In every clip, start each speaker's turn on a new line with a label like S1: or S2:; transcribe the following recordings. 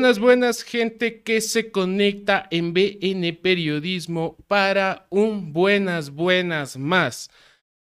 S1: Buenas, buenas, gente que se conecta en BN Periodismo para un buenas, buenas más.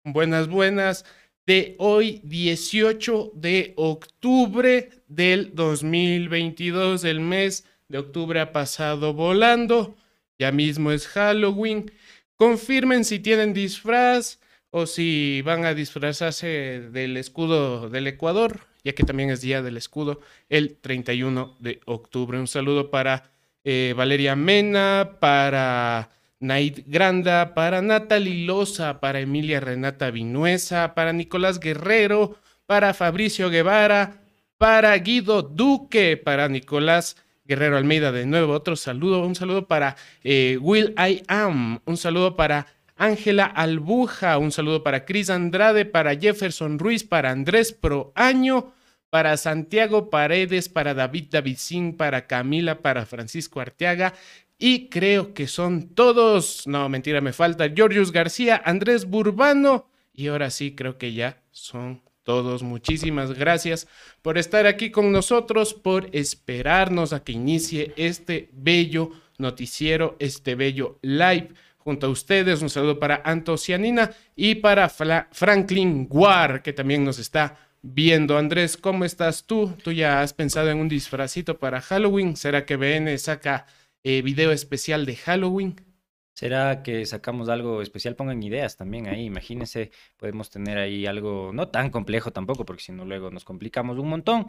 S1: Buenas, buenas de hoy, 18 de octubre del 2022. El mes de octubre ha pasado volando. Ya mismo es Halloween. Confirmen si tienen disfraz o si van a disfrazarse del escudo del Ecuador ya que también es Día del Escudo, el 31 de octubre. Un saludo para eh, Valeria Mena, para Naid Granda, para Natalie Loza, para Emilia Renata Vinuesa, para Nicolás Guerrero, para Fabricio Guevara, para Guido Duque, para Nicolás Guerrero Almeida de nuevo, otro saludo, un saludo para eh, Will I Am, un saludo para Ángela Albuja, un saludo para Cris Andrade, para Jefferson Ruiz, para Andrés Proaño, para Santiago Paredes, para David Davidcín, para Camila, para Francisco Arteaga. Y creo que son todos. No, mentira, me falta. Georgios García, Andrés Burbano. Y ahora sí, creo que ya son todos. Muchísimas gracias por estar aquí con nosotros, por esperarnos a que inicie este bello noticiero, este bello live junto a ustedes. Un saludo para Antocianina y para Franklin Guar, que también nos está viendo. Andrés, ¿cómo estás tú? ¿Tú ya has pensado en un disfrazito para Halloween? ¿Será que BN saca eh, video especial de Halloween?
S2: ¿Será que sacamos algo especial? Pongan ideas también ahí. Imagínense, podemos tener ahí algo no tan complejo tampoco, porque si no luego nos complicamos un montón.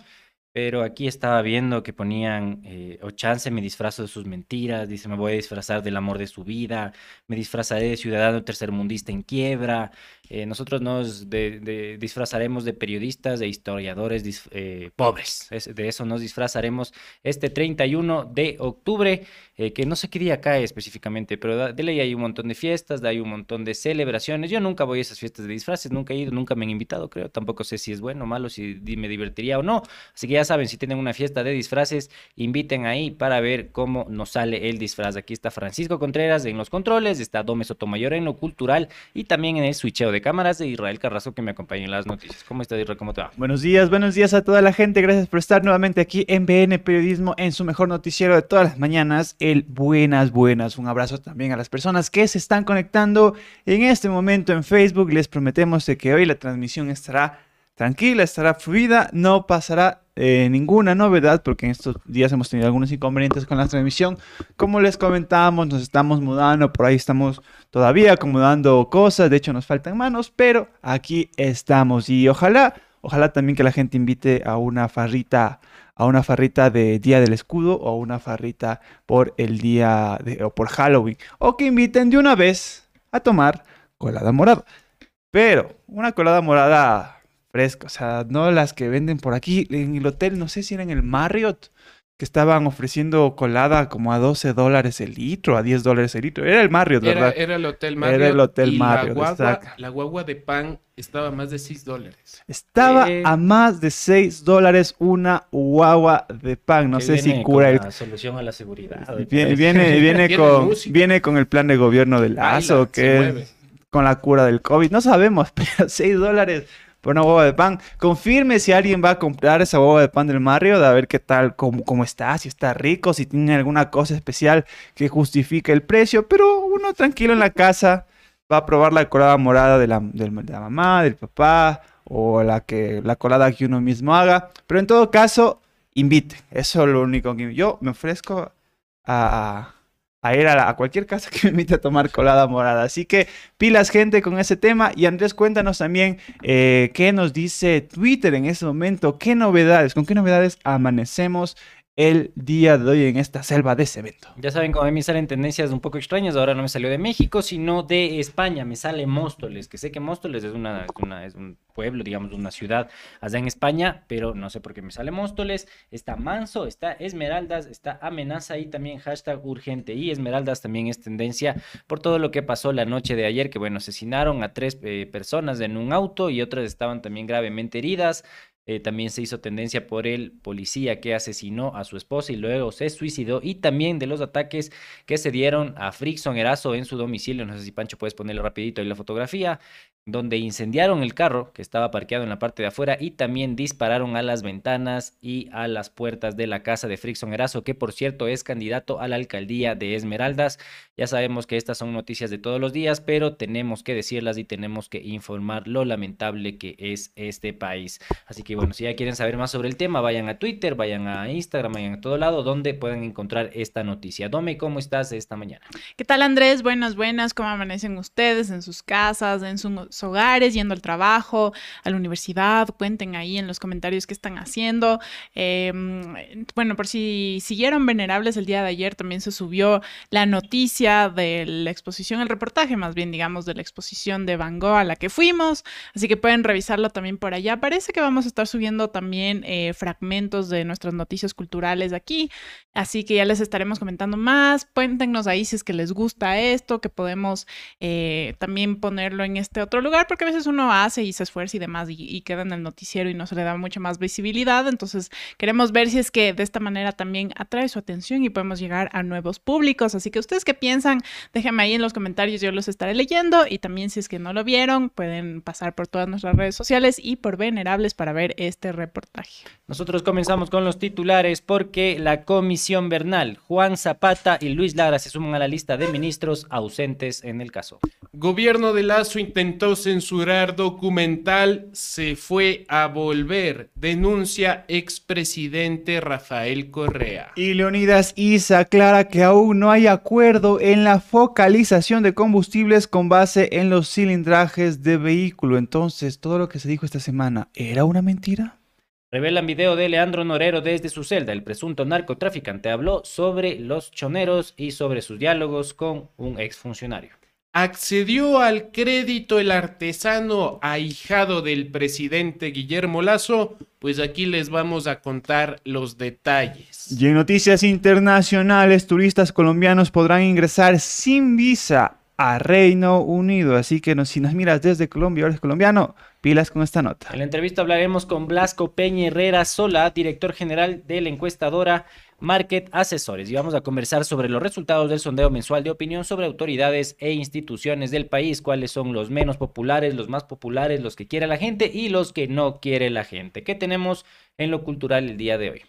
S2: Pero aquí estaba viendo que ponían, eh, o chance me disfrazo de sus mentiras, dice me voy a disfrazar del amor de su vida, me disfrazaré de ciudadano tercermundista en quiebra, eh, nosotros nos disfrazaremos de periodistas, de historiadores eh, pobres. de eso nos disfrazaremos este 31 de octubre, eh, que no sé qué día cae específicamente, pero de ley hay un montón de fiestas, hay un montón de celebraciones. Yo nunca voy a esas fiestas de disfraces, nunca he ido, nunca me han invitado, creo. Tampoco sé si es bueno o malo, si me divertiría o no. Así que ya saben, si tienen una fiesta de disfraces, inviten ahí para ver cómo nos sale el disfraz. Aquí está Francisco Contreras en los controles, está Dome Sotomayor en lo cultural y también en el switcheo de cámaras de Israel Carrasco que me acompaña en las noticias. ¿Cómo estás, Israel? ¿Cómo te va?
S3: Buenos días, buenos días a toda la gente. Gracias por estar nuevamente aquí en BN Periodismo en su mejor noticiero de todas las mañanas, el Buenas Buenas. Un abrazo también a las personas que se están conectando en este momento en Facebook. Les prometemos de que hoy la transmisión estará tranquila, estará fluida, no pasará eh, ninguna novedad porque en estos días hemos tenido algunos inconvenientes con la transmisión. Como les comentábamos, nos estamos mudando, por ahí estamos todavía acomodando cosas, de hecho nos faltan manos, pero aquí estamos y ojalá, ojalá también que la gente invite a una farrita a una farrita de Día del Escudo o a una farrita por el día o por Halloween o que inviten de una vez a tomar colada morada. Pero una colada morada fresco, o sea, no las que venden por aquí. En el hotel, no sé si era en el Marriott, que estaban ofreciendo colada como a 12 dólares el litro, a 10 dólares el litro. Era el Marriott, ¿verdad?
S1: Era el Hotel Marriott.
S3: Era el Hotel Marriott.
S1: La guagua, la guagua, de pan estaba a más de 6 dólares.
S3: Estaba eh, a más de 6 dólares una guagua de pan. No sé si cura
S2: el. solución a la seguridad.
S3: Viene, viene, viene, con, viene con el plan de gobierno del Lazo, que con la cura del COVID. No sabemos, pero 6 dólares por una hueva de pan. Confirme si alguien va a comprar esa hueva de pan del Mario, de ver qué tal, cómo, cómo está, si está rico, si tiene alguna cosa especial que justifique el precio. Pero uno tranquilo en la casa va a probar la colada morada de la, de la mamá, del papá, o la, que, la colada que uno mismo haga. Pero en todo caso, invite. Eso es lo único que yo me ofrezco a a ir a, cualquier casa que me invite a tomar colada morada. Así que pilas gente con ese tema. Y Andrés, cuéntanos también eh, qué nos dice Twitter en ese momento, qué novedades, con qué novedades amanecemos el día de hoy en esta selva de cemento.
S2: Ya saben, como a mí me salen tendencias un poco extrañas, ahora no me salió de México, sino de España, me sale Móstoles, que sé que Móstoles es, una, es un pueblo, digamos, una ciudad allá en España, pero no sé por qué me sale Móstoles, está Manso, está Esmeraldas, está Amenaza y también hashtag urgente, y Esmeraldas también es tendencia por todo lo que pasó la noche de ayer, que bueno, asesinaron a tres eh, personas en un auto y otras estaban también gravemente heridas, Eh, también se hizo tendencia por el policía que asesinó a su esposa y luego se suicidó. Y también de los ataques que se dieron a Frickson Erazo en su domicilio. No sé si Pancho puedes ponerle rapidito ahí la fotografía donde incendiaron el carro que estaba parqueado en la parte de afuera y también dispararon a las ventanas y a las puertas de la casa de Frickson Erazo, que por cierto es candidato a la alcaldía de Esmeraldas. Ya sabemos que estas son noticias de todos los días, pero tenemos que decirlas y tenemos que informar lo lamentable que es este país. Así que bueno, si ya quieren saber más sobre el tema, vayan a Twitter, vayan a Instagram, vayan a todo lado donde puedan encontrar esta noticia. Dome, ¿cómo estás esta mañana?
S4: ¿Qué tal Andrés? Buenas, buenas. ¿Cómo amanecen ustedes en sus casas, en su hogares, yendo al trabajo, a la universidad. Cuenten ahí en los comentarios qué están haciendo. Em, bueno, por si siguieron venerables el día de ayer, también se subió la noticia de la exposición, el reportaje más bien, digamos, de la exposición de Van Gogh a la que fuimos. Así que pueden revisarlo también por allá. Parece que vamos a estar subiendo también eh, fragmentos de nuestras noticias culturales aquí. Así que ya les estaremos comentando más. Cuéntenos ahí si es que les gusta esto, que podemos eh, también ponerlo en este otro lugar, porque a veces uno hace y se esfuerza y demás y, queda en el noticiero y no se le da mucha más visibilidad. Entonces queremos ver si es que de esta manera también atrae su atención y podemos llegar a nuevos públicos. Así que ustedes qué piensan, déjenme ahí en los comentarios, yo los estaré leyendo y también si es que no lo vieron, pueden pasar por todas nuestras redes sociales y por Venerables para ver este reportaje.
S2: Nosotros comenzamos con los titulares porque la Comisión Bernal, Juan Zapata y Luis Lara se suman a la lista de ministros ausentes en el caso.
S1: Gobierno de Lazo intentó censurar documental, se fue a volver, denuncia expresidente Rafael Correa.
S3: Y Leonidas Isa aclara que aún no hay acuerdo en la focalización de combustibles con base en los cilindrajes de vehículo. Entonces, todo lo que se dijo esta semana, ¿era una mentira?
S2: Revelan video de Leandro Norero desde su celda. El presunto narcotraficante habló sobre los choneros y sobre sus diálogos con un exfuncionario.
S1: ¿Accedió al crédito el artesano ahijado del presidente Guillermo Lazo? Pues aquí les vamos a contar los detalles.
S3: Y en noticias internacionales, turistas colombianos podrán ingresar sin visa a Reino Unido. Así que si nos miras desde Colombia, eres colombiano, pilas con esta nota.
S2: En la entrevista hablaremos con Blasco Peña Herrera Sola, director general de la encuestadora Market Asesores y vamos a conversar sobre los resultados del sondeo mensual de opinión sobre autoridades e instituciones del país, cuáles son los menos populares, los más populares, los que quiere la gente y los que no quiere la gente. ¿Qué tenemos en lo cultural el día de hoy?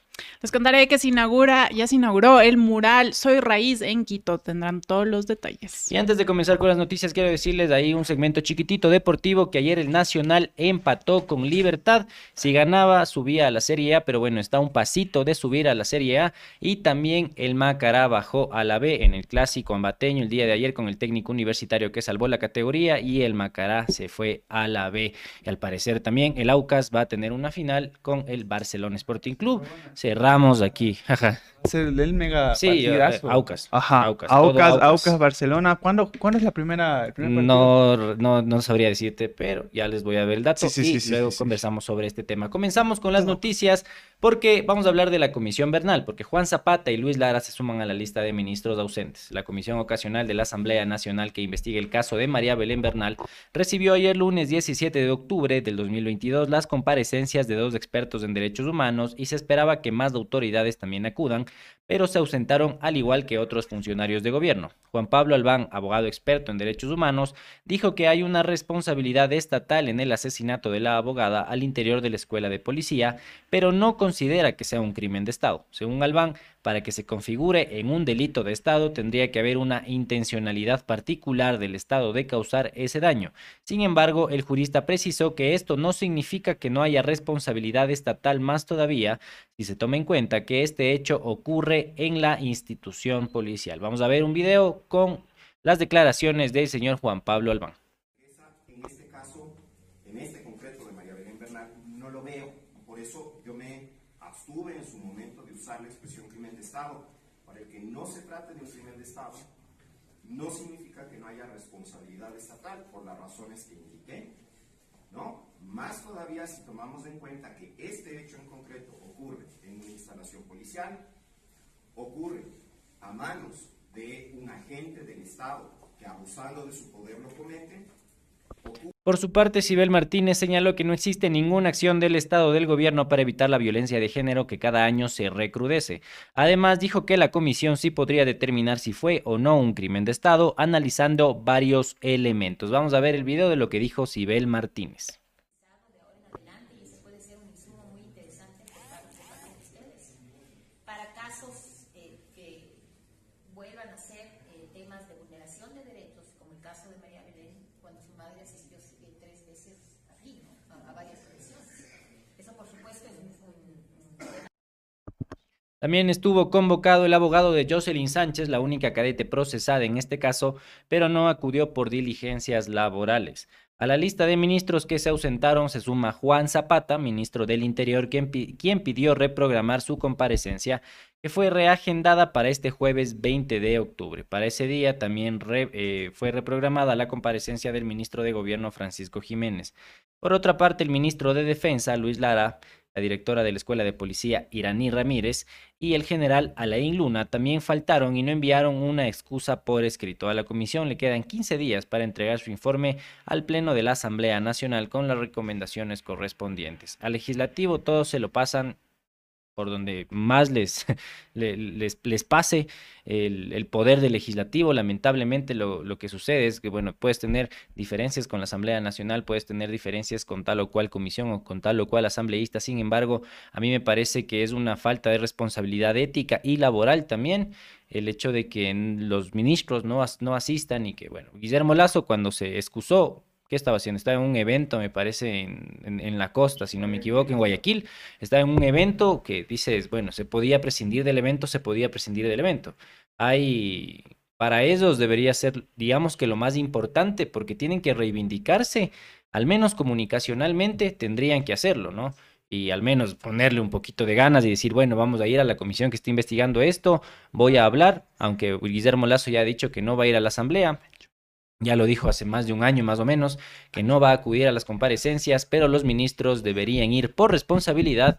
S4: Les contaré que se inaugura, ya se inauguró el mural Soy Raíz en Quito. Tendrán todos los detalles.
S2: Y antes de comenzar con las noticias, quiero decirles ahí un segmento chiquitito deportivo que ayer el Nacional empató con Libertad. Si ganaba, subía a la Serie A, pero bueno, está un pasito de subir a la Serie A. Y también el Macará bajó a la B en el clásico ambateño el día de ayer con el técnico universitario que salvó la categoría y el Macará se fue a la B. Y al parecer también el Aucas va a tener una final con el Barcelona Sporting Club. Cerramos aquí.
S3: Es el, mega
S2: sí, eh, Aucas.
S3: Ajá. Aucas, Aucas, Aucas. Barcelona. ¿Cuándo, ¿Cuándo, es la primera?
S2: no, no, no sabría decirte, pero ya les voy a ver el dato y luego conversamos sobre este tema. Comenzamos con las noticias porque vamos a hablar de la Comisión Bernal, porque Juan Zapata y Luis Lara se suman a la lista de ministros ausentes. La Comisión Ocasional de la Asamblea Nacional que investiga el caso de María Belén Bernal recibió ayer lunes 17 de octubre del 2022 las comparecencias de dos expertos en derechos humanos y se esperaba que más autoridades también acudan pero se ausentaron al igual que otros funcionarios de gobierno. Juan Pablo Albán, abogado experto en derechos humanos, dijo que hay una responsabilidad estatal en el asesinato de la abogada al interior de la escuela de policía, pero no considera que sea un crimen de Estado. Según Albán, para que se configure en un delito de Estado tendría que haber una intencionalidad particular del Estado de causar ese daño. Sin embargo, el jurista precisó que esto no significa que no haya responsabilidad estatal más todavía si se toma en cuenta que este hecho ocurre en la institución policial. Vamos a ver un video con las declaraciones del señor Juan Pablo Albán.
S5: Este en este concreto de María Belén Bernal, no lo veo. Por eso yo me abstuve en su momento de usar la expresión Para el que no se trate de un crimen de Estado, no significa que no haya responsabilidad estatal por las razones que indiqué, ¿no? Más todavía si tomamos en cuenta que este hecho en concreto ocurre en una instalación policial, ocurre a manos de un agente del Estado que abusando de su poder lo comete,
S2: Por su parte, Sibel Martínez señaló que no existe ninguna acción del Estado del gobierno para evitar la violencia de género que cada año se recrudece. Además, dijo que la comisión sí podría determinar si fue o no un crimen de Estado, analizando varios elementos. Vamos a ver el video de lo que dijo Sibel Martínez. También estuvo convocado el abogado de Jocelyn Sánchez, la única cadete procesada en este caso, pero no acudió por diligencias laborales. A la lista de ministros que se ausentaron se suma Juan Zapata, ministro del Interior, quien, pidió reprogramar su comparecencia, que fue reagendada para este jueves 20 de octubre. Para ese día también eh, fue reprogramada la comparecencia del ministro de Gobierno Francisco Jiménez. Por otra parte, el ministro de Defensa, Luis Lara, la directora de la Escuela de Policía Iraní Ramírez y el general Alain Luna también faltaron y no enviaron una excusa por escrito. A la comisión le quedan 15 días para entregar su informe al Pleno de la Asamblea Nacional con las recomendaciones correspondientes. Al legislativo todos se lo pasan por donde más les, les, les pase el, poder del legislativo. Lamentablemente lo, lo, que sucede es que, bueno, puedes tener diferencias con la Asamblea Nacional, puedes tener diferencias con tal o cual comisión o con tal o cual asambleísta. Sin embargo, a mí me parece que es una falta de responsabilidad ética y laboral también el hecho de que los ministros no, no asistan y que, bueno, Guillermo Lazo cuando se excusó ¿Qué estaba haciendo? Estaba en un evento, me parece, en, la costa, si no me equivoco, en Guayaquil. Estaba en un evento que dices, bueno, se podía prescindir del evento, se podía prescindir del evento. Hay, para ellos debería ser, digamos que lo más importante, porque tienen que reivindicarse, al menos comunicacionalmente tendrían que hacerlo, ¿no? y al menos ponerle un poquito de ganas y decir, bueno, vamos a ir a la comisión que está investigando esto, voy a hablar, aunque Guillermo Lazo ya ha dicho que no va a ir a la asamblea, ya lo dijo hace más de un año más o menos, que no va a acudir a las comparecencias, pero los ministros deberían ir por responsabilidad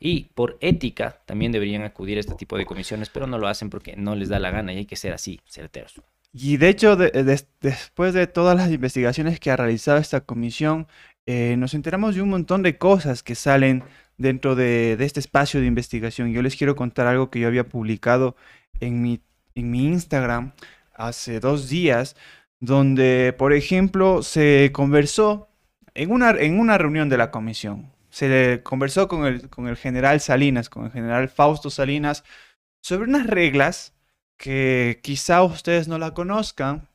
S2: y por ética también deberían acudir a este tipo de comisiones, pero no lo hacen porque no les da la gana y hay que ser así, certeros.
S3: Y de hecho, después de todas las investigaciones que ha realizado esta comisión, eh, nos enteramos de un montón de cosas que salen dentro de, de, este espacio de investigación. Yo les quiero contar algo que yo había publicado en mi, en mi Instagram hace dos días donde, por ejemplo, se conversó en una, en una reunión de la comisión. Se conversó con el, con el general Salinas, con el general Fausto Salinas, sobre unas reglas que quizá ustedes no la conozcan,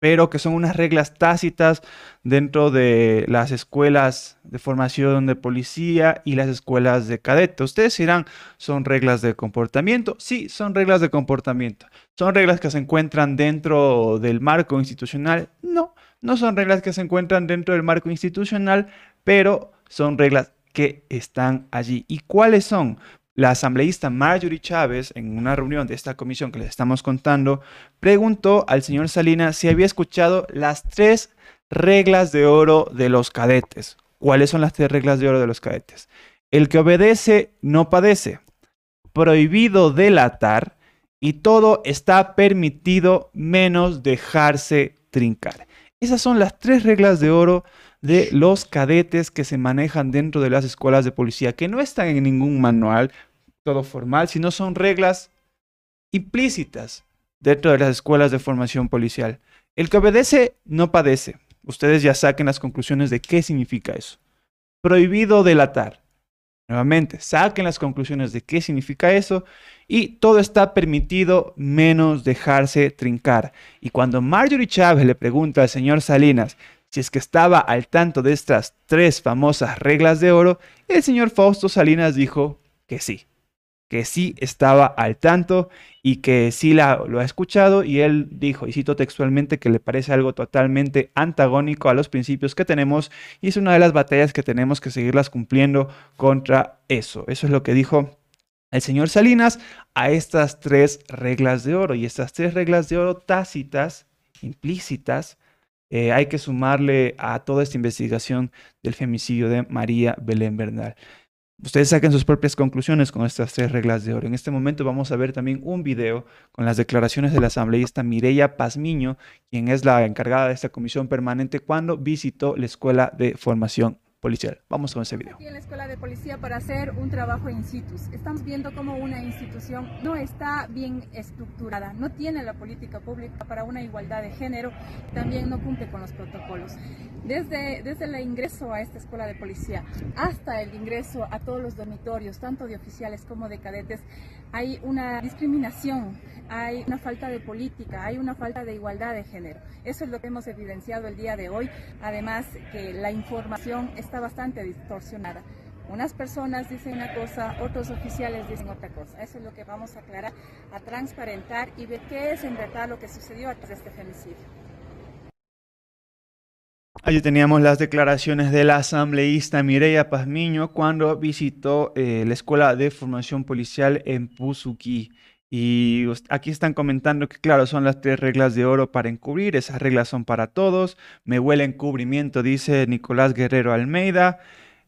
S3: pero que son unas reglas tácitas dentro de las escuelas de formación de policía y las escuelas de cadete. Ustedes dirán, ¿son reglas de comportamiento? Sí, son reglas de comportamiento. ¿Son reglas que se encuentran dentro del marco institucional? No, no son reglas que se encuentran dentro del marco institucional, pero son reglas que están allí. ¿Y cuáles son? La asambleísta Marjorie Chávez, en una reunión de esta comisión que les estamos contando, preguntó al señor Salinas si había escuchado las tres reglas de oro de los cadetes. ¿Cuáles son las tres reglas de oro de los cadetes? El que obedece no padece. Prohibido delatar y todo está permitido menos dejarse trincar. Esas son las tres reglas de oro de los cadetes que se manejan dentro de las escuelas de policía, que no están en ningún manual, todo formal, sino son reglas implícitas dentro de las escuelas de formación policial. El que obedece no padece. Ustedes ya saquen las conclusiones de qué significa eso. Prohibido delatar. Nuevamente, saquen las conclusiones de qué significa eso y todo está permitido menos dejarse trincar. Y cuando Marjorie Chávez le pregunta al señor Salinas si es que estaba al tanto de estas tres famosas reglas de oro, el señor Fausto Salinas dijo que sí que sí estaba al tanto y que sí la, lo ha escuchado y él dijo, y cito textualmente, que le parece algo totalmente antagónico a los principios que tenemos y es una de las batallas que tenemos que seguirlas cumpliendo contra eso. Eso es lo que dijo el señor Salinas a estas tres reglas de oro y estas tres reglas de oro tácitas, implícitas, eh, hay que sumarle a toda esta investigación del femicidio de María Belén Bernal. Ustedes saquen sus propias conclusiones con estas tres reglas de oro. En este momento vamos a ver también un video con las declaraciones del asambleísta Mireya Pazmiño, quien es la encargada de esta comisión permanente cuando visitó la Escuela de Formación policial. Vamos con ese video.
S6: Aquí en la escuela de policía para hacer un trabajo in situ. Estamos viendo cómo una institución no está bien estructurada, no tiene la política pública para una igualdad de género, también no cumple con los protocolos. Desde, desde el ingreso a esta escuela de policía hasta el ingreso a todos los dormitorios, tanto de oficiales como de cadetes, hay una discriminación, hay una falta de política, hay una falta de igualdad de género. Eso es lo que hemos evidenciado el día de hoy. Además que la información está bastante distorsionada. Unas personas dicen una cosa, otros oficiales dicen otra cosa. Eso es lo que vamos a aclarar, a transparentar y ver qué es en verdad lo que sucedió antes de este femicidio.
S3: Allí teníamos las declaraciones del asambleísta Mireya Pazmiño cuando visitó eh, la Escuela de Formación Policial en Puzuki. Y aquí están comentando que, claro, son las tres reglas de oro para encubrir. Esas reglas son para todos. Me huele encubrimiento, dice Nicolás Guerrero Almeida.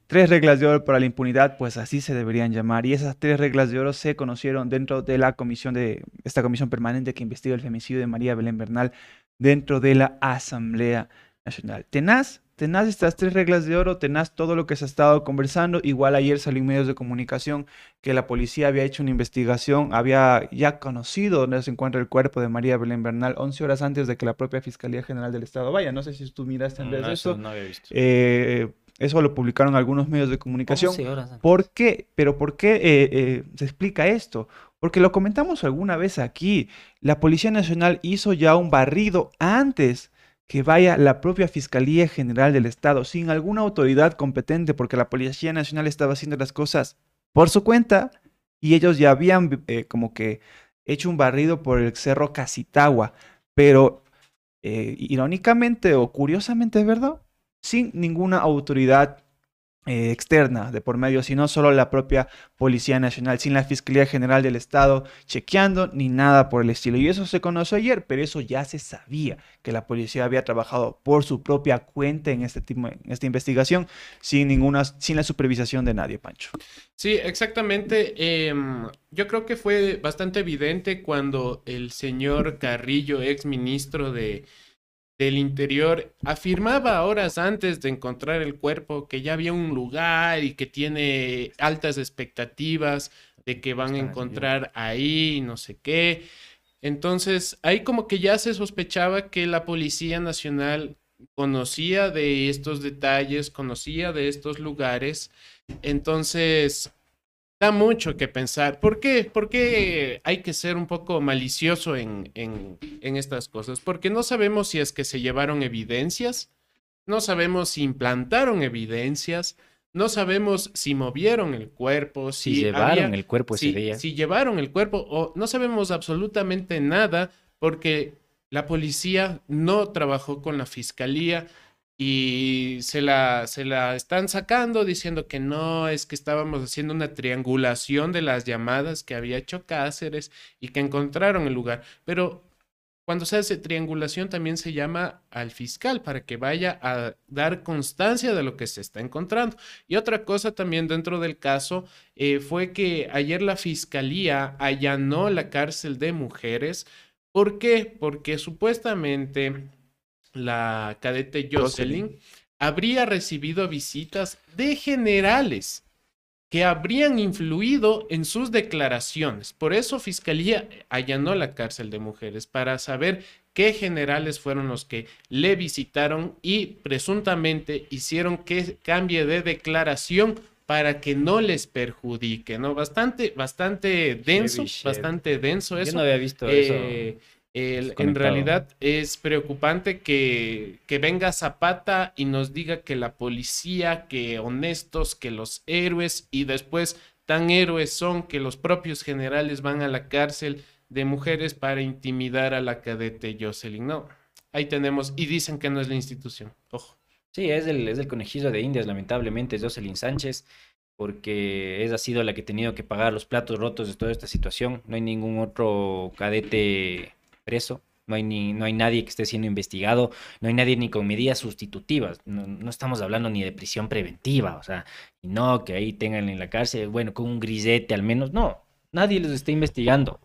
S3: Tres reglas de oro para la impunidad, pues así se deberían llamar. Y esas tres reglas de oro se conocieron dentro de la comisión de esta comisión permanente que investiga el femicidio de María Belén Bernal dentro de la Asamblea Nacional. Tenaz, tenaz estas tres reglas de oro, tenaz todo lo que se ha estado conversando. Igual ayer salió en medios de comunicación que la policía había hecho una investigación, había ya conocido dónde se encuentra el cuerpo de María Belén Bernal 11 horas antes de que la propia Fiscalía General del Estado vaya. No sé si tú miraste en vez de eso.
S2: No había visto.
S3: Eh, eso lo publicaron algunos medios de comunicación.
S2: 11 horas antes.
S3: ¿Por qué? Pero ¿por qué eh, eh, se explica esto? Porque lo comentamos alguna vez aquí. La Policía Nacional hizo ya un barrido antes que vaya la propia Fiscalía General del Estado sin alguna autoridad competente porque la Policía Nacional estaba haciendo las cosas por su cuenta y ellos ya habían eh, como que hecho un barrido por el cerro Casitagua, pero eh, irónicamente o curiosamente, ¿verdad? Sin ninguna autoridad eh, externa de por medio, sino solo la propia Policía Nacional, sin la Fiscalía General del Estado chequeando ni nada por el estilo. Y eso se conoció ayer, pero eso ya se sabía, que la policía había trabajado por su propia cuenta en, este en esta investigación, sin, ninguna, sin la supervisación de nadie, Pancho.
S1: Sí, exactamente. Em, yo creo que fue bastante evidente cuando el señor Carrillo, ex ministro de del Interior afirmaba horas antes de encontrar el cuerpo que ya había un lugar y que tiene altas expectativas de que van a encontrar ahí no sé qué. Entonces, ahí como que ya se sospechaba que la Policía Nacional conocía de estos detalles, conocía de estos lugares. Entonces, da mucho que pensar. ¿Por qué? ¿Por qué hay que ser un poco malicioso en, en, en, estas cosas? Porque no sabemos si es que se llevaron evidencias, no sabemos si implantaron evidencias, no sabemos si movieron el cuerpo, si,
S2: si llevaron había, el cuerpo ese
S1: si,
S2: día.
S1: Si llevaron el cuerpo o no sabemos absolutamente nada porque la policía no trabajó con la fiscalía, y se la, se la están sacando diciendo que no, es que estábamos haciendo una triangulación de las llamadas que había hecho Cáceres y que encontraron el lugar. Pero cuando se hace triangulación también se llama al fiscal para que vaya a dar constancia de lo que se está encontrando. Y otra cosa también dentro del caso eh, fue que ayer la fiscalía allanó la cárcel de mujeres. ¿Por qué? Porque supuestamente la cadete Jocelyn, habría recibido visitas de generales que habrían influido en sus declaraciones. Por eso Fiscalía allanó la cárcel de mujeres para saber qué generales fueron los que le visitaron y presuntamente hicieron que cambie de declaración para que no les perjudique, ¿no? Bastante, bastante denso, bastante denso eso.
S2: Yo no había visto
S1: Eh,
S2: eso.
S1: El- en realidad es preocupante que, que venga Zapata y nos diga que la policía, que honestos, que los héroes y después tan héroes son que los propios generales van a la cárcel de mujeres para intimidar a la cadete Jocelyn. No, ahí tenemos y dicen que no es la institución. Ojo.
S2: Sí, es el, es el conejillo de Indias, lamentablemente, es Jocelyn Sánchez, porque ella ha sido la que ha tenido que pagar los platos rotos de toda esta situación. No hay ningún otro cadete preso, No hay, ni, no hay nadie que esté siendo investigado, no hay nadie ni con medidas sustitutivas. No, no estamos hablando ni de prisión preventiva, o sea, no que ahí tengan en la cárcel, bueno, con un grisete al menos. No, nadie los está investigando.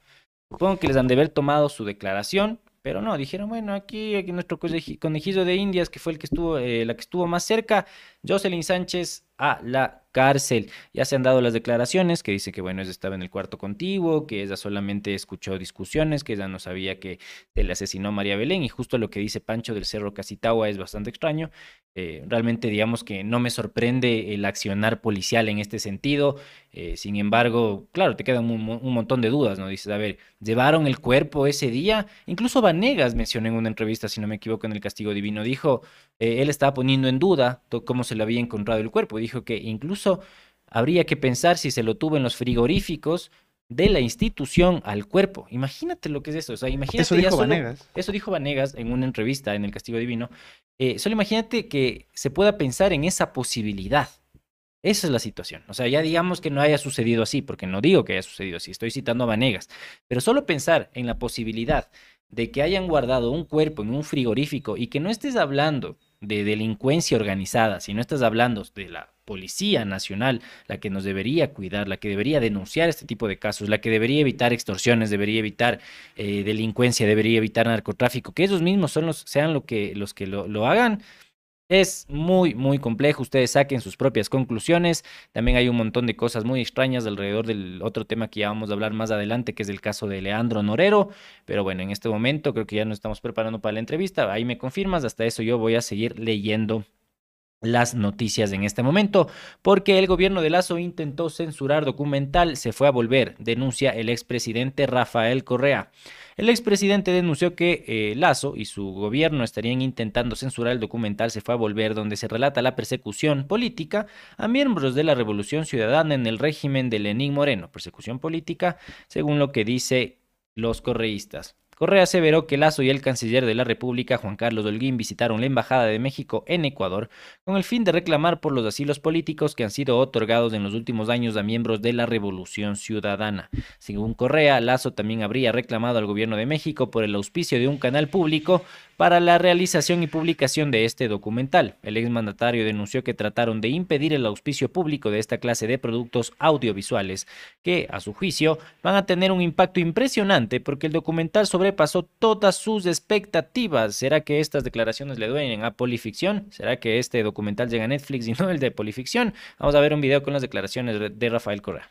S2: Supongo que les han de haber tomado su declaración, pero no, dijeron, bueno, aquí, aquí nuestro conejillo de Indias, que fue el que estuvo, eh, la que estuvo más cerca, Jocelyn Sánchez a la cárcel. Ya se han dado las declaraciones que dice que, bueno, ella estaba en el cuarto contiguo, que ella solamente escuchó discusiones, que ella no sabía que se le asesinó María Belén, y justo lo que dice Pancho del Cerro Casitagua es bastante extraño. Eh, realmente, digamos que no me sorprende el accionar policial en este sentido. Eh, sin embargo, claro, te quedan un, un, montón de dudas, ¿no? Dices, a ver, ¿llevaron el cuerpo ese día? Incluso Vanegas mencionó en una entrevista, si no me equivoco, en el Castigo Divino, dijo, eh, él estaba poniendo en duda cómo se le había encontrado el cuerpo. Dijo que incluso habría que pensar si se lo tuvo en los frigoríficos de la institución al cuerpo. Imagínate lo que es eso. O sea, imagínate
S3: eso dijo
S2: solo,
S3: Vanegas.
S2: Eso dijo Vanegas en una entrevista en el Castigo Divino. Eh, solo imagínate que se pueda pensar en esa posibilidad. Esa es la situación. O sea, ya digamos que no haya sucedido así, porque no digo que haya sucedido así, estoy citando a Vanegas, pero solo pensar en la posibilidad de que hayan guardado un cuerpo en un frigorífico y que no estés hablando de delincuencia organizada, si no estás hablando de la Policía Nacional, la que nos debería cuidar, la que debería denunciar este tipo de casos, la que debería evitar extorsiones, debería evitar eh, delincuencia, debería evitar narcotráfico, que esos mismos son los, sean lo que, los que lo, lo hagan, es muy, muy complejo. Ustedes saquen sus propias conclusiones. También hay un montón de cosas muy extrañas alrededor del otro tema que ya vamos a hablar más adelante, que es el caso de Leandro Norero. Pero bueno, en este momento creo que ya nos estamos preparando para la entrevista. Ahí me confirmas. Hasta eso yo voy a seguir leyendo las noticias en este momento, porque el gobierno de Lazo intentó censurar documental, se fue a volver, denuncia el expresidente Rafael Correa. El expresidente denunció que eh, Lazo y su gobierno estarían intentando censurar el documental Se fue a volver, donde se relata la persecución política a miembros de la Revolución Ciudadana en el régimen de Lenín Moreno. Persecución política, según lo que dice los correístas. Correa aseveró que Lazo y el canciller de la República, Juan Carlos Holguín, visitaron la Embajada de México en Ecuador con el fin de reclamar por los asilos políticos que han sido otorgados en los últimos años a miembros de la Revolución Ciudadana. Según Correa, Lazo también habría reclamado al gobierno de México por el auspicio de un canal público para la realización y publicación de este documental. El exmandatario denunció que trataron de impedir el auspicio público de esta clase de productos audiovisuales, que, a su juicio, van a tener un impacto impresionante porque el documental sobrepasó todas sus expectativas. ¿Será que estas declaraciones le duelen a Polificción? ¿Será que este documental llega a Netflix y no el de Polificción? Vamos a ver un video con las declaraciones de Rafael Correa.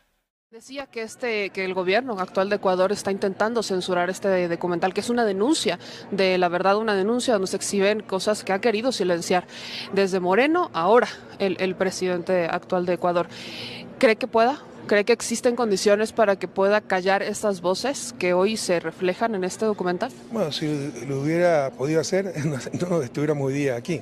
S7: Decía que, este, que el gobierno actual de Ecuador está intentando censurar este documental, que es una denuncia de la verdad, una denuncia donde se exhiben cosas que ha querido silenciar desde Moreno, ahora el, el presidente actual de Ecuador. ¿Cree que pueda? ¿Cree que existen condiciones para que pueda callar estas voces que hoy se reflejan en este documental?
S8: Bueno, si lo hubiera podido hacer, no, estuviéramos hoy día aquí.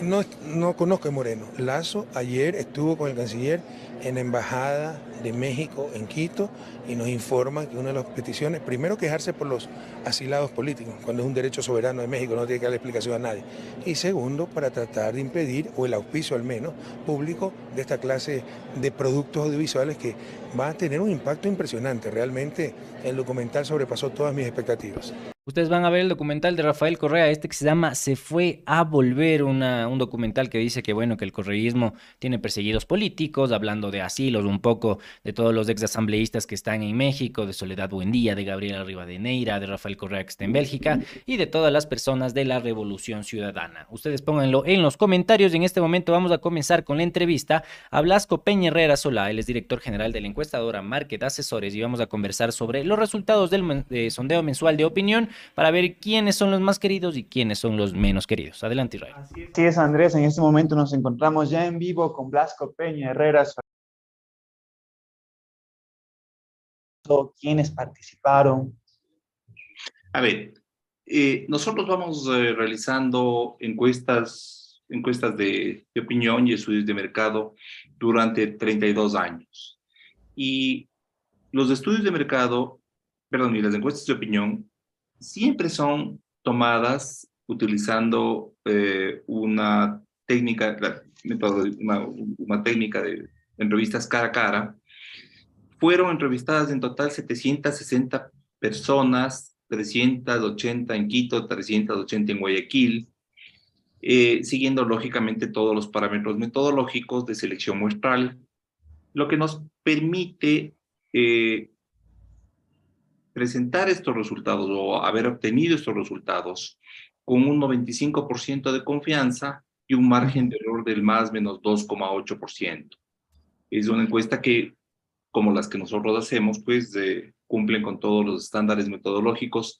S8: No, no conozco a Moreno. Lazo ayer estuvo con el canciller en la Embajada de México en Quito y nos informan que una de las peticiones, primero quejarse por los asilados políticos, cuando es un derecho soberano de México, no tiene que darle explicación a nadie. Y segundo, para tratar de impedir, o el auspicio al menos, público de esta clase de productos audiovisuales que van a tener un impacto impresionante. Realmente el documental sobrepasó todas mis expectativas.
S2: Ustedes van a ver el documental de Rafael Correa, este que se llama Se fue a volver, un documental que dice que bueno, que el correísmo tiene perseguidos políticos, hablando de asilos, un poco de todos los exasambleístas que están en México, de Soledad Buendía, de Gabriela Rivadeneira, de Rafael Correa que está en Bélgica y de todas las personas de la Revolución Ciudadana. Ustedes pónganlo en los comentarios y en este momento vamos a comenzar con la entrevista a Blasco Peña Herrera Solá, él es director general de la encuestadora Market Asesores y vamos a conversar sobre los resultados del sondeo mensual de opinión para ver quiénes son los más queridos y quiénes son los menos queridos. Adelante, Israel.
S3: Así es, Andrés. En este momento nos encontramos ya en vivo con Blasco Peña Herrera. ¿Quiénes participaron?
S9: A ver, eh, nosotros vamos eh, realizando encuestas, encuestas de, de opinión y estudios de mercado durante 32 años. Y los estudios de mercado, perdón, y las encuestas de opinión siempre son tomadas utilizando eh, una técnica, una, una técnica de entrevistas cara a cara. Fueron entrevistadas en total 760 personas 380 en Quito, 380 en Guayaquil, eh, siguiendo lógicamente todos los parámetros metodológicos de selección muestral, lo que nos permite eh, presentar estos resultados o haber obtenido estos resultados con un 95% de confianza y un margen de error del más menos 2,8%. Es una encuesta que, como las que nosotros hacemos, pues eh, cumplen con todos los estándares metodológicos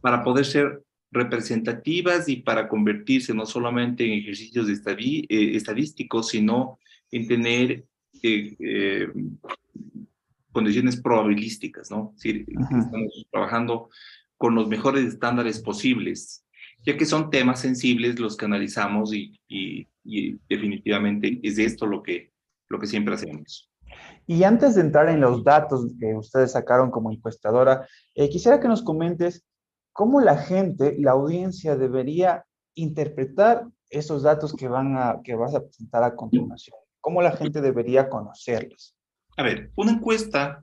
S9: para poder ser representativas y para convertirse no solamente en ejercicios eh, estadísticos, sino en tener eh, condiciones probabilísticas, ¿no? Es decir, estamos trabajando con los mejores estándares posibles, ya que son temas sensibles los que analizamos y, y, definitivamente es esto lo que, lo que siempre hacemos.
S3: Y antes de entrar en los datos que ustedes sacaron como encuestadora, quisiera que nos comentes cómo la gente, la audiencia debería interpretar esos datos que, van a, que vas a presentar a continuación. ¿Cómo la gente debería conocerlos?
S9: A ver, una encuesta,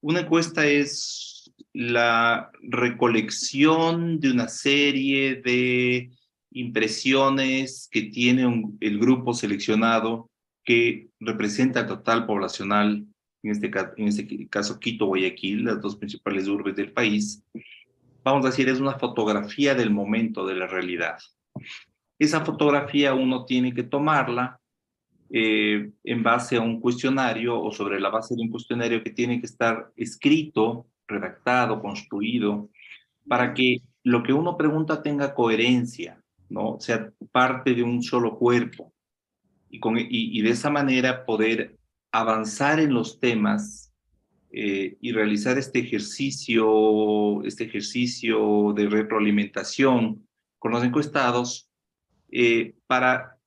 S9: una encuesta es la recolección de una serie de impresiones que tiene el grupo seleccionado que representa el total poblacional, en este, en este caso Quito, Guayaquil, las dos principales urbes del país, vamos a decir, es una fotografía del momento de la realidad. Esa fotografía uno tiene que tomarla eh, en base a un cuestionario o sobre la base de un cuestionario que tiene que estar escrito, redactado, construido, para que lo que uno pregunta tenga coherencia, ¿no? sea parte de un solo cuerpo. Y, con, y, de esa manera poder avanzar en los temas eh, y realizar este ejercicio, este ejercicio de retroalimentación con los encuestados eh, para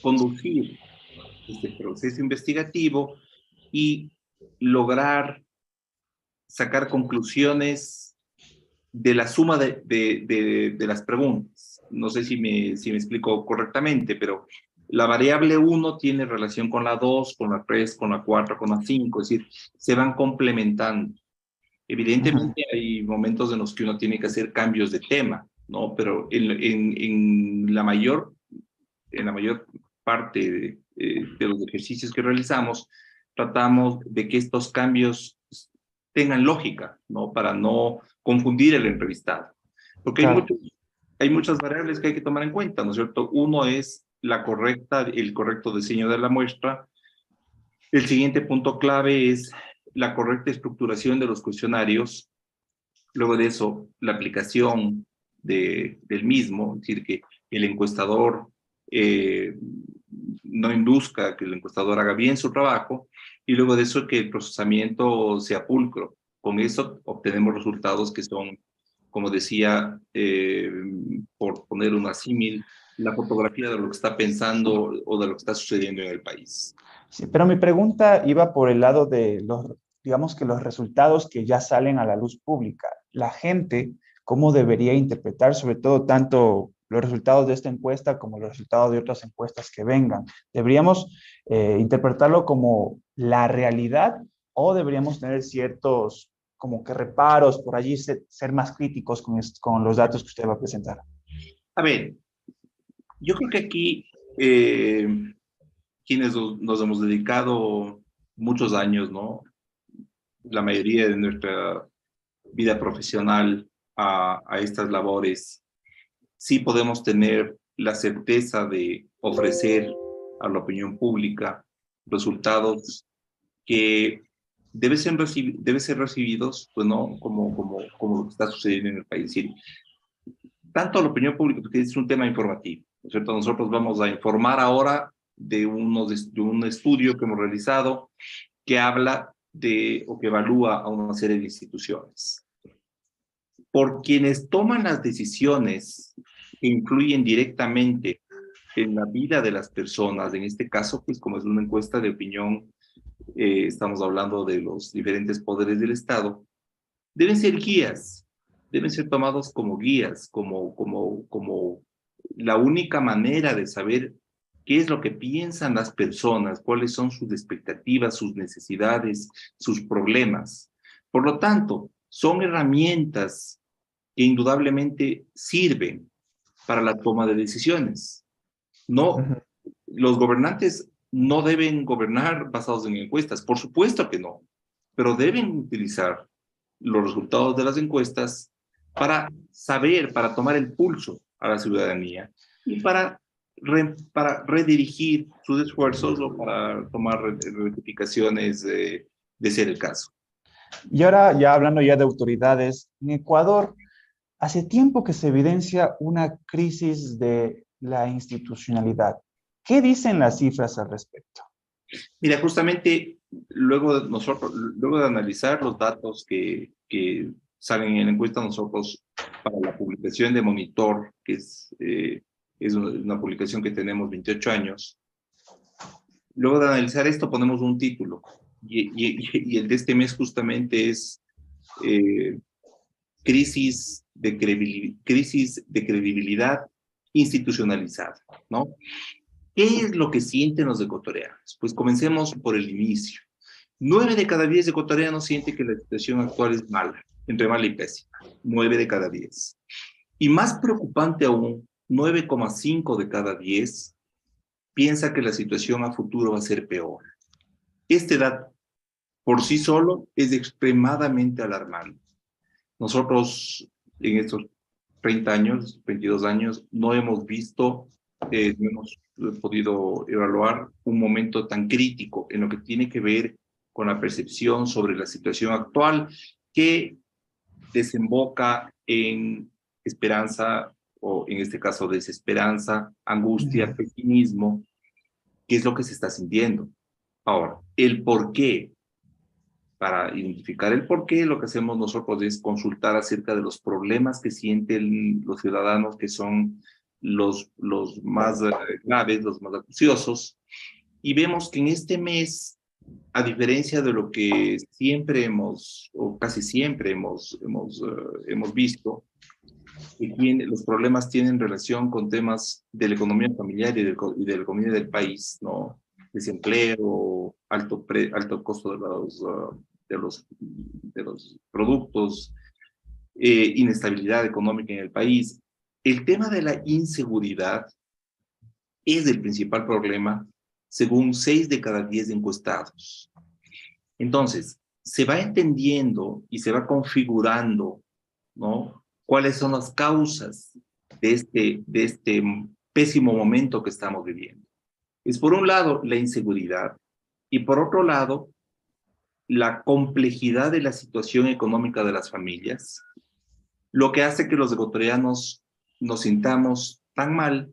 S9: conducir este proceso investigativo y lograr sacar conclusiones de la suma de, de, de, las preguntas. No sé si me, si me explico correctamente, pero la variable 1 tiene relación con la 2, con la 3, con la 4, con la 5, es decir, se van complementando. Evidentemente hay momentos en los que uno tiene que hacer cambios de tema, ¿no? Pero en, en, en la mayor en la mayor parte eh, de, los ejercicios que realizamos, tratamos de que estos cambios tengan lógica, ¿no? Para no confundir el entrevistado. Porque hay, hay muchas variables que hay que tomar en cuenta, ¿no es cierto? Uno es la correcta, el correcto diseño de la muestra. El siguiente punto clave es la correcta estructuración de los cuestionarios. Luego de eso, la aplicación de, del mismo, es decir, que el encuestador eh, no induzca que el encuestador haga bien su trabajo y luego de eso que el procesamiento sea pulcro. Con eso obtenemos resultados que son, como decía, eh, por poner una símil, la fotografía de lo que está pensando o de lo que está sucediendo en el país.
S3: Sí, pero mi pregunta iba por el lado de los, digamos que los resultados que ya salen a la luz pública. La gente, ¿cómo debería interpretar, sobre todo tanto los resultados de esta encuesta como los resultados de otras encuestas que vengan. ¿Deberíamos eh, interpretarlo como la realidad o deberíamos tener ciertos como que reparos por allí, ser, más críticos con, con, los datos que usted va a presentar?
S9: A ver, yo creo que aquí eh, quienes nos hemos dedicado muchos años, ¿no? La mayoría de nuestra vida profesional a, a estas labores sí podemos tener la certeza de ofrecer a la opinión pública resultados que deben ser, ser recibidos pues, ¿no? como, como, como lo que está sucediendo en el país. tanto a la opinión pública, porque es un tema informativo. cierto? Nosotros vamos a informar ahora de, uno, de un estudio que hemos realizado que habla de o que evalúa a una serie de instituciones. Por quienes toman las decisiones que influyen directamente en la vida de las personas. En este caso, pues como es una encuesta de opinión, eh, estamos hablando de los diferentes poderes del Estado, deben ser guías, deben ser tomados como guías, como, como, como la única manera de saber qué es lo que piensan las personas, cuáles son sus expectativas, sus necesidades, sus problemas. Por lo tanto, son herramientas que indudablemente sirven para la toma de decisiones. No, los gobernantes no deben gobernar basados en encuestas, por supuesto que no, pero deben utilizar los resultados de las encuestas para saber, para tomar el pulso a la ciudadanía y para, para redirigir sus esfuerzos o para tomar rectificaciones de, de ser el caso.
S3: Y ahora, ya hablando ya de autoridades, en Ecuador, hace tiempo que se evidencia una crisis de la institucionalidad. ¿Qué dicen las cifras al respecto?
S9: Mira, justamente luego de, nosotros, luego de analizar los datos que, que salen en la encuesta, nosotros para la publicación de Monitor, que es, eh, es una publicación que tenemos 28 años, luego de analizar esto ponemos un título, y, el de este mes justamente es eh, crisis, de crisis de credibilidad institucionalizada, ¿no? ¿Qué es lo que sienten los ecuatorianos? Pues comencemos por el inicio. Nueve de cada diez ecuatorianos sienten que la situación actual es mala, entre mala y pésima. Nueve de cada diez. Y más preocupante aún, 9,5 de cada diez piensa que la situación a futuro va a ser peor. Este dato por sí solo es extremadamente alarmante. Nosotros en estos 30 años, 22 años, no hemos visto, eh, no hemos podido evaluar un momento tan crítico en lo que tiene que ver con la percepción sobre la situación actual que desemboca en esperanza o en este caso desesperanza, angustia, pesimismo, que es lo que se está sintiendo. Ahora, el por qué. Para identificar el por qué, lo que hacemos nosotros es consultar acerca de los problemas que sienten los ciudadanos, que son los, los más eh, graves, los más acuciosos, y vemos que en este mes, a diferencia de lo que siempre hemos, o casi siempre hemos, hemos, eh, hemos visto, que tiene, los problemas tienen relación con temas de la economía familiar y de, y de la economía del país, ¿no? desempleo, alto, alto costo de los, uh, de los, de los productos, eh, inestabilidad económica en el país. El tema de la inseguridad es el principal problema según seis de cada diez encuestados. Entonces, se va entendiendo y se va configurando, ¿no? ¿Cuáles son las causas de este, de este pésimo momento que estamos viviendo? es por un lado la inseguridad y por otro lado la complejidad de la situación económica de las familias, lo que hace que los ecuatorianos nos sintamos tan mal,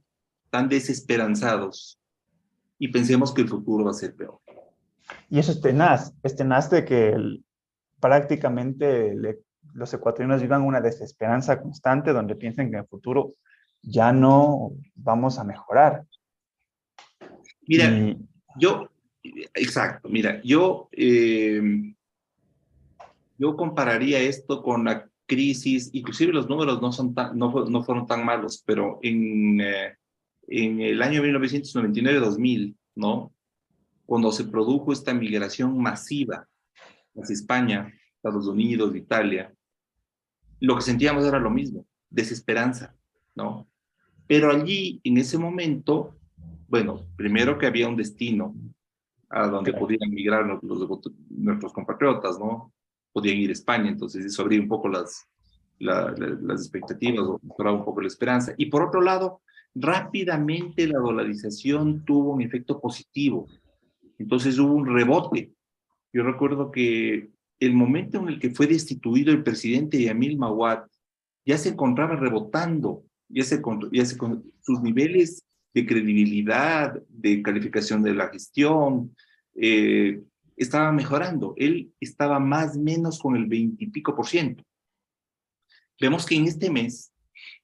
S9: tan desesperanzados y pensemos que el futuro va a ser peor.
S3: Y eso es tenaz, es tenaz de que prácticamente los ecuatorianos vivan una desesperanza constante donde piensen que en el futuro ya no vamos a mejorar.
S9: Mira, yo, exacto, mira, yo, eh, yo compararía esto con la crisis, inclusive los números no, son tan, no, no fueron tan malos, pero en, eh, en el año 1999-2000, ¿no? Cuando se produjo esta migración masiva hacia España, Estados Unidos, Italia, lo que sentíamos era lo mismo, desesperanza, ¿no? Pero allí, en ese momento, bueno, primero que había un destino a donde podían migrar nuestros compatriotas, ¿no? Podían ir a España, entonces eso abría un poco las, las expectativas o mejoraba un poco la esperanza. Y por otro lado, rápidamente la dolarización tuvo un efecto positivo. Entonces hubo un rebote. Yo recuerdo que el momento en el que fue destituido el presidente Yamil Mawad, ya se encontraba rebotando, ya se, ya se, sus niveles de credibilidad, de calificación de la gestión, eh, estaba mejorando. Él estaba más o menos con el 20 y pico por ciento. Vemos que en este mes,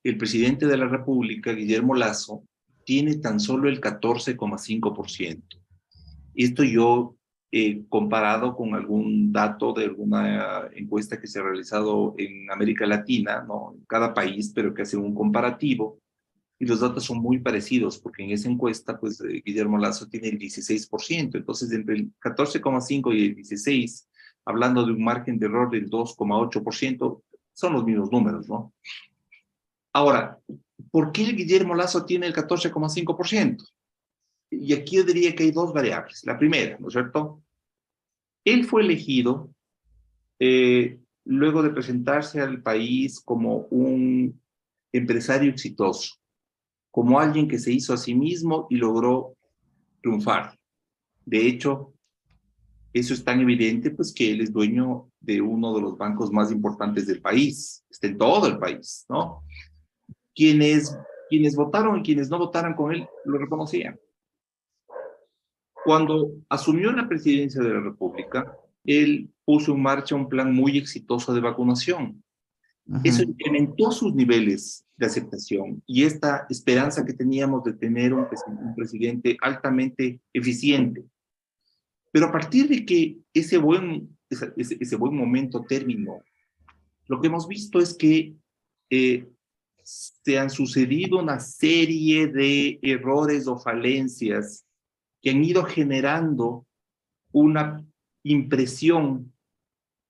S9: el presidente de la República, Guillermo Lazo, tiene tan solo el 14,5%. Esto yo he comparado con algún dato de alguna encuesta que se ha realizado en América Latina, ¿no? en cada país, pero que hace un comparativo, y los datos son muy parecidos, porque en esa encuesta, pues eh, Guillermo Lazo tiene el 16%, entonces entre el 14,5 y el 16 hablando de un margen de error del 2,8%, son los mismos números, ¿no? Ahora, ¿por qué el Guillermo Lazo tiene el 14,5%? Y aquí yo diría que hay dos variables. La primera, ¿no es cierto? Él fue elegido eh, luego de presentarse al país como un empresario exitoso, como alguien que se hizo a sí mismo y logró triunfar. De hecho, eso es tan evidente pues que él es dueño de uno de los bancos más importantes del país, está en todo el país, ¿no? Quienes, quienes votaron y quienes no votaron con él lo reconocían. Cuando asumió la presidencia de la República, él puso en marcha un plan muy exitoso de vacunación. Eso incrementó sus niveles de aceptación y esta esperanza que teníamos de tener un, presidente altamente eficiente. Pero a partir de que ese buen, ese, buen momento terminó, lo que hemos visto es que eh, se han sucedido una serie de errores o falencias que han ido generando una impresión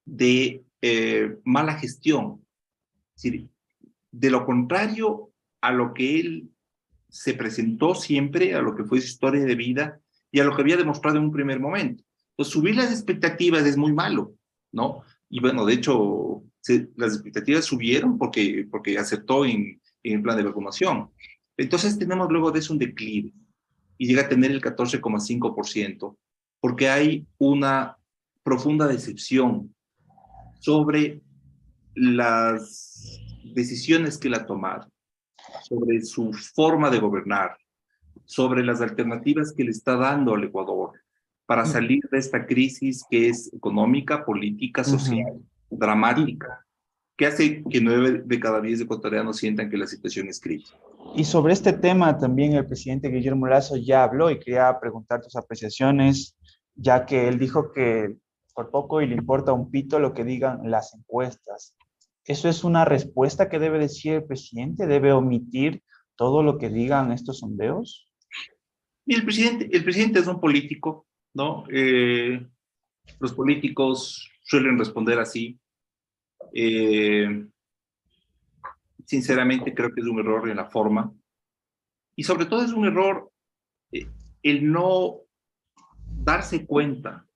S9: de eh, mala gestión. De lo contrario a lo que él se presentó siempre, a lo que fue su historia de vida y a lo que había demostrado en un primer momento. Pues subir las expectativas es muy malo, ¿no? Y bueno, de hecho, las expectativas subieron porque, porque aceptó en, en el plan de vacunación. Entonces tenemos luego de eso un declive y llega a tener el 14,5%, porque hay una profunda decepción sobre las decisiones que él ha tomado, sobre su forma de gobernar, sobre las alternativas que le está dando al Ecuador para salir de esta crisis que es económica, política, social, dramática, que hace que nueve de cada diez ecuatorianos sientan que la situación es crítica.
S3: Y sobre este tema también el presidente Guillermo Lazo ya habló y quería preguntar tus apreciaciones, ya que él dijo que por poco y le importa un pito lo que digan las encuestas. ¿Eso es una respuesta que debe decir el presidente? ¿Debe omitir todo lo que digan estos sondeos?
S9: El presidente, el presidente es un político, ¿no? Eh, los políticos suelen responder así. Eh, sinceramente creo que es un error en la forma. Y sobre todo es un error eh, el no darse cuenta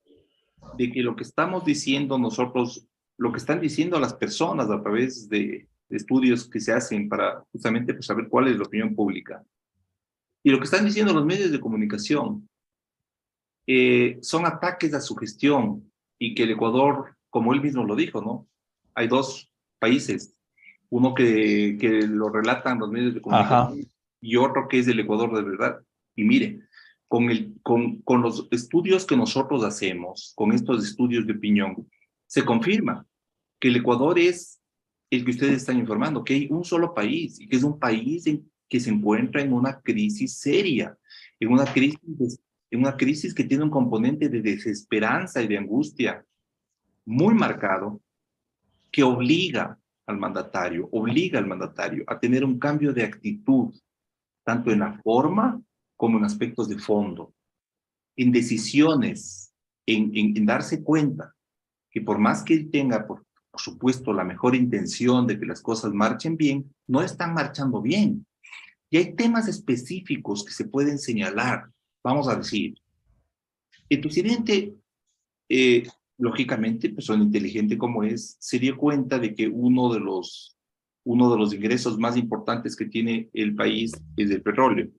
S9: de que lo que estamos diciendo nosotros, lo que están diciendo las personas a través de, estudios que se hacen para justamente pues, saber cuál es la opinión pública, y lo que están diciendo los medios de comunicación, eh, son ataques a su gestión y que el Ecuador, como él mismo lo dijo, ¿no? Hay dos países, uno que, que lo relatan los medios de comunicación y otro que es el Ecuador de verdad. Y miren, con, el, con, con los estudios que nosotros hacemos, con estos estudios de opinión, se confirma que el Ecuador es el que ustedes están informando, que hay un solo país y que es un país que se encuentra en una crisis seria, en una crisis, que tiene un componente de desesperanza y de angustia muy marcado, que obliga al mandatario, obliga al mandatario a tener un cambio de actitud, tanto en la forma como en aspectos de fondo, en decisiones, en, darse cuenta que por más que él tenga, por, por supuesto, la mejor intención de que las cosas marchen bien, no están marchando bien. Y hay temas específicos que se pueden señalar. Vamos a decir, el presidente, eh, lógicamente, persona inteligente como es, se dio cuenta de que uno de los uno de los ingresos más importantes que tiene el país es el petróleo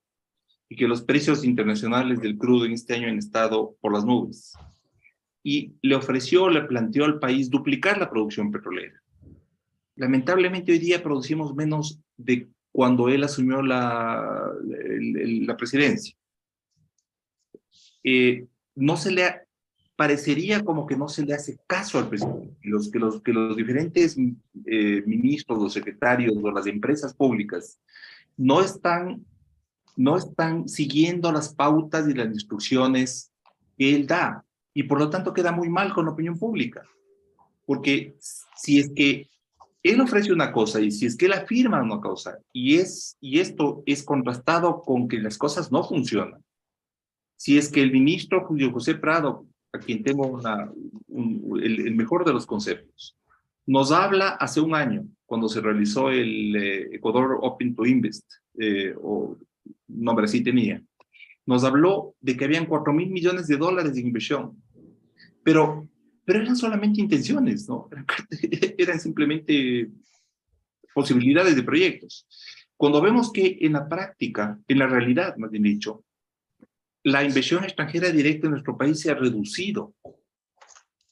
S9: y que los precios internacionales del crudo en este año han estado por las nubes. Y le ofreció, le planteó al país duplicar la producción petrolera. Lamentablemente hoy día producimos menos de cuando él asumió la, la, presidencia. Eh, no se le parecería como que no se le hace caso al presidente, los, que, los, que los diferentes eh, ministros, los secretarios o las empresas públicas no están no están siguiendo las pautas y las instrucciones que él da. Y por lo tanto queda muy mal con la opinión pública. Porque si es que él ofrece una cosa y si es que él afirma una cosa y, es, y esto es contrastado con que las cosas no funcionan, si es que el ministro Julio José Prado, a quien tengo el, mejor de los conceptos. Nos habla hace un año, cuando se realizó el eh, Ecuador Open to Invest, eh, o nombre así tenía, nos habló de que habían 4 mil millones de dólares de inversión, pero, pero eran solamente intenciones, ¿no? Eran simplemente posibilidades de proyectos. Cuando vemos que en la práctica, en la realidad, más bien dicho, la inversión extranjera directa en nuestro país se ha reducido.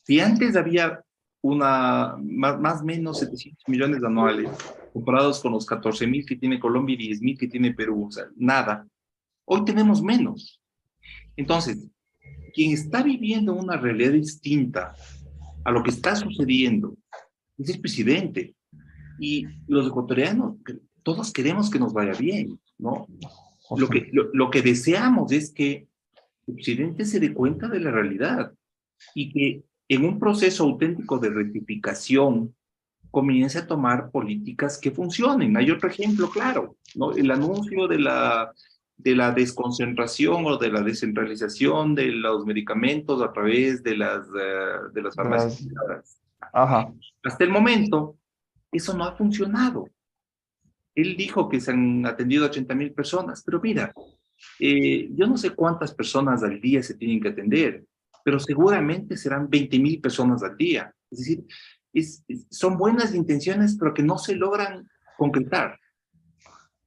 S9: Si antes había una, más o menos 700 millones anuales, comparados con los 14 mil que tiene Colombia y 10 mil que tiene Perú, o sea, nada. Hoy tenemos menos. Entonces, quien está viviendo una realidad distinta a lo que está sucediendo es el presidente. Y los ecuatorianos, todos queremos que nos vaya bien, ¿no? Lo que, lo, que deseamos es que el presidente se dé cuenta de la realidad y que en un proceso auténtico de rectificación comience a tomar políticas que funcionen. Hay otro ejemplo claro, ¿no? El anuncio de la, de la desconcentración o de la descentralización de los medicamentos a través de las, eh, de las farmacias. Ajá. Hasta el momento, eso no ha funcionado. Él dijo que se han atendido a 80 mil personas, pero mira, eh, yo no sé cuántas personas al día se tienen que atender, pero seguramente serán 20 mil personas al día. Es decir, son buenas intenciones, pero que no se logran concretar.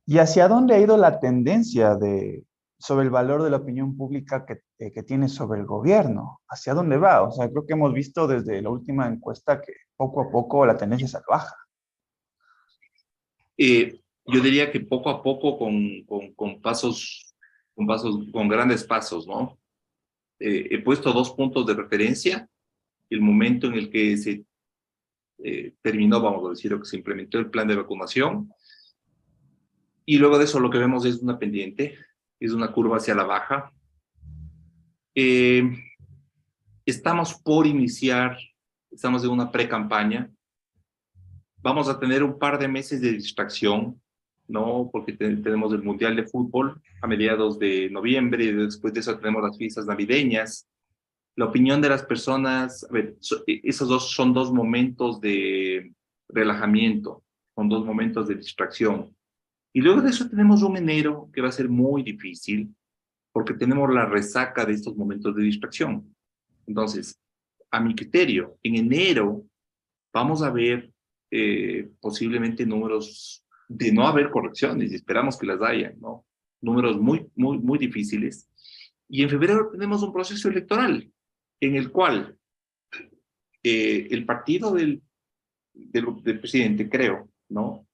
S3: ¿Y hacia dónde ha ido la tendencia de, sobre el valor de la opinión pública que, eh, que, tiene sobre el gobierno? ¿Hacia dónde va? O sea, creo que hemos visto desde la última encuesta que poco a poco la tendencia es baja.
S9: Eh, yo diría que poco a poco con, con, pasos, con pasos, con grandes pasos, ¿no? Eh, he puesto dos puntos de referencia. El momento en el que se eh, terminó, vamos a decir, o que se implementó el plan de vacunación. Y luego de eso lo que vemos es una pendiente, es una curva hacia la baja. estamos por iniciar, estamos en una pre-campaña vamos a tener un par de meses de distracción, ¿no? Porque tenemos el Mundial de Fútbol a mediados de noviembre y después de eso tenemos las fiestas navideñas. La opinión de las personas, e, esos dos son dos momentos de relajamiento, son dos momentos de distracción. Y luego de eso tenemos un enero que va a ser muy difícil porque tenemos la resaca de estos momentos de distracción. Entonces, a mi criterio, en enero vamos a ver eh, posiblemente números de no haber correcciones, y esperamos que las haya, ¿no? Números muy, muy, muy difíciles. Y en febrero tenemos un proceso electoral en el cual eh, el partido del, del, presidente, creo, ¿no?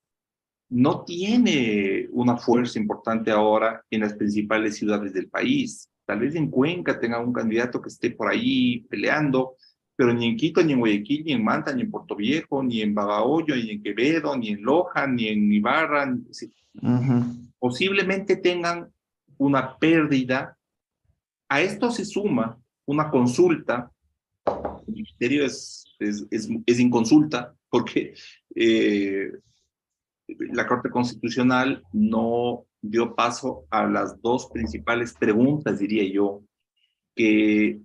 S9: No tiene una fuerza importante ahora en las principales ciudades del país. Tal vez en Cuenca tenga un candidato que esté por ahí peleando, pero ni en Quito, ni en Guayaquil, ni en Manta, ni en Puerto Viejo, ni en Babahoyo, ni en Quevedo, ni en Loja, ni en Ibarra, posiblemente tengan una pérdida. A esto se suma una consulta, el ministerio es, es, es, inconsulta, porque eh, la Corte Constitucional no dio paso a las dos principales preguntas, diría yo, que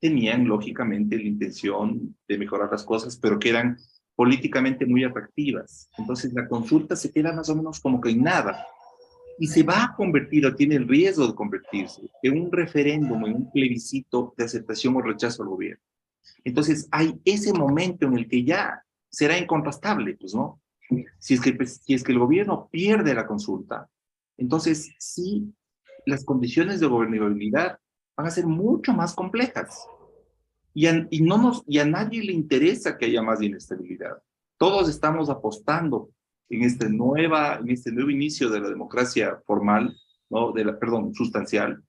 S9: tenían lógicamente la intención de mejorar las cosas, pero que eran políticamente muy atractivas. Entonces la consulta se queda más o menos como que en nada y se va a convertir o tiene el riesgo de convertirse en un referéndum, en un plebiscito de aceptación o rechazo al gobierno. Entonces hay ese momento en el que ya será incontrastable, pues, ¿no? Si es que, si es que el gobierno pierde la consulta, entonces sí, las condiciones de gobernabilidad van a ser mucho más complejas. Y a, y no nos, y a nadie le interesa que haya más inestabilidad. Todos estamos apostando en este, nueva, en este nuevo inicio de la democracia formal, ¿no? de la, perdón, sustancial.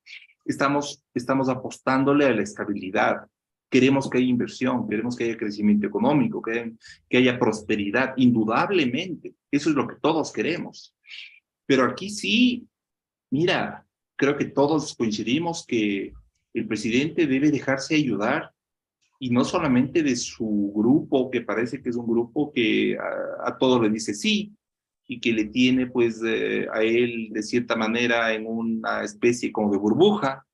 S9: Estamos, estamos apostándole a la estabilidad. Queremos que haya inversión, queremos que haya crecimiento económico, que, que haya prosperidad, indudablemente. Eso es lo que todos queremos. Pero aquí sí, mira, creo que todos coincidimos que el presidente debe dejarse ayudar y no solamente de su grupo, que parece que es un grupo que a, todo le dice sí y que le tiene pues eh, a él de cierta manera en una especie como de burbuja,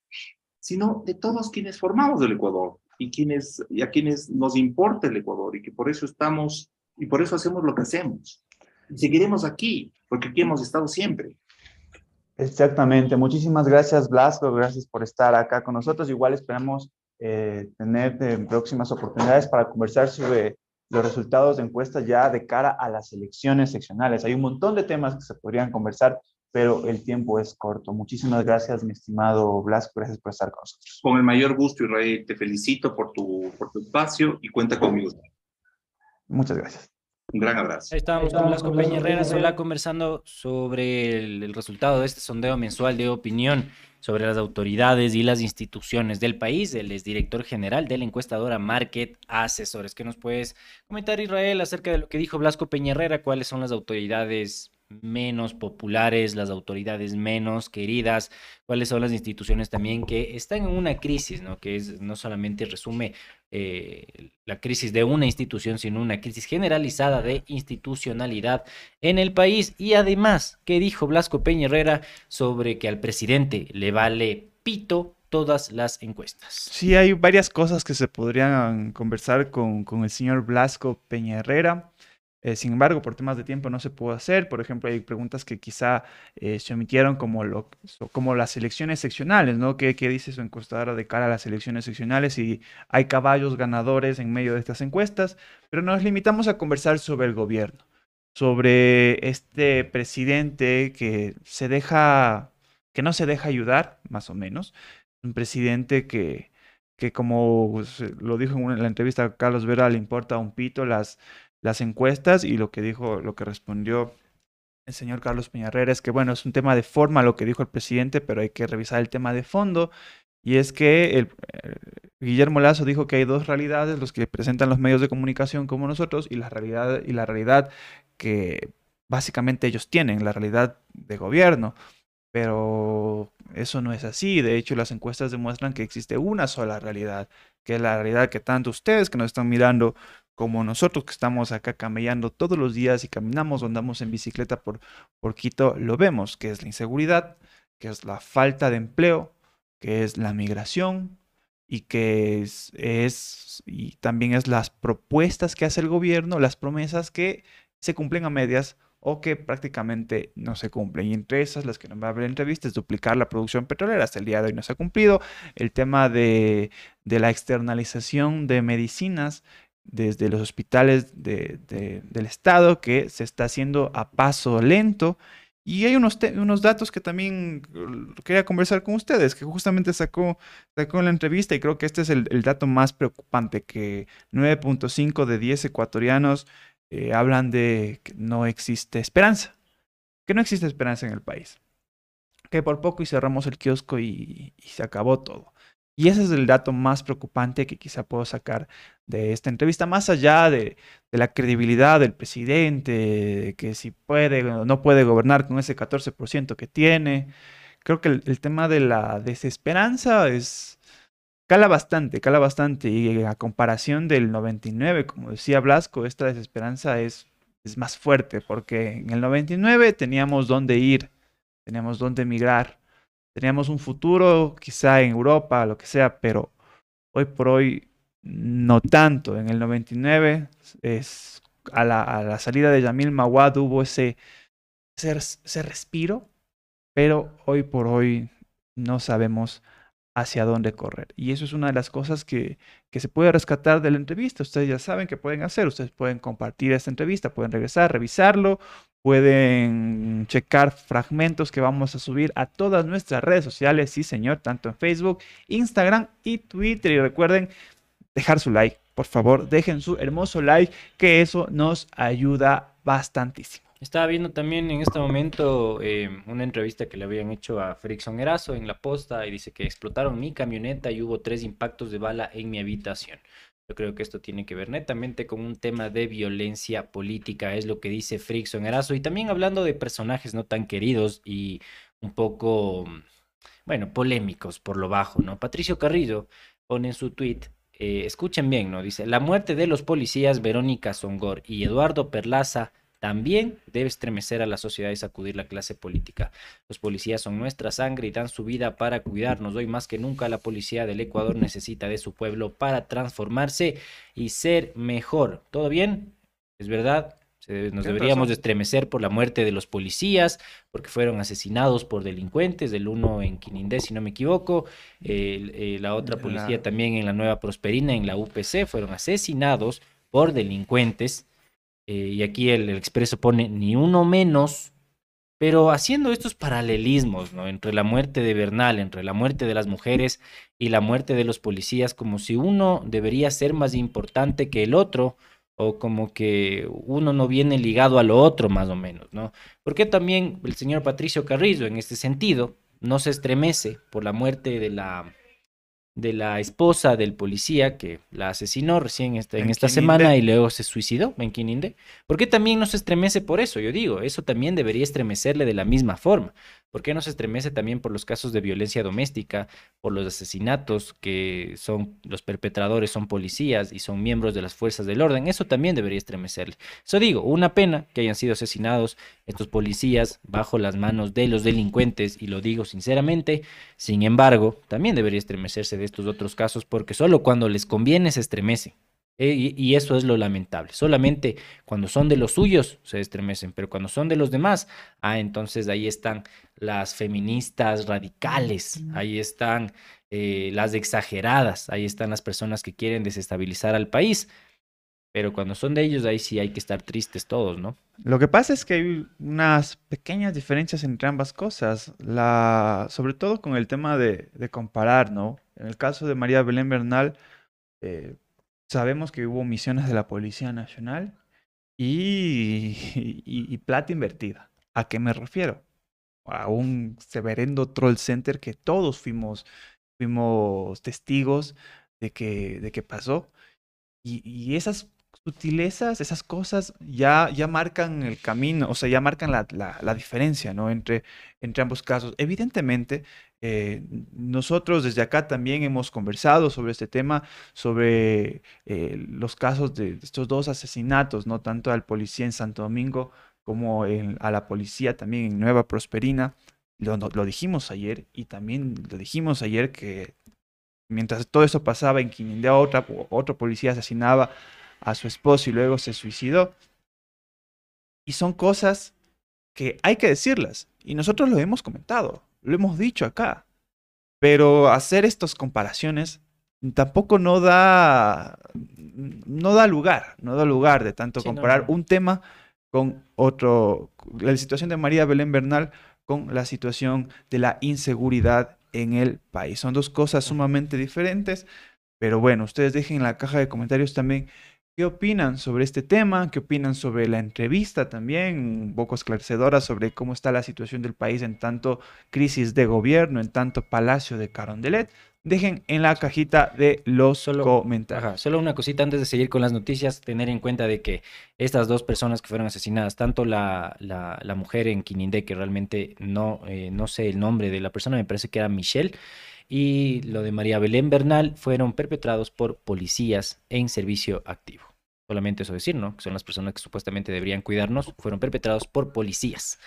S9: sino de todos quienes formamos el Ecuador. Y, quienes, y a quienes nos importa el Ecuador y que por eso estamos y por eso hacemos lo que hacemos. Seguiremos aquí, porque aquí hemos estado siempre.
S3: Exactamente. Muchísimas gracias, Blasco. Gracias por estar acá con nosotros. Igual esperamos eh, tener próximas oportunidades para conversar sobre los resultados de encuestas ya de cara a las elecciones seccionales. Hay un montón de temas que se podrían conversar, pero el tiempo es corto. Muchísimas gracias, mi estimado Blasco. Gracias por estar con nosotros.
S9: Con el mayor gusto, Israel. Te felicito por tu, por tu espacio y cuenta conmigo.
S3: Muchas gracias.
S9: Un gran abrazo.
S2: Ahí estábamos con Blasco Peña Herrera, Sola, conversando sobre el, el, resultado de este sondeo mensual de opinión sobre las autoridades y las instituciones del país. Él es director general de la encuestadora Market Asesores. ¿Qué nos puedes comentar, Israel, acerca de lo que dijo Blasco Peña Herrera? ¿Cuáles son las autoridades menos populares, las autoridades menos queridas, cuáles son las instituciones también que están en una crisis, ¿no? Que es, no solamente resume eh, la crisis de una institución, sino una crisis generalizada de institucionalidad en el país. Y además, ¿qué dijo Blasco Peña Herrera sobre que al presidente le vale pito todas las encuestas.
S3: Sí, hay varias cosas que se podrían conversar con, con el señor Blasco Peña Herrera. Eh, sin embargo, por temas de tiempo no se pudo hacer. Por ejemplo, hay preguntas que quizá eh, se omitieron como, lo, como las elecciones seccionales, ¿no? ¿Qué, ¿Qué, dice su encuestadora de cara a las elecciones seccionales? Y hay caballos ganadores en medio de estas encuestas, pero nos limitamos a conversar sobre el gobierno, sobre este presidente que se deja, que no se deja ayudar, más o menos. Un presidente que, que como lo dijo en la entrevista a Carlos Vera, le importa un pito las las encuestas y lo que dijo, lo que respondió el señor Carlos Peñarrera es que, bueno, es un tema de forma lo que dijo el presidente, pero hay que revisar el tema de fondo. Y es que el, eh, Guillermo Lazo dijo que hay dos realidades, los que presentan los medios de comunicación como nosotros y la realidad, y la realidad que básicamente ellos tienen, la realidad de gobierno. Pero eso no es así. De hecho, las encuestas demuestran que existe una sola realidad, que es la realidad que tanto ustedes que nos están mirando como nosotros que estamos acá camellando todos los días y caminamos o andamos en bicicleta por, por Quito, lo vemos, que es la inseguridad, que es la falta de empleo, que es la migración y que es, es y también es las propuestas que hace el gobierno, las promesas que se cumplen a medias o que prácticamente no se cumplen. Y entre esas, las que nos va a haber entrevista, es duplicar la producción petrolera. Hasta el día de hoy no se ha cumplido. El tema de, de la externalización de medicinas, desde los hospitales de, del Estado que se está haciendo a paso lento. Y hay unos, unos datos que también quería conversar con ustedes, que justamente sacó, sacó en la entrevista y creo que este es el, dato más preocupante, que 9.5 de 10 ecuatorianos eh, hablan de que no existe esperanza, que no existe esperanza en el país, que por poco y cerramos el kiosco y se acabó todo. Y ese es el dato más preocupante que quizá puedo sacar de esta entrevista, más allá de, la credibilidad del presidente, que si puede o no puede gobernar con ese 14% que tiene. Creo que el, tema de la desesperanza es cala bastante, cala bastante. Y a comparación del 99, como decía Blasco, esta desesperanza es, es más fuerte, porque en el 99 teníamos dónde ir, teníamos dónde emigrar teníamos un futuro quizá en Europa, lo que sea, pero hoy por hoy no tanto. En el 99, es, a, la, a la salida de Yamil Mawad hubo ese, ese, respiro, pero hoy por hoy no sabemos hacia dónde correr. Y eso es una de las cosas que, que, se puede rescatar de la entrevista. Ustedes ya saben qué pueden hacer. Ustedes pueden compartir esta entrevista, pueden regresar, revisarlo, pueden checar fragmentos que vamos a subir a todas nuestras redes sociales, sí señor, tanto en Facebook, Instagram y Twitter. Y recuerden dejar su like, por favor, dejen su hermoso like, que eso nos ayuda bastantísimo.
S2: Estaba viendo también en este momento eh, una entrevista que le habían hecho a Frickson Erazo en la posta y dice que explotaron mi camioneta y hubo tres impactos de bala en mi habitación. Yo creo que esto tiene que ver netamente con un tema de violencia política, es lo que dice Frickson Erazo. Y también hablando de personajes no tan queridos y un poco, bueno, polémicos por lo bajo, ¿no? Patricio Carrillo pone en su tweet eh, escuchen bien, ¿no? Dice, la muerte de los policías Verónica Songor y Eduardo Perlaza también debe estremecer a la sociedad y sacudir la clase política. Los policías son nuestra sangre y dan su vida para cuidarnos. Hoy más que nunca la policía del Ecuador necesita de su pueblo para transformarse y ser mejor. ¿Todo bien? ¿Es verdad? Nos deberíamos estremecer por la muerte de los policías, porque fueron asesinados por delincuentes, del uno en Quinindé, si no me equivoco, eh, la otra policía también en la Nueva Prosperina, en la UPC, fueron asesinados por delincuentes. Eh, y aquí el, expreso pone ni uno menos, pero haciendo estos paralelismos ¿no? entre la muerte de Bernal, entre la muerte de las mujeres y la muerte de los policías, como si uno debería ser más importante que el otro, o como que uno no viene ligado a lo otro más o menos, ¿no? Porque también el señor Patricio Carrizo en este sentido no se estremece por la muerte de la de la esposa del policía que la asesinó recién esta, en, esta semana y luego se suicidó en. ¿Por qué también no se estremece por eso? Yo digo, eso también debería estremecerle de la misma forma. ¿Por qué no se estremece también por los casos de violencia doméstica, por los asesinatos que son los perpetradores son policías y son miembros de las fuerzas del orden? Eso también debería estremecerle. Eso digo, una pena que hayan sido asesinados estos policías bajo las manos de los delincuentes y lo digo sinceramente. Sin embargo, también debería estremecerse de estos otros casos porque solo cuando les conviene se estremece. Eh, y, eso es lo lamentable. Solamente cuando son de los suyos se estremecen, pero cuando son de los demás, ah, entonces ahí están las feministas radicales, ahí están eh, las exageradas, ahí están las personas que quieren desestabilizar al país. Pero cuando son de ellos, ahí sí hay que estar tristes todos, ¿no?
S3: Lo que pasa es que hay unas pequeñas diferencias entre ambas cosas, la, sobre todo con el tema de, comparar, ¿no? En el caso de María Belén Bernal, eh, Sabemos que hubo misiones de la Policía Nacional y, plata invertida. ¿A qué me refiero? A un severendo troll center que todos fuimos, fuimos testigos de que, de que pasó. Y, y, esas sutilezas, esas cosas ya, ya marcan el camino, o sea, ya marcan la, la, diferencia ¿no? entre, entre ambos casos. Evidentemente, eh, nosotros desde acá también hemos conversado sobre este tema, sobre eh, los casos de estos dos asesinatos, no tanto al policía en Santo Domingo como a la policía también en Nueva Prosperina. Lo, lo, dijimos ayer y también lo dijimos ayer que mientras todo eso pasaba en Quinindea, otra, otro policía asesinaba a su esposo y luego se suicidó. Y son cosas que hay que decirlas y nosotros lo hemos comentado. Lo hemos dicho acá. Pero hacer estas comparaciones tampoco no da, no da lugar, no da lugar de tanto comparar un tema con otro, la situación de María Belén Bernal con la situación de la inseguridad en el país. Son dos cosas sumamente diferentes, pero bueno, ustedes dejen en la caja de comentarios también ¿Qué opinan sobre este tema? ¿Qué opinan sobre la entrevista también? Un poco esclarecedora sobre cómo está la situación del país en tanto crisis de gobierno, en tanto palacio de Carondelet. Dejen en la cajita de los comentarios.
S2: solo una cosita antes de seguir con las noticias, tener en cuenta de que estas dos personas que fueron asesinadas, tanto la, la, mujer en Quinindé, que realmente no, eh, no sé el nombre de la persona, me parece que era Michelle, y lo de María Belén Bernal fueron perpetrados por policías en servicio activo. Solamente eso decir, ¿no? Que son las personas que supuestamente deberían cuidarnos, fueron perpetrados por policías.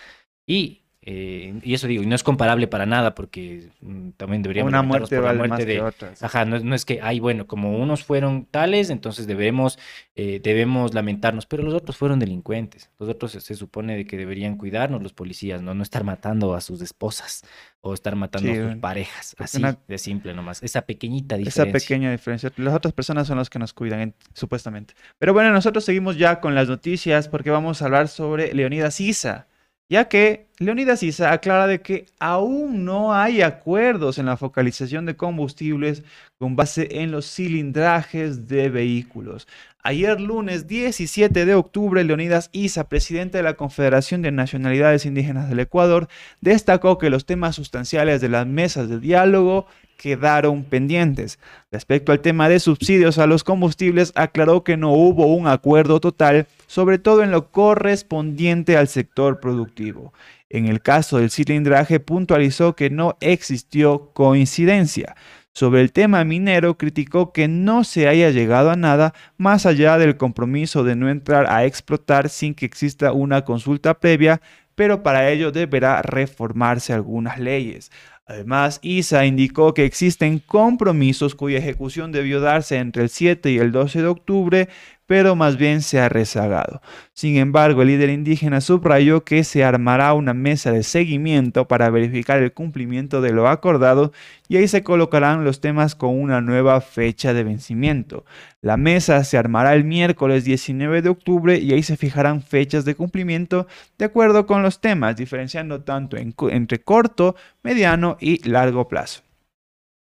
S2: Y eh, y eso digo, y no es comparable para nada porque mm, también deberíamos
S3: una muerte,
S2: por la
S3: muerte
S2: de
S3: otras.
S2: Ajá, no, es que, ay, bueno, como unos fueron tales, entonces debemos, eh, debemos lamentarnos, pero los otros fueron delincuentes. Los otros se, supone de que deberían cuidarnos los policías, no, no estar matando a sus esposas o estar matando a sus parejas, así de simple nomás. Esa pequeñita diferencia.
S3: Esa pequeña diferencia. Las otras personas son las que nos cuidan, supuestamente. Pero bueno, nosotros seguimos ya con las noticias porque vamos a hablar sobre Leonidas Isa ya que Leonidas Issa aclara de que aún no hay acuerdos en la focalización de combustibles con base en los cilindrajes de vehículos. Ayer lunes 17 de octubre, Leonidas Isa, presidente de la Confederación de Nacionalidades Indígenas del Ecuador, destacó que los temas sustanciales de las mesas de diálogo quedaron pendientes. Respecto al tema de subsidios a los combustibles, aclaró que no hubo un acuerdo total, sobre todo en lo correspondiente al sector productivo. En el caso del cilindraje, puntualizó que no existió coincidencia. Sobre el tema minero, criticó que no se haya llegado a nada más allá del compromiso de no entrar a explotar sin que exista una consulta previa, pero para ello deberá reformarse algunas leyes. Además, ISA indicó que existen compromisos cuya ejecución debió darse entre el 7 y el 12 de octubre, pero más bien se ha rezagado. Sin embargo, el líder indígena subrayó que se armará una mesa de seguimiento para verificar el cumplimiento de lo acordado y ahí se colocarán los temas con una nueva fecha de vencimiento. La mesa se armará el miércoles 19 de octubre y ahí se fijarán fechas de cumplimiento de acuerdo con los temas, diferenciando tanto entre corto, mediano y largo plazo.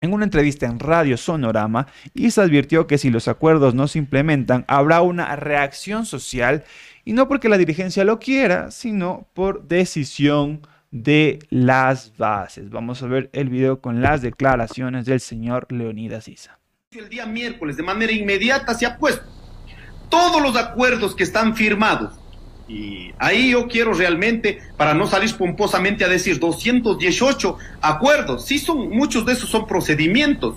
S3: En una entrevista en Radio Sonorama, ISA advirtió que si los acuerdos no se implementan, habrá una reacción social, y no porque la dirigencia lo quiera, sino por decisión de las bases. Vamos a ver el video con las declaraciones del señor Leonidas Isa.
S10: El día miércoles, de manera inmediata, se ha puesto todos los acuerdos que están firmados y ahí yo quiero realmente, para no salir pomposamente a decir 218 acuerdos, sí son, muchos de esos son procedimientos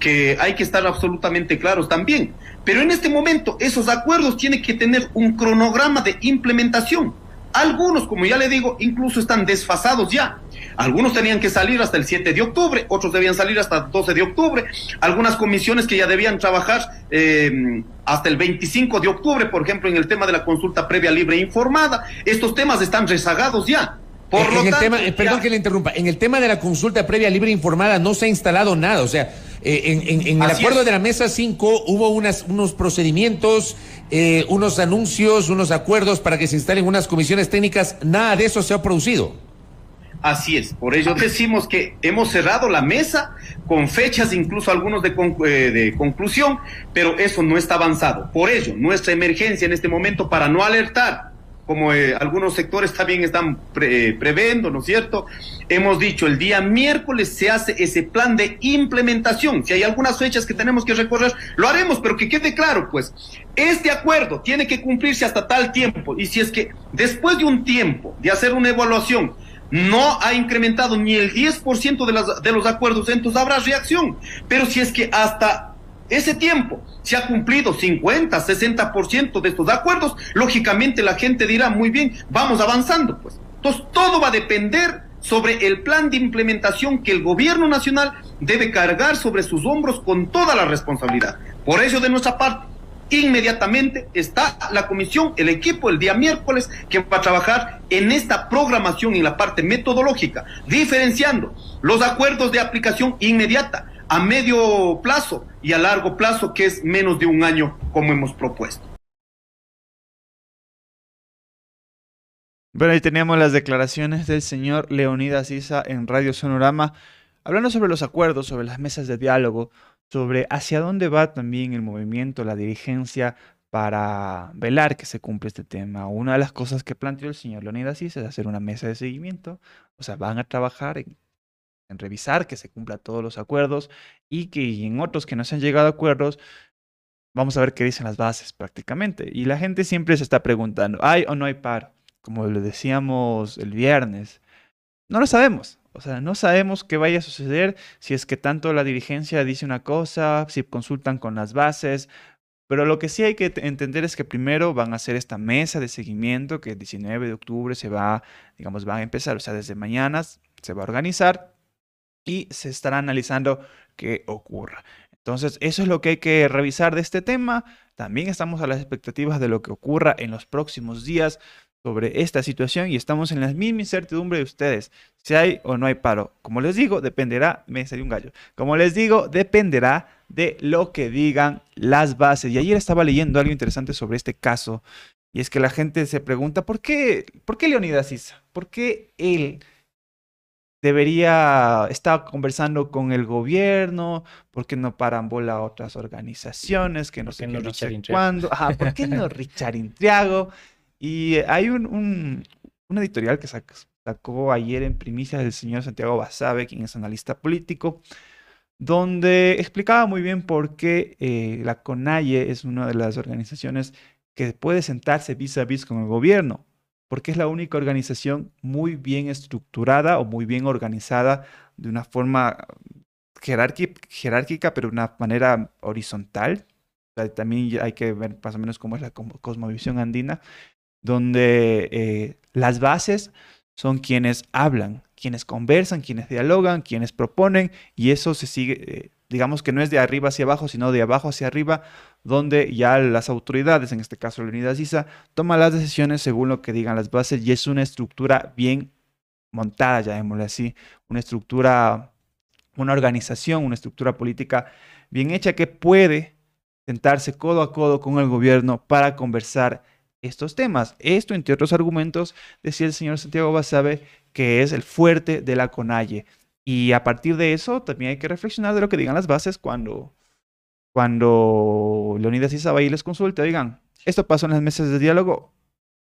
S10: que hay que estar absolutamente claros también. Pero en este momento esos acuerdos tienen que tener un cronograma de implementación. Algunos, como ya le digo, incluso están desfasados ya. Algunos tenían que salir hasta el 7 de octubre, otros debían salir hasta el 12 de octubre. Algunas comisiones que ya debían trabajar eh, hasta el 25 de octubre, por ejemplo, en el tema de la consulta previa libre e informada. Estos temas están rezagados ya.
S11: Por lo tanto, tema, perdón que le interrumpa, en el tema de la consulta previa libre e informada no se ha instalado nada, o sea, eh, en, el acuerdo de la mesa 5 hubo unas, unos procedimientos, eh, unos anuncios, unos acuerdos para que se instalen unas comisiones técnicas, nada de eso se ha producido.
S10: Así es, por ello decimos que hemos cerrado la mesa con fechas, incluso algunos de, eh, de, conclusión, pero eso no está avanzado. Por ello, nuestra emergencia en este momento para no alertar, como eh, algunos sectores también están eh, previendo, ¿no es cierto? Hemos dicho, el día miércoles se hace ese plan de implementación. Si hay algunas fechas que tenemos que recorrer, lo haremos, pero que quede claro, pues, este acuerdo tiene que cumplirse hasta tal tiempo. Y si es que después de un tiempo de hacer una evaluación, no ha incrementado ni el 10% de, las, de los acuerdos, entonces habrá reacción. Pero si es que hasta ese tiempo se ha cumplido 50, 60% de estos acuerdos, lógicamente la gente dirá, muy bien, vamos avanzando, pues. Entonces, todo va a depender sobre el plan de implementación que el gobierno nacional debe cargar sobre sus hombros con toda la responsabilidad. Por eso, de nuestra parte, inmediatamente está la comisión, el equipo el día miércoles que va a trabajar en esta programación y la parte metodológica, diferenciando los acuerdos de aplicación inmediata, a medio plazo y a largo plazo, que es menos de un año como hemos propuesto.
S3: Bueno, ahí teníamos las declaraciones del señor Leonidas Isa en Radio Sonorama, hablando sobre los acuerdos, sobre las mesas de diálogo, sobre hacia dónde va también el movimiento, la dirigencia para velar que se cumple este tema. Una de las cosas que planteó el señor Leonidas es hacer una mesa de seguimiento, o sea, van a trabajar en, revisar que se cumplan todos los acuerdos y que en otros que no se han llegado a acuerdos, vamos a ver qué dicen las bases prácticamente. Y la gente siempre se está preguntando, ¿hay o no hay paro? Como le decíamos el viernes, no lo sabemos. O sea, no sabemos qué vaya a suceder si es que tanto la dirigencia dice una cosa, si consultan con las bases, pero lo que sí hay que entender es que primero van a hacer esta mesa de seguimiento que el 19 de octubre se va, digamos, va a empezar, o sea, desde mañana se va a organizar y se estará analizando qué ocurra. Entonces, eso es lo que hay que revisar de este tema. También estamos a las expectativas de lo que ocurra en los próximos días sobre esta situación y estamos en la misma incertidumbre de ustedes, si hay o no hay paro. Como les digo, dependerá, me salió un gallo, como les digo, dependerá de lo que digan las bases. Y ayer estaba leyendo algo interesante sobre este caso y es que la gente se pregunta, ¿por qué, por qué Leonidas Isa? ¿Por qué él debería estar conversando con el gobierno? ¿Por qué no paran bola a otras organizaciones? Que no sé, no, cuándo. ¿Por qué no Richard Intriago? Y hay un, editorial que sacó ayer en primicia del señor Santiago Basabe, quien es analista político, donde explicaba muy bien por qué eh, la CONAIE es una de las organizaciones que puede sentarse vis a vis con el gobierno, porque es la única organización muy bien estructurada o muy bien organizada de una forma jerárquica, pero de una manera horizontal. también hay que ver más o menos cómo es la cosmovisión andina, donde eh, las bases son quienes hablan, quienes conversan, quienes dialogan, quienes proponen, y eso se sigue, eh, digamos que no es de arriba hacia abajo, sino de abajo hacia arriba, donde ya las autoridades, en este caso la unidad CISA, toman las decisiones según lo que digan las bases, y es una estructura bien montada, llamémosle así, una estructura, una organización, una estructura política bien hecha que puede sentarse codo a codo con el gobierno para conversar estos temas. Esto, entre otros argumentos, decía el señor Santiago Basabe, que es el fuerte de la CONAIE. Y a partir de eso, también hay que reflexionar de lo que digan las bases cuando, cuando Leonidas y les consulte, digan, esto pasó en las mesas de diálogo,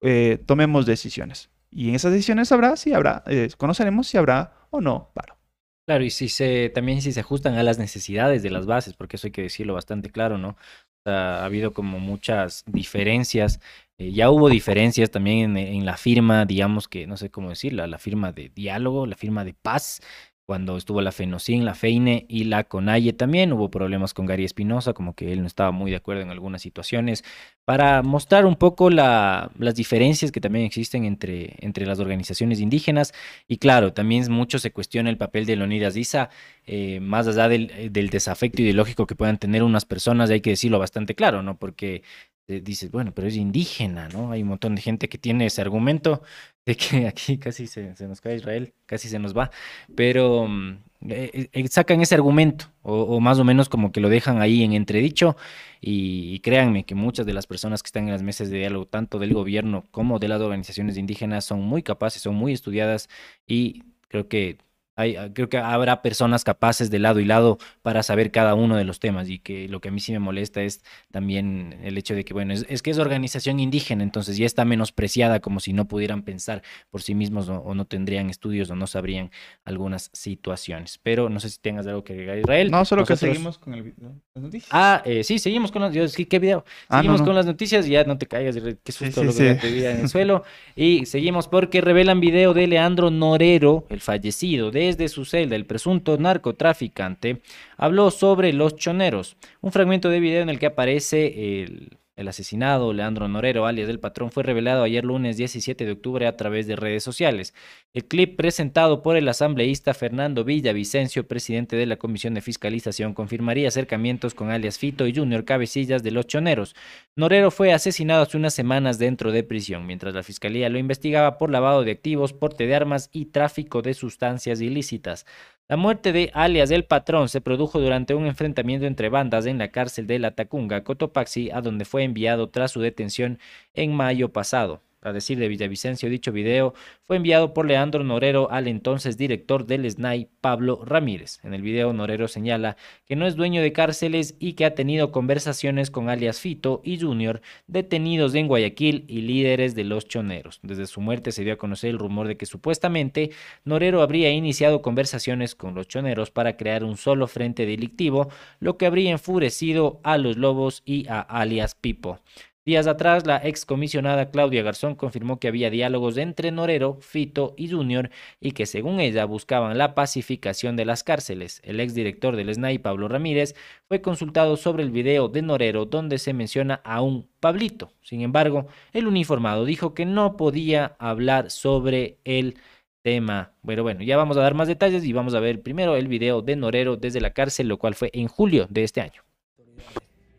S3: eh, tomemos decisiones. Y en esas decisiones habrá, sí habrá, eh, conoceremos si habrá o no paro.
S2: Claro, y si se, también si se ajustan a las necesidades de las bases, porque eso hay que decirlo bastante claro, ¿no? ha habido como muchas diferencias eh, ya hubo diferencias también en, la firma, digamos que, no sé cómo decirla, la firma de diálogo, la firma de paz, cuando estuvo la FENOCIN, la FEINE y la CONAIE también. Hubo problemas con Gary Espinosa, como que él no estaba muy de acuerdo en algunas situaciones, para mostrar un poco las diferencias que también existen entre, entre las organizaciones indígenas. Y claro, también mucho se cuestiona el papel de Leonidas Diza, eh, más allá del, del, desafecto ideológico que puedan tener unas personas, hay que decirlo bastante claro, ¿no? Porque eh, dices, bueno, pero es indígena, ¿no? Hay un montón de gente que tiene ese argumento de que aquí casi se, nos cae Israel, casi se nos va, pero mm, eh, eh, sacan ese argumento, o, más o menos como que lo dejan ahí en entredicho, y, créanme que muchas de las personas que están en las mesas de diálogo, tanto del gobierno como de las organizaciones indígenas, son muy capaces, son muy estudiadas, y creo que Ah, creo que habrá personas capaces de lado y lado para saber cada uno de los temas y que lo que a mí sí me molesta es también el hecho de que, bueno, es, que es organización indígena, entonces ya está menospreciada como si no pudieran pensar por sí mismos o, no tendrían estudios o no sabrían algunas situaciones. Pero no sé si tengas algo que agregar, Israel.
S3: No, solo que seguimos con el,
S2: las noticias. Ah, eh, sí, seguimos con las noticias. ¿Qué video? Ah, seguimos con las noticias, ya no te caigas, qué susto lo que te en el suelo. Y seguimos porque revelan video de Leandro Norero, el fallecido, de desde su celda, el presunto narcotraficante habló sobre los choneros. Un fragmento de video en el que aparece el el asesinado, Leandro Norero, alias del patrón, fue revelado ayer lunes 17 de octubre a través de redes sociales. El clip presentado por el asambleísta Fernando Villavicencio, presidente de la Comisión de Fiscalización, confirmaría acercamientos con alias Fito y Junior Cabecillas de los Choneros. Norero fue asesinado hace unas semanas dentro de prisión, mientras la fiscalía lo investigaba por lavado de activos, porte de armas y tráfico de sustancias ilícitas. La muerte de alias el patrón se produjo durante un enfrentamiento entre bandas en la cárcel de La Tacunga, Cotopaxi, a donde fue enviado tras su detención en mayo pasado. A decir de Villavicencio, dicho video fue enviado por Leandro Norero al entonces director del SNAI, Pablo Ramírez. En el video, Norero señala que no es dueño de cárceles y que ha tenido conversaciones con alias Fito y Junior, detenidos en Guayaquil y líderes de los choneros. Desde su muerte se dio a conocer el rumor de que supuestamente Norero habría iniciado conversaciones con los choneros para crear un solo frente delictivo, lo que habría enfurecido a los lobos y a alias Pipo. Días atrás, la excomisionada Claudia Garzón confirmó que había diálogos entre Norero, Fito y Junior y que según ella buscaban la pacificación de las cárceles. El exdirector del SNAI, Pablo Ramírez, fue consultado sobre el video de Norero donde se menciona a un Pablito. Sin embargo, el uniformado dijo que no podía hablar sobre el tema. Bueno, bueno, ya vamos a dar más detalles y vamos a ver primero el video de Norero desde la cárcel, lo cual fue en julio de este año.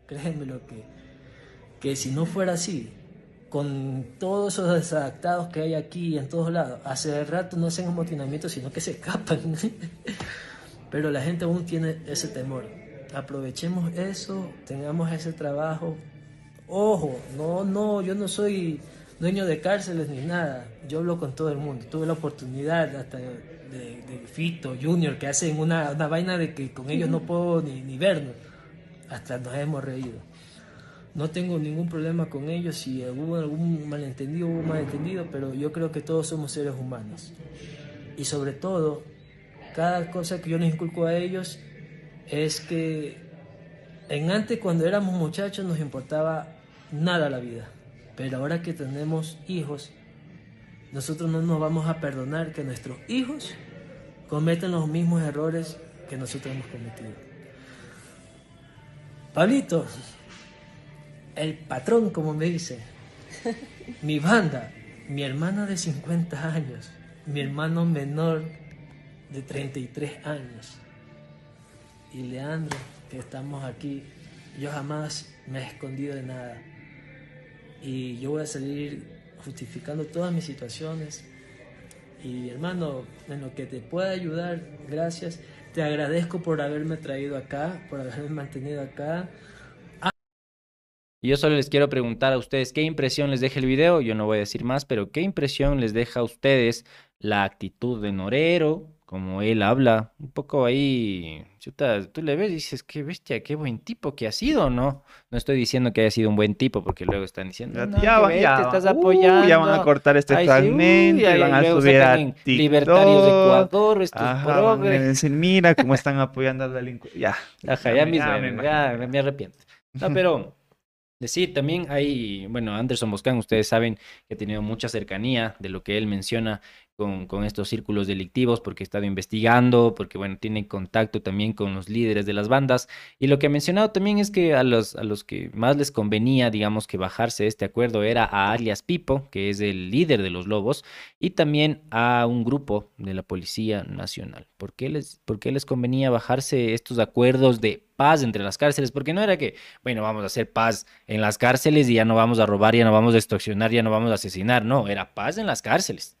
S12: Créeme lo que que si no fuera así, con todos esos desadaptados que hay aquí en todos lados, hace rato no hacen amotinamiento, sino que se escapan. Pero la gente aún tiene ese temor. Aprovechemos eso, tengamos ese trabajo. Ojo, no, no, yo no soy dueño de cárceles ni nada. Yo hablo con todo el mundo. Tuve la oportunidad hasta de, Fito, Junior, que hacen una, una, vaina de que con ellos no puedo ni, ni vernos. Hasta nos hemos reído. No tengo ningún problema con ellos, si hubo algún malentendido, hubo malentendido, pero yo creo que todos somos seres humanos. Y sobre todo, cada cosa que yo les inculco a ellos es que en antes cuando éramos muchachos nos importaba nada la vida, pero ahora que tenemos hijos, nosotros no nos vamos a perdonar que nuestros hijos cometan los mismos errores que nosotros hemos cometido. Pablito, el patrón, como me dice, mi banda, mi hermana de 50 años, mi hermano menor de 33 años y Leandro, que estamos aquí, yo jamás me he escondido de nada y yo voy a salir justificando todas mis situaciones y hermano, en lo que te pueda ayudar, gracias. Te agradezco por haberme traído acá, por haberme mantenido acá.
S2: Y yo solo les quiero preguntar a ustedes qué impresión les deja el video. Yo no voy a decir más, pero qué impresión les deja a ustedes la actitud de Norero, como él habla, un poco ahí, chuta, tú le ves y dices, qué bestia, qué buen tipo que ha sido, ¿no? No estoy diciendo que haya sido un buen tipo, porque luego están diciendo,
S3: Ya,
S2: no,
S3: ya,
S2: que
S3: va- ya
S2: te
S3: uh, ya van a cortar este
S2: Ay, sí,
S3: fragmento
S2: uy,
S3: y van a subir a TikTok.
S2: Libertarios de Ecuador, estos
S3: Ajá, van a
S2: progres.
S3: decir, mira cómo están apoyando al delincuente. Ya.
S2: Ajá,
S3: ya
S2: mismo,
S3: ya me
S2: ya,
S3: imagino.
S2: me arrepiento. No, pero decir, también hay, bueno, Anderson Boscan, ustedes saben que ha tenido mucha cercanía de lo que él menciona con, con estos círculos delictivos, porque ha estado investigando, porque, bueno, tiene contacto también con los líderes de las bandas. Y lo que ha mencionado también es que a los, a los que más les convenía, digamos, que bajarse este acuerdo era a alias Pipo, que es el líder de los Lobos, y también a un grupo de la Policía Nacional. ¿Por qué les, por qué les convenía bajarse estos acuerdos de paz entre las cárceles? Porque no era que, bueno, vamos a hacer paz en las cárceles y ya no vamos a robar, ya no vamos a extorsionar, ya no vamos a asesinar. No, era paz en las cárceles.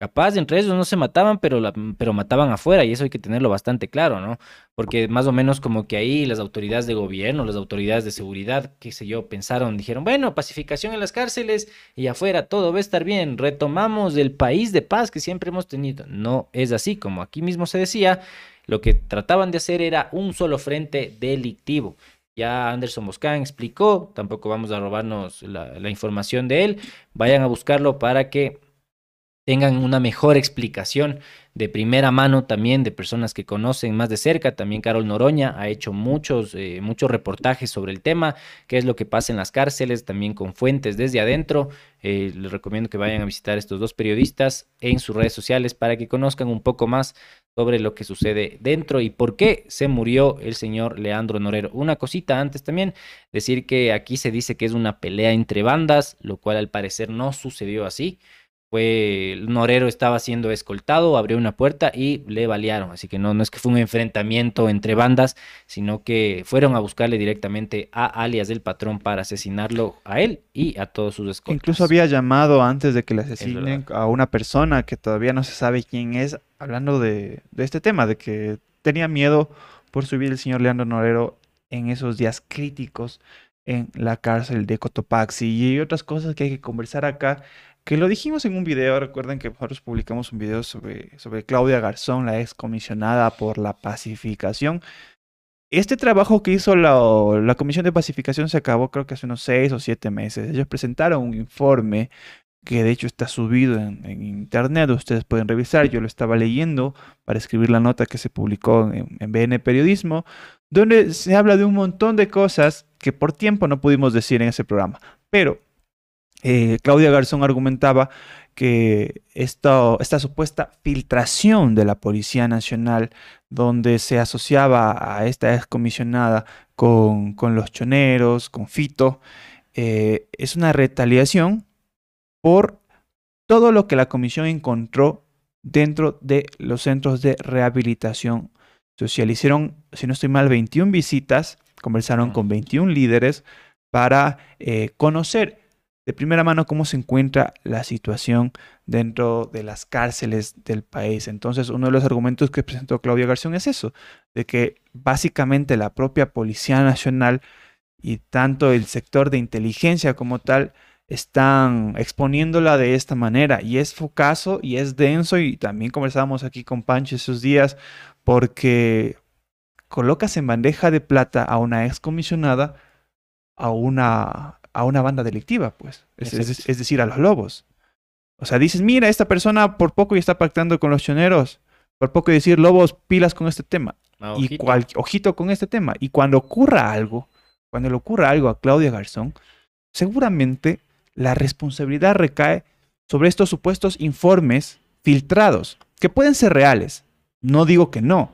S2: Capaz entre ellos no se mataban, pero, pero mataban afuera, y eso hay que tenerlo bastante claro, ¿no? Porque más o menos como que ahí las autoridades de gobierno, las autoridades de seguridad, qué sé yo, pensaron, dijeron, bueno, pacificación en las cárceles y afuera todo va a estar bien, retomamos el país de paz que siempre hemos tenido. No es así, como aquí mismo se decía, lo que trataban de hacer era un solo frente delictivo. Ya Anderson Boscan explicó, tampoco vamos a robarnos la, información de él, vayan a buscarlo para que tengan una mejor explicación de primera mano también de personas que conocen más de cerca. También Carol Noroña ha hecho muchos, eh, muchos reportajes sobre el tema, qué es lo que pasa en las cárceles, también con fuentes desde adentro. Eh, les recomiendo que vayan a visitar estos dos periodistas en sus redes sociales para que conozcan un poco más sobre lo que sucede dentro y por qué se murió el señor Leandro Norero. Una cosita antes también, decir que aquí se dice que es una pelea entre bandas, lo cual al parecer no sucedió así fue Norero estaba siendo escoltado, abrió una puerta y le balearon. Así que no, no es que fue un enfrentamiento entre bandas, sino que fueron a buscarle directamente a alias del patrón para asesinarlo a él y a todos sus escoltas.
S3: Incluso había llamado antes de que le asesinen a una persona que todavía no se sabe quién es, hablando de, de este tema, de que tenía miedo por subir el señor Leandro Norero en esos días críticos en la cárcel de Cotopaxi y otras cosas que hay que conversar acá que lo dijimos en un video, recuerden que nosotros publicamos un video sobre, sobre Claudia Garzón, la ex comisionada por la pacificación. Este trabajo que hizo la, la Comisión de Pacificación se acabó creo que hace unos seis o siete meses. Ellos presentaron un informe que de hecho está subido en, en internet, ustedes pueden revisar, yo lo estaba leyendo para escribir la nota que se publicó en, en BN Periodismo, donde se habla de un montón de cosas que por tiempo no pudimos decir en ese programa. Pero eh, Claudia Garzón argumentaba que esta supuesta filtración de la Policía Nacional, donde se asociaba a esta excomisionada con, con los choneros, con Fito, eh, es una retaliación por todo lo que la comisión encontró dentro de los centros de rehabilitación social. Hicieron, si no estoy mal, 21 visitas, conversaron con 21 líderes para eh, conocer de primera mano cómo se encuentra la situación dentro de las cárceles del país. Entonces, uno de los argumentos que presentó Claudia Garzón es eso, de que básicamente la propia Policía Nacional y tanto el sector de inteligencia como tal están exponiéndola de esta manera y es focazo y es denso y también conversábamos aquí con Pancho esos días porque colocas en bandeja de plata a una excomisionada a una a una banda delictiva, pues. Es, es, es, decir, a los lobos. O sea, dices, mira, esta persona por poco y está pactando con los choneros. Por poco decir, lobos, pilas con este tema.
S2: Ah,
S3: y
S2: ojito.
S3: cual, ojito con este tema. Y cuando ocurra algo, cuando le ocurra algo a Claudia Garzón, seguramente la responsabilidad recae sobre estos supuestos informes filtrados, que pueden ser reales. No digo que no,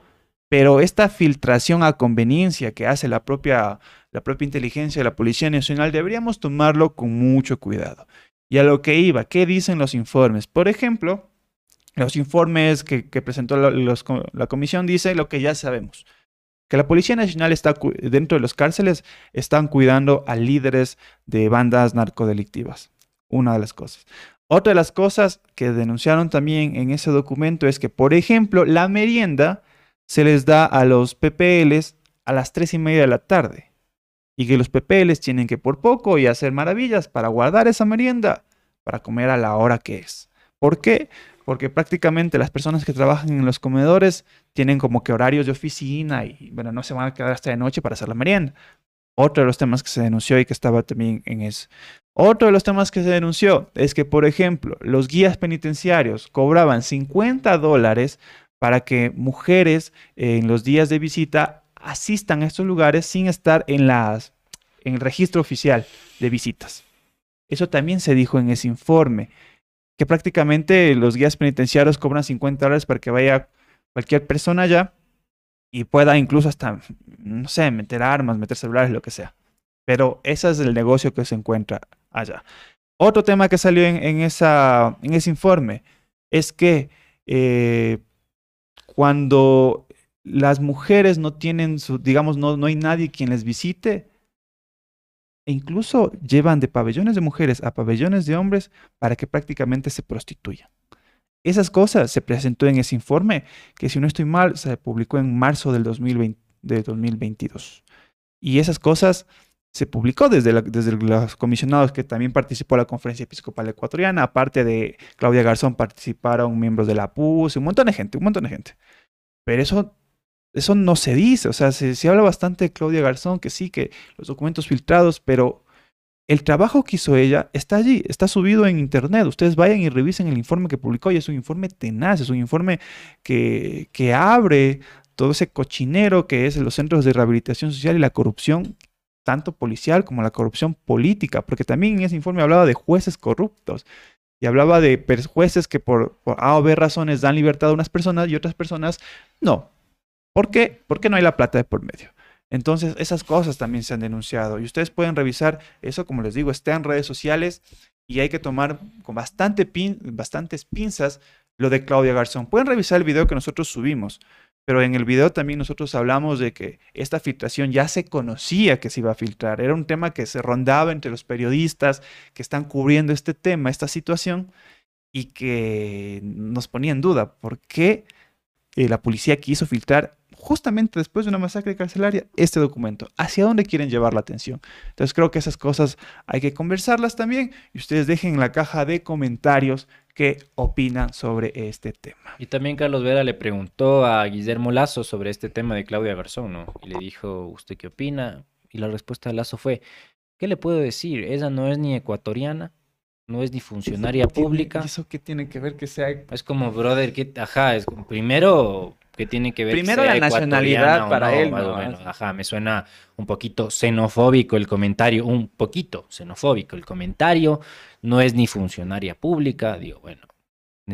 S3: Pero esta filtración a conveniencia que hace la propia, la propia inteligencia de la Policía Nacional deberíamos tomarlo con mucho cuidado. Y a lo que iba, ¿qué dicen los informes? Por ejemplo, los informes que, presentó la, comisión dice lo que ya sabemos, que la Policía Nacional está dentro de los cárceles están cuidando a líderes de bandas narcodelictivas. Una de las cosas. Otra de las cosas que denunciaron también en ese documento es que, por ejemplo, la merienda se les da a los PPLs a las tres y media de la tarde. Y que los PPLs tienen que por poco y hacer maravillas para guardar esa merienda para comer a la hora que es. ¿Por qué? Porque prácticamente las personas que trabajan en los comedores tienen como que horarios de oficina y bueno, no se van a quedar hasta de noche para hacer la merienda. Otro de los temas que se denunció y que estaba también en eso. Otro de los temas que se denunció es que, por ejemplo, los guías penitenciarios cobraban 50 dólares para que mujeres en los días de visita asistan a estos lugares sin estar en, las, en el registro oficial de visitas. Eso también se dijo en ese informe, que prácticamente los guías penitenciarios cobran 50 dólares para que vaya cualquier persona allá y pueda incluso hasta, no sé, meter armas, meter celulares, lo que sea. Pero ese es el negocio que se encuentra allá. Otro tema que salió en, esa, en ese informe es que eh, cuando las mujeres no tienen su, digamos, no, no hay nadie quien les visite, e incluso llevan de pabellones de mujeres a pabellones de hombres para que prácticamente se prostituyan. Esas cosas se presentó en ese informe que si no estoy mal se publicó en marzo del 2020, de 2022. Y esas cosas se publicó desde, desde los comisionados que también participó la Conferencia Episcopal Ecuatoriana, aparte de Claudia Garzón participaron miembros de la PUS, un montón de gente, un montón de gente. Pero eso, eso no se dice, o sea, se, habla bastante de Claudia Garzón, que sí, que los documentos filtrados, pero el trabajo que hizo ella está allí, está subido en internet. Ustedes vayan y revisen el informe que publicó y es un informe tenaz, es un informe que, que abre todo ese cochinero que es los centros de rehabilitación social y la corrupción tanto policial como la corrupción política, porque también en ese informe hablaba de jueces corruptos y hablaba de jueces que por, A o B razones dan libertad a unas personas y otras personas no. ¿Por qué? Porque no hay la plata de por medio. Entonces, esas cosas también se han denunciado y ustedes pueden revisar eso, como les digo, está en redes sociales y hay que tomar con bastante bastantes pinzas lo de Claudia Garzón. Pueden revisar el video que nosotros subimos. Pero en el video también nosotros hablamos de que esta filtración ya se conocía que se iba a filtrar. Era un tema que se rondaba entre los periodistas que están cubriendo este tema, esta situación, y que nos ponía en duda por qué eh, la policía quiso filtrar justamente después de una masacre carcelaria este documento. ¿Hacia dónde quieren llevar la atención? Entonces creo que esas cosas hay que conversarlas también y ustedes dejen en la caja de comentarios qué opinan sobre este tema.
S2: Y también Carlos Vera le preguntó a Guillermo Lazo sobre este tema de Claudia Garzón, ¿no? Y le dijo, ¿usted qué opina? Y la respuesta de Lazo fue, ¿qué le puedo decir? Ella no es ni ecuatoriana, no es ni funcionaria pública.
S3: ¿Eso qué tiene que ver que sea?
S2: Es como, brother, que, ajá, es como, primero que tiene que ver
S3: Primero la nacionalidad para él.
S2: ajá, me suena un poquito xenofóbico el comentario, un poquito xenofóbico el comentario no es ni funcionaria pública, digo, bueno,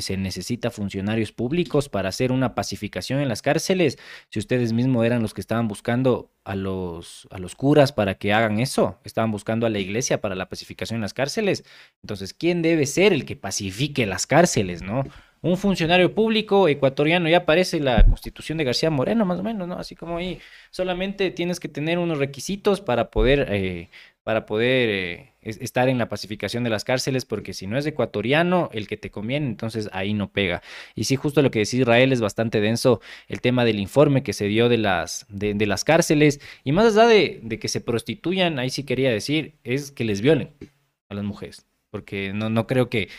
S2: se necesita funcionarios públicos para hacer una pacificación en las cárceles. Si ustedes mismos eran los que estaban buscando a los, a los curas para que hagan eso, estaban buscando a la iglesia para la pacificación en las cárceles. Entonces, ¿quién debe ser el que pacifique las cárceles, no? Un funcionario público ecuatoriano, ya aparece la constitución de García Moreno, más o menos, ¿no? Así como ahí, solamente tienes que tener unos requisitos para poder eh, para poder eh, estar en la pacificación de las cárceles, porque si no es ecuatoriano el que te conviene, entonces ahí no pega. Y sí, justo lo que decía Israel es bastante denso el tema del informe que se dio de las, de, las cárceles, y más allá de, de, que se prostituyan, ahí sí quería decir, es que les violen a las mujeres, porque no, no creo que...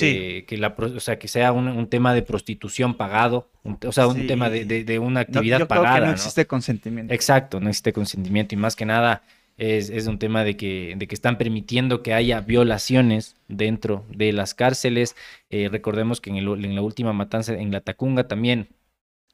S2: Eh, que, la, o sea, que sea un, tema de prostitución pagado, o sea, un tema de, de, una actividad pagada.
S3: no existe consentimiento.
S2: Exacto, no existe consentimiento y más que nada, es, un tema de que, de que están permitiendo que haya violaciones dentro de las cárceles. Eh, recordemos que en, la última matanza en la Tacunga también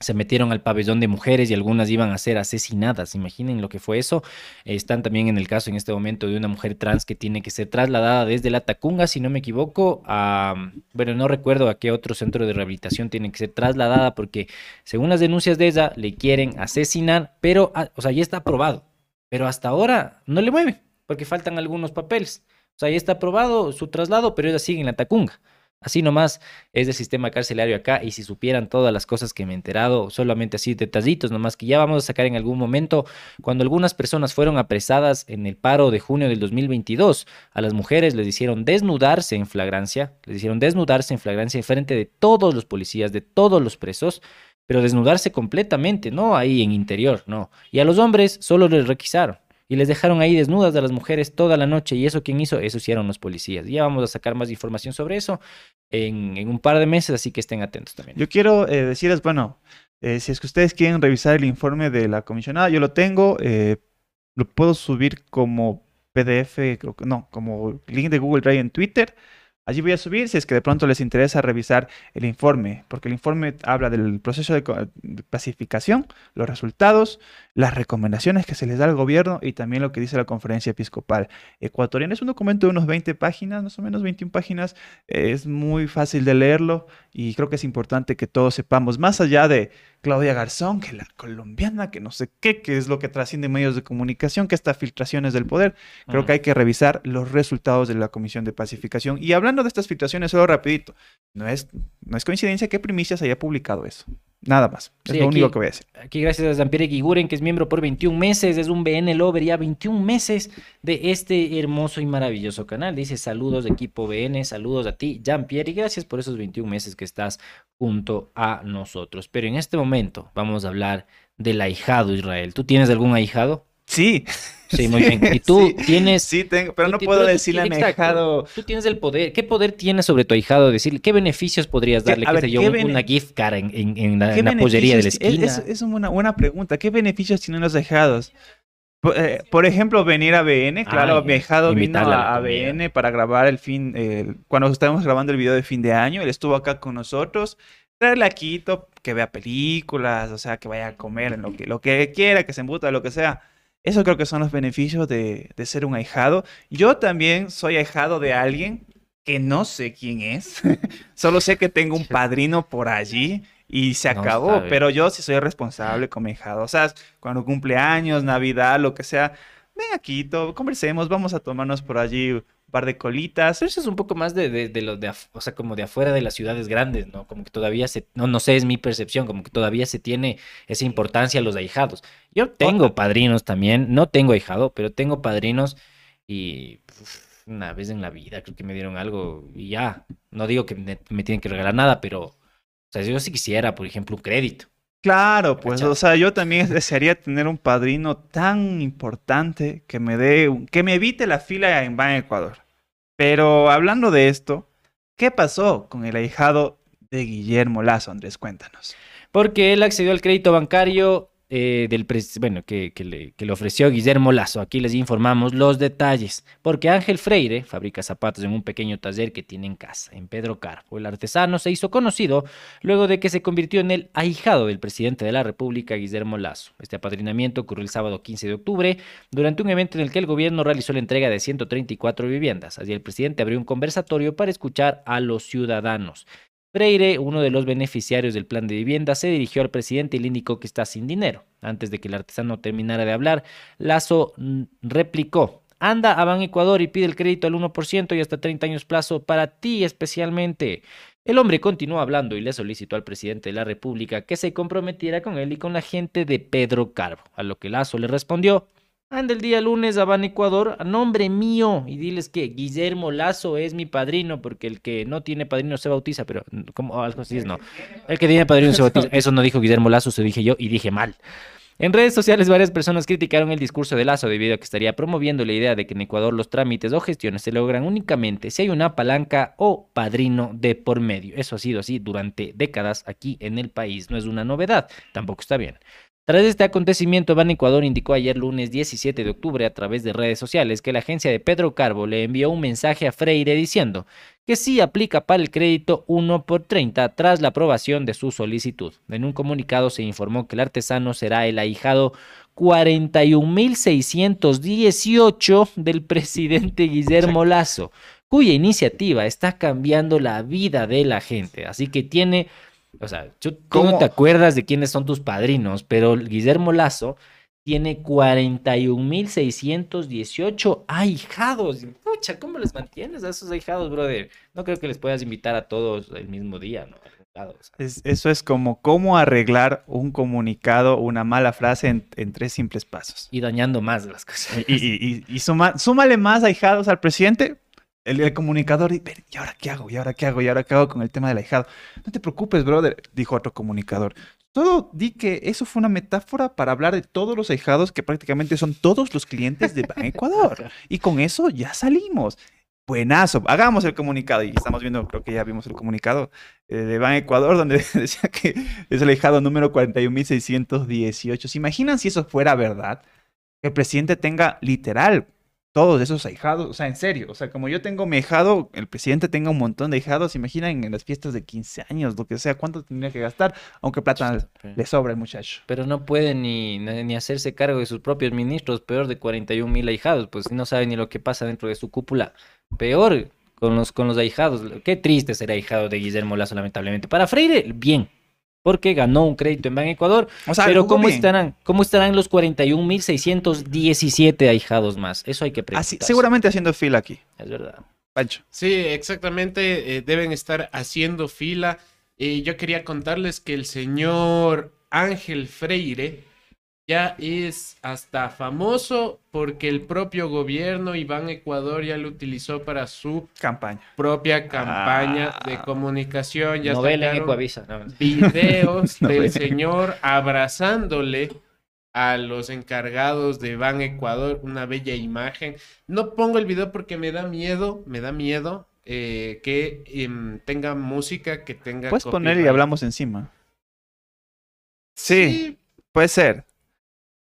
S2: se metieron al pabellón de mujeres y algunas iban a ser asesinadas. Imaginen lo que fue eso. Están también en el caso en este momento de una mujer trans que tiene que ser trasladada desde la Tacunga, si no me equivoco, a, bueno, no recuerdo a qué otro centro de rehabilitación tiene que ser trasladada porque según las denuncias de ella le quieren asesinar, pero, ah, o sea, ya está aprobado, pero hasta ahora no le mueven porque faltan algunos papeles. O sea, ya está aprobado su traslado, pero ella sigue en la Tacunga. Así nomás es el sistema carcelario acá y si supieran todas las cosas que me he enterado, solamente así detallitos nomás que ya vamos a sacar en algún momento, cuando algunas personas fueron apresadas en el paro de junio del 2022, a las mujeres les hicieron desnudarse en flagrancia, les hicieron desnudarse en flagrancia en frente de todos los policías, de todos los presos, pero desnudarse completamente, no ahí en interior, no. Y a los hombres solo les requisaron y les dejaron ahí desnudas a las mujeres toda la noche. ¿Y eso quién hizo? Eso hicieron los policías. Ya vamos a sacar más información sobre eso en, un par de meses, así que estén atentos también.
S3: Yo quiero eh, decirles, bueno, eh, si es que ustedes quieren revisar el informe de la comisionada, yo lo tengo, eh, lo puedo subir como PDF, creo que no, como link de Google Drive en Twitter. Allí voy a subir si es que de pronto les interesa revisar el informe, porque el informe habla del proceso de, clasificación, los resultados, las recomendaciones que se les da al gobierno y también lo que dice la conferencia episcopal ecuatoriana. Es un documento de unos 20 páginas, más o menos 21 páginas. Es muy fácil de leerlo y creo que es importante que todos sepamos, más allá de Claudia Garzón, que la colombiana, que no sé qué, que es lo que trasciende en medios de comunicación, que estas filtraciones del poder. Creo que hay que revisar los resultados de la Comisión de Pacificación. Y hablando de estas filtraciones, solo rapidito, no es, no es coincidencia que Primicias haya publicado eso. Nada más. Es lo único que voy a decir.
S2: Aquí gracias a Zampiere Guiguren, que es miembro por 21 meses, es un BN Lover, ya 21 meses de este hermoso y maravilloso canal. Dice saludos equipo BN, saludos a ti, Jean-Pierre, y gracias por esos 21 meses que estás junto a nosotros. Pero en este momento vamos a hablar del ahijado Israel. ¿Tú tienes algún ahijado?
S3: Sí.
S2: Sí, muy bien. ¿Y tú tienes...?
S3: Sí, tengo, pero no puedo decirle a mi ahijado...
S2: Tú tienes el poder. ¿Qué poder tienes sobre tu ahijado? Decirle, ¿qué beneficios podrías darle? ¿Qué, sé yo, una gift card en, la, pollería de la esquina?
S3: Es, es, una buena pregunta. ¿Qué beneficios tienen los ahijados? Eh, por, ejemplo, venir a BN, claro, mi ahijado vino a, a BN para grabar el fin, cuando estábamos grabando el video de fin de año, él estuvo acá con nosotros, traerle a Quito, que vea películas, o sea, que vaya a comer en lo que, lo que quiera, que se embuta, lo que sea. Eso creo que son los beneficios de, ser un ahijado. Yo también soy ahijado de alguien que no sé quién es. Solo sé que tengo un padrino por allí y se acabó. pero yo sí soy responsable con mi ahijado. O sea, cuando cumpleaños, Navidad, lo que sea, ven aquí, conversemos, vamos a tomarnos por allí par de colitas.
S2: eso es un poco más de, de, de los de, o sea, como de afuera de las ciudades grandes, ¿no? Como que todavía se, no, no sé, es mi percepción, como que todavía se tiene esa importancia a los ahijados. Yo tengo padrinos también, no tengo ahijado, pero tengo padrinos y una vez en la vida creo que me dieron algo y ya, no digo que me, me tienen que regalar nada, pero, o sea, yo sí quisiera, por ejemplo, un crédito.
S3: Claro, pues, o sea, yo también desearía tener un padrino tan importante que me dé, que me evite la fila en Ban Ecuador. Pero hablando de esto, ¿qué pasó con el ahijado de Guillermo Lazo, Andrés? Cuéntanos.
S2: Porque él accedió al crédito bancario eh, del bueno, que, le, que, le, ofreció Guillermo Lazo. Aquí les informamos los detalles. Porque Ángel Freire fabrica zapatos en un pequeño taller que tiene en casa, en Pedro Carpo. El artesano se hizo conocido luego de que se convirtió en el ahijado del presidente de la República, Guillermo Lazo. Este apadrinamiento ocurrió el sábado 15 de octubre durante un evento en el que el gobierno realizó la entrega de 134 viviendas. Allí el presidente abrió un conversatorio para escuchar a los ciudadanos. Freire, uno de los beneficiarios del plan de vivienda, se dirigió al presidente y le indicó que está sin dinero. Antes de que el artesano terminara de hablar, Lazo mm, replicó, anda a Ban Ecuador y pide el crédito al 1% y hasta 30 años plazo para ti especialmente. El hombre continuó hablando y le solicitó al presidente de la República que se comprometiera con él y con la gente de Pedro Carbo, a lo que Lazo le respondió, Anda el día lunes a Ban Ecuador a nombre mío y diles que Guillermo Lazo es mi padrino, porque el que no tiene padrino se bautiza, pero como algo así es, no. El que tiene padrino se bautiza. Eso no dijo Guillermo Lazo, se dije yo y dije mal. En redes sociales varias personas criticaron el discurso de Lazo debido a que estaría promoviendo la idea de que en Ecuador los trámites o gestiones se logran únicamente si hay una palanca o padrino de por medio. Eso ha sido así durante décadas aquí en el país, no es una novedad, tampoco está bien. Tras este acontecimiento, Ban Ecuador indicó ayer lunes 17 de octubre a través de redes sociales que la agencia de Pedro Carbo le envió un mensaje a Freire diciendo que sí aplica para el crédito 1 por 30 tras la aprobación de su solicitud. En un comunicado se informó que el artesano será el ahijado 41.618 del presidente Guillermo Lazo, cuya iniciativa está cambiando la vida de la gente. Así que tiene, o sea, tú, tú no
S3: ¿Cómo?
S2: te acuerdas de quiénes son tus padrinos, pero Guillermo Lazo tiene 41.618 ahijados. Pucha, ¿cómo les mantienes a esos ahijados, brother? No creo que les puedas invitar a todos el mismo día, ¿no?
S3: Es- eso es como cómo arreglar un comunicado, una mala frase en, en tres simples pasos.
S2: Y dañando más las cosas.
S3: Y, y- y- y suma- súmale más ahijados al presidente. El, el comunicador, y, "Pero, ¿y ahora qué hago? ¿Y ahora qué hago? ¿Y ahora qué hago con el tema del ahijado? No te preocupes, brother, dijo otro comunicador. Todo di que eso fue una metáfora para hablar de todos los ahijados que prácticamente son todos los clientes de Ban Ecuador. Y con eso ya salimos. Buenazo, hagamos el comunicado. Y estamos viendo, creo que ya vimos el comunicado eh, de Ban Ecuador, donde decía que es el ahijado número 41.618. ¿Se imaginan si eso fuera verdad? Que el presidente tenga literal todos esos ahijados, o sea, en serio, o sea, como yo tengo mi ahijado, el presidente tenga un montón de ahijados, imaginen en las fiestas de 15 años, lo que sea, cuánto tendría que gastar, aunque plata le sobra al muchacho.
S2: Pero no puede ni, ni hacerse cargo de sus propios ministros, peor de 41 mil ahijados, pues no sabe ni lo que pasa dentro de su cúpula. Peor con los, con los ahijados. Qué triste ser ahijado de Guillermo Lazo, lamentablemente. Para Freire, bien, porque ganó un crédito en Ban Ecuador.
S3: O sea,
S2: pero ¿cómo
S3: bien.
S2: estarán, ¿cómo estarán los 41.617 ahijados más? Eso hay que preguntar.
S3: Así, seguramente haciendo fila aquí.
S2: Es verdad.
S3: Pancho.
S1: Sí, exactamente. eh, deben estar haciendo fila. Eh, yo quería contarles que el señor Ángel Freire ya es hasta famoso porque el propio gobierno Iván Ecuador ya lo utilizó para su
S3: Campaña.
S1: propia campaña de comunicación. Ya
S2: Novela en Ecuavisa. no.
S1: videos del señor abrazándole a los encargados de Ban Ecuador, una bella imagen. No pongo el video porque me da miedo, me da miedo eh, que em, tenga música, que tenga
S3: Puedes poner y hablamos encima. Sí, puede ser.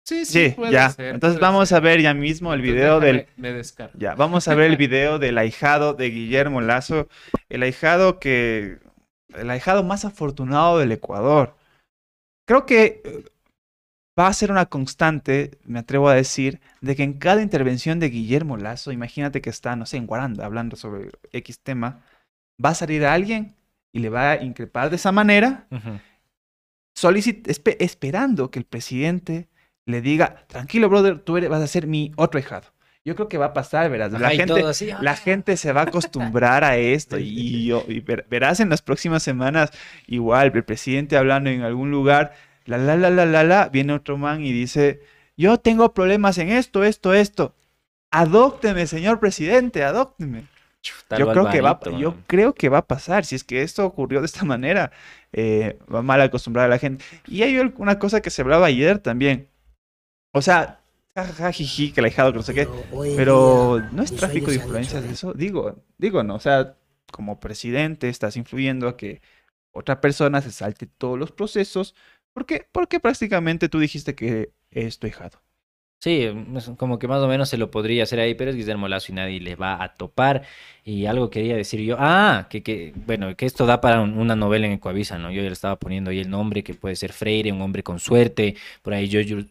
S1: Sí, sí,
S3: Sí,
S1: puede
S3: ya.
S1: ser,
S3: Entonces
S1: puede
S3: vamos
S1: ser.
S3: a ver ya mismo el
S1: Entonces
S3: video del...
S1: me descargo.
S3: Ya, vamos a ver el video del ahijado de Guillermo Lazo, el ahijado que, el ahijado más afortunado del Ecuador. Creo que eh, va a ser una constante, me atrevo a decir, de que en cada intervención de Guillermo Lazo, imagínate que está, no sé, en Guaranda hablando sobre X tema, va a salir alguien y le va a increpar de esa manera, espe- esperando que el presidente le diga, tranquilo, brother, tú eres- vas a ser mi otro ahijado. Yo creo que va a pasar, verás. La
S2: Ajá,
S3: gente,
S2: ah.
S3: gente se va a acostumbrar a esto y, y verás en las próximas semanas igual el presidente hablando en algún lugar, la la la la la la, viene otro man y dice, yo tengo problemas en esto, esto, esto. Adópteme, señor presidente, adópteme.
S2: Tal
S3: Yo creo que va, yo creo que va a pasar. Si es que esto ocurrió de esta manera, eh, va mal acostumbrar a la gente. Y hay una cosa que se hablaba ayer también. O sea, jajaja, jiji, que el ahijado, que no sé qué. Pero
S12: día,
S3: no es tráfico de influencias
S12: hecho
S3: eso. Digo, digo, no. O sea, como presidente estás influyendo a que otra persona se salte todos los procesos. ¿Por qué? Porque prácticamente tú dijiste que es tu ahijado.
S2: Sí, es como que más o menos se lo podría hacer ahí, pero es Guillermo Lazo y nadie le va a topar. Y algo quería decir yo, ah, que, que bueno, que esto da para un- una novela en Ecuavisa, ¿no? Yo ya le estaba poniendo ahí el nombre, que puede ser Freire, un hombre con suerte. Por ahí Giorgio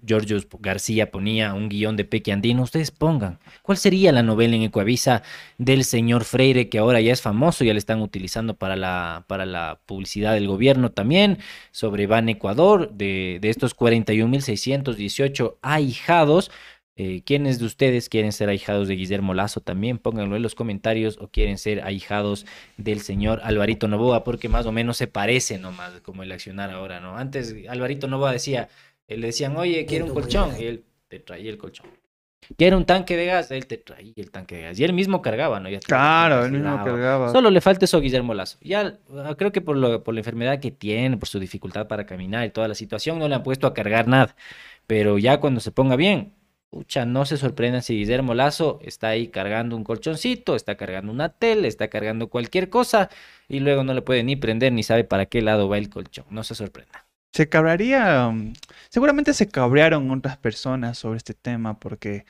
S2: García ponía un guion de Peque Andino. Ustedes pongan, ¿cuál sería la novela en Ecuavisa del señor Freire, que ahora ya es famoso, ya le están utilizando para la, para la publicidad del gobierno también, sobre Ban Ecuador, de, de estos 41.618 ahijados? Eh, ¿Quiénes de ustedes quieren ser ahijados de Guillermo Lazo también? Pónganlo en los comentarios o quieren ser ahijados del señor Alvarito Novoa, porque más o menos se parece nomás como el accionar ahora, ¿no? Antes Alvarito Novoa decía, eh, le decían, oye, quiero un colchón, y él te traía el colchón. Quiero un tanque de gas, él te traía el tanque de gas. Y él mismo cargaba, ¿no? Ya
S3: Claro, él mismo cargaba.
S2: Solo le falta eso a Guillermo Lazo. Ya ah, creo que por, lo, por la enfermedad que tiene, por su dificultad para caminar y toda la situación, no le han puesto a cargar nada. Pero ya cuando se ponga bien, pucha, no se sorprendan si Guillermo Lazo está ahí cargando un colchoncito, está cargando una tele, está cargando cualquier cosa y luego no le puede ni prender ni sabe para qué lado va el colchón. No se sorprenda.
S3: Se cabrearía, um, seguramente se cabrearon otras personas sobre este tema porque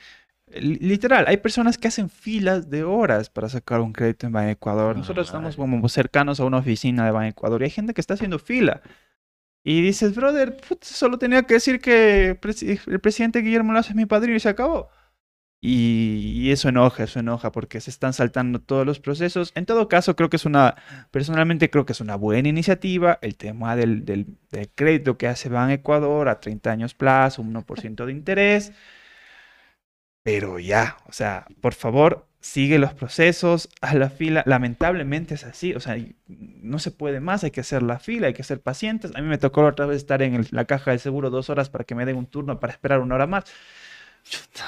S3: Li- Literal, hay personas que hacen filas de horas para sacar un crédito en Ban Ecuador. Nosotros estamos como cercanos a una oficina de Ban Ecuador y hay gente que está haciendo fila. Y dices, brother, solo tenía que decir que el presidente Guillermo Lazo es mi padrino y se acabó. Y, eso enoja, eso enoja porque se están saltando todos los procesos. En todo caso, creo que es una, personalmente creo que es una buena iniciativa. El tema del, crédito que hace Ban Ecuador a 30 años plazo, un 1% de interés. Pero ya, o sea, por favor, sigue los procesos, haz la fila. Lamentablemente es así, o sea, no se puede más, hay que hacer la fila, hay que ser pacientes. A mí me tocó otra vez estar en el- la caja de seguro dos horas para que me den un turno para esperar una hora más.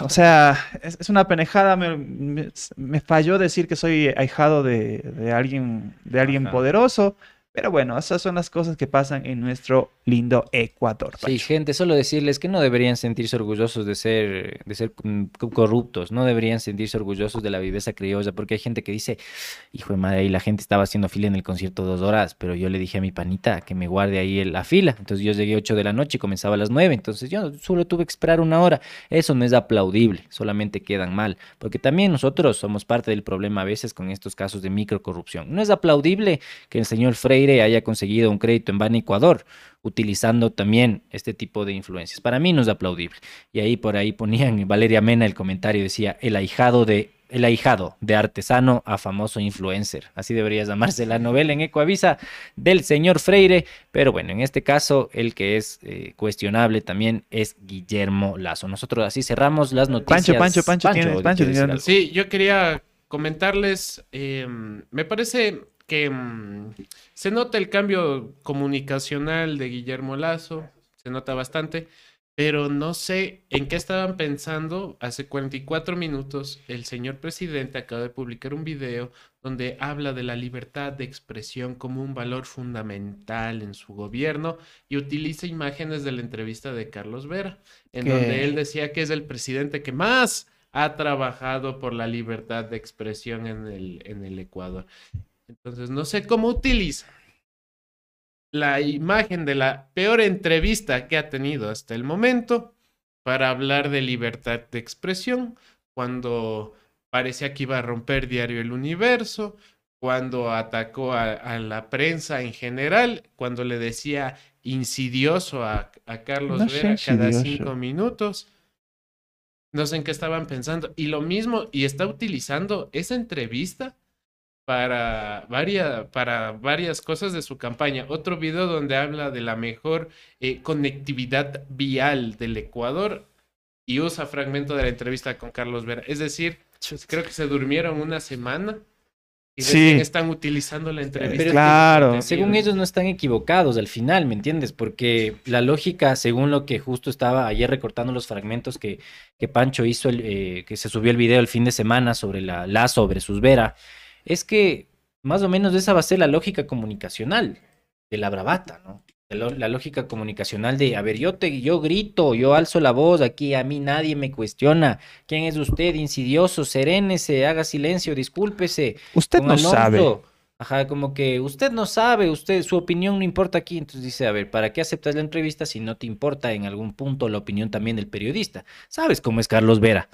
S3: O sea, es, es una penejada. Me, me- me falló decir que soy ahijado de, de alguien, de alguien
S2: Ajá.
S3: poderoso. Pero bueno, esas son las cosas que pasan en nuestro lindo Ecuador.
S2: Sí, gente, solo decirles que no deberían sentirse orgullosos de ser, de ser mm, co- corruptos, no deberían sentirse orgullosos de la viveza criolla, porque hay gente que dice, hijo de madre, ahí la gente estaba haciendo fila en el concierto dos horas, pero yo le dije a mi panita que me guarde ahí en la fila, entonces yo llegué 8 de la noche y comenzaba a las 9, entonces yo solo tuve que esperar una hora, eso no es aplaudible, solamente quedan mal, porque también nosotros somos parte del problema a veces con estos casos de microcorrupción. No es aplaudible que el señor Freire haya conseguido un crédito en Ban Ecuador, utilizando también este tipo de influencias. Para mí no es aplaudible. Y ahí por ahí ponían Valeria Mena el comentario decía el ahijado de el ahijado de artesano a famoso influencer. Así debería llamarse la novela en Ecoavisa del señor Freire. Pero bueno, en este caso, el que es eh, cuestionable también es Guillermo Lazo. Nosotros así cerramos las noticias.
S3: Pancho, Pancho, tienes-
S2: ¿qué
S3: Pancho, tienes-
S2: decir algo?
S1: Sí, yo quería comentarles, eh, me parece que mm, se nota el cambio comunicacional de Guillermo Lazo, se nota bastante, pero no sé en qué estaban pensando. Hace 44 minutos el señor presidente acaba de publicar un video donde habla de la libertad de expresión como un valor fundamental en su gobierno y utiliza imágenes de la entrevista de Carlos Vera, en
S3: ¿Qué?
S1: donde él decía que es el presidente que más ha trabajado por la libertad de expresión en el, en el Ecuador. Entonces, no sé cómo utiliza la imagen de la peor entrevista que ha tenido hasta el momento para hablar de libertad de expresión, cuando parecía que iba a romper Diario El Universo, cuando atacó a, a la prensa en general, cuando le decía insidioso a, a Carlos
S3: No
S1: Vera cada cinco minutos. No sé en qué estaban pensando. Y lo mismo, y está utilizando esa entrevista para varias, para varias cosas de su campaña. Otro video donde habla de la mejor eh, conectividad vial del Ecuador y usa fragmento de la entrevista con Carlos Vera. Es decir, creo que se durmieron una semana y
S3: Sí.
S1: están utilizando la entrevista.
S2: Pero
S3: claro.
S2: Según ellos no están equivocados al final, ¿me entiendes? Porque la lógica, según lo que justo estaba ayer recortando los fragmentos que, que Pancho hizo, el, eh, que se subió el video el fin de semana sobre la, la sobre sus Vera, es que más o menos esa va a ser la lógica comunicacional de la bravata, ¿no? La lógica comunicacional de, a ver, yo te, yo grito, yo alzo la voz, aquí a mí nadie me cuestiona. ¿Quién es usted? Insidioso, serénese, haga silencio, discúlpese.
S3: Usted no sabe.
S2: Alonso, Ajá, como que usted no sabe, usted, su opinión no importa aquí. Entonces dice, a ver, ¿para qué aceptas la entrevista si no te importa en algún punto la opinión también del periodista? ¿Sabes cómo es Carlos Vera?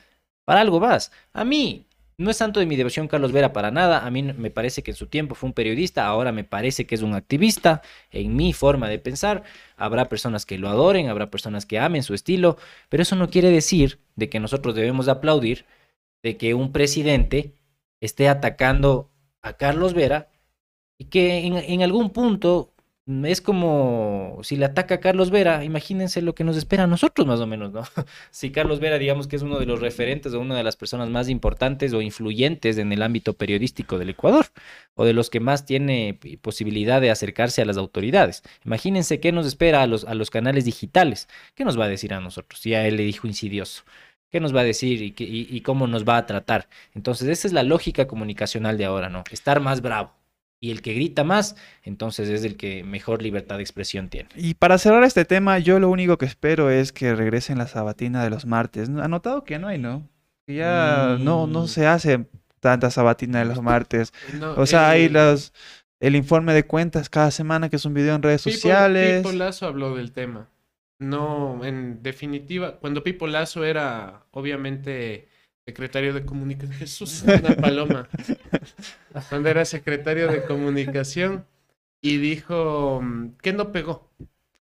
S2: Para algo vas. A mí, no es santo de mi devoción Carlos Vera para nada. A mí me parece que en su tiempo fue un periodista, ahora me parece que es un activista. En mi forma de pensar, habrá personas que lo adoren, habrá personas que amen su estilo, pero eso no quiere decir de que nosotros debemos aplaudir de que un presidente esté atacando a Carlos Vera y que en, algún punto es como si le ataca a Carlos Vera, imagínense lo que nos espera a nosotros más o menos, ¿no? Si Carlos Vera, digamos que es uno de los referentes o una de las personas más importantes o influyentes en el ámbito periodístico del Ecuador, o de los que más tiene p- posibilidad de acercarse a las autoridades. Imagínense qué nos espera a los, a los canales digitales, qué nos va a decir a nosotros, si a él le dijo insidioso. ¿Qué nos va a decir y, qué- y cómo nos va a tratar? Entonces, esa es la lógica comunicacional de ahora, ¿no? Estar más bravo. Y el que grita más, entonces es el que mejor libertad de expresión tiene.
S3: Y para cerrar este tema, yo lo único que espero es que regresen la sabatina de los martes. ¿Ha notado que no hay, no? Que ya no, no
S2: Mm.
S3: se hace tanta sabatina de los martes.
S1: No,
S3: O sea, hay
S1: el-
S3: los, el informe de cuentas cada semana, que es un video en redes
S1: Pipo-
S3: sociales.
S1: Pipo Lazo habló del tema. No, en definitiva, cuando Pipo Lazo era obviamente secretario de comunicación. Jesús, una paloma. Cuando era secretario de comunicación y dijo mm, que no pegó.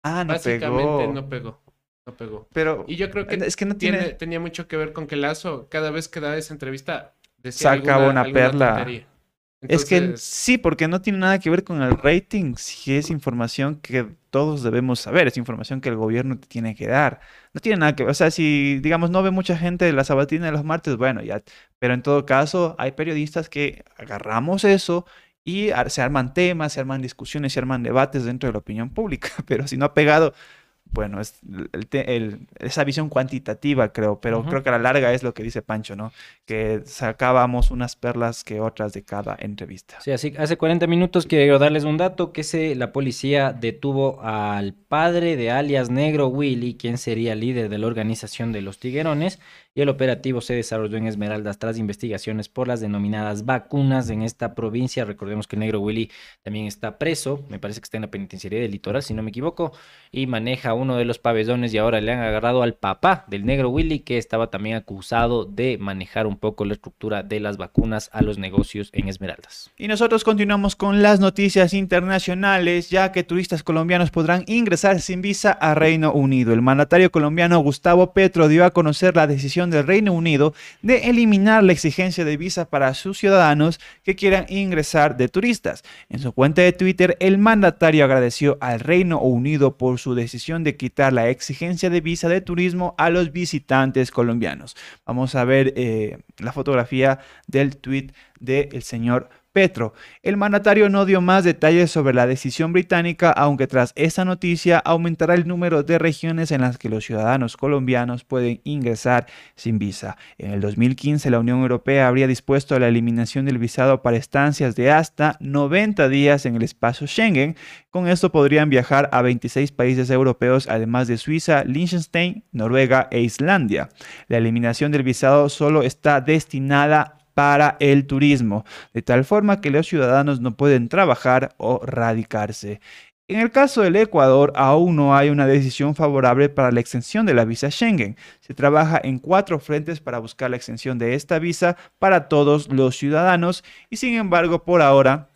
S3: Ah, no
S1: Básicamente
S3: pegó.
S1: no pegó. No pegó.
S3: Pero
S1: Y yo creo que,
S3: es que no
S1: tiene,
S3: tiene...
S1: tenía mucho que ver con que Lazo, cada vez que daba esa entrevista, decía
S3: Sacaba
S1: alguna-
S3: una
S1: alguna
S3: perla.
S1: tontería.
S3: Es que sí, porque no tiene nada que ver con el rating, si es información que todos debemos saber, es información que el gobierno te tiene que dar. No tiene nada que ver, o sea, si digamos no ve mucha gente de la sabatina de los martes, bueno, ya, pero en todo caso hay periodistas que agarramos eso y se arman temas, se arman discusiones, se arman debates dentro de la opinión pública, pero si no ha pegado, bueno, es el el- esa visión cuantitativa, creo, pero creo que a la larga es lo que dice Pancho, ¿no? Que sacábamos unas perlas que otras de cada entrevista.
S2: Sí, así, hace 40 minutos quiero darles un dato que se, la policía detuvo al padre de alias Negro Willy, quien sería líder de la organización de los Tiguerones, y el operativo se desarrolló en Esmeraldas tras investigaciones por las denominadas vacunas en esta provincia. Recordemos que Negro Willy también está preso, me parece que está en la penitenciaría del litoral, si no me equivoco, y maneja uno de los pabellones y ahora le han agarrado al papá del Negro Willy, que estaba también acusado de manejar un poco la estructura de las vacunas a los negocios en Esmeraldas.
S3: Y nosotros continuamos con las noticias internacionales, ya que turistas colombianos podrán ingresar sin visa a Reino Unido. El mandatario colombiano Gustavo Petro dio a conocer la decisión del Reino Unido de eliminar la exigencia de visa para sus ciudadanos que quieran ingresar de turistas. En su cuenta de Twitter, el mandatario agradeció al Reino Unido por su decisión de quitar la exigencia de visa de turismo a los visitantes colombianos. Vamos a ver eh, la fotografía del tweet del señor Petro. El mandatario no dio más detalles sobre la decisión británica, aunque tras esta noticia aumentará el número de regiones en las que los ciudadanos colombianos pueden ingresar sin visa. En el 2015 la Unión Europea habría dispuesto la eliminación del visado para estancias de hasta 90 días en el espacio Schengen. Con esto podrían viajar a 26 países europeos, además de Suiza, Liechtenstein, Noruega e Islandia. La eliminación del visado solo está destinada para el turismo, de tal forma que los ciudadanos no pueden trabajar o radicarse. En el caso del Ecuador, aún no hay una decisión favorable para la extensión de la visa Schengen. Se trabaja en cuatro frentes para buscar la extensión de esta visa para todos los ciudadanos y sin embargo, por ahora,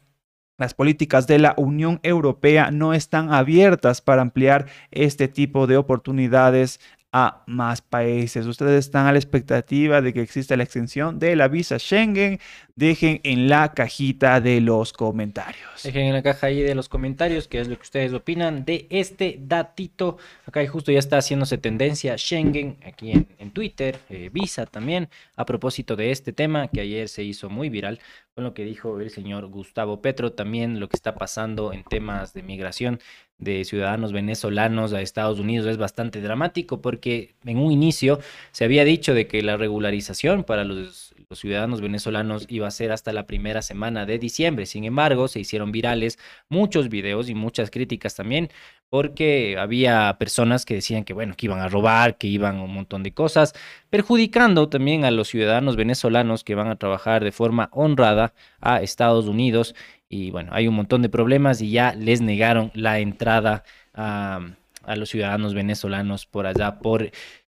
S3: las políticas de la Unión Europea no están abiertas para ampliar este tipo de oportunidades a más países. Ustedes están a la expectativa de que exista la extensión de la visa Schengen. Dejen en la cajita de los comentarios.
S2: Dejen en la caja ahí de los comentarios qué es lo que ustedes opinan de este datito. Acá justo ya está haciéndose tendencia Schengen aquí en, Twitter, eh, Visa también, a propósito de este tema que ayer se hizo muy viral con lo que dijo el señor Gustavo Petro, también lo que está pasando en temas de migración de ciudadanos venezolanos a Estados Unidos es bastante dramático porque en un inicio se había dicho de que la regularización para los, ciudadanos venezolanos iba a ser hasta la primera semana de diciembre. Sin embargo, se hicieron virales muchos videos y muchas críticas también porque había personas que decían que bueno, que iban a robar, que iban un montón de cosas, perjudicando también a los ciudadanos venezolanos que van a trabajar de forma honrada a Estados Unidos y bueno, hay un montón de problemas y ya les negaron la entrada a, a los ciudadanos venezolanos por allá, por,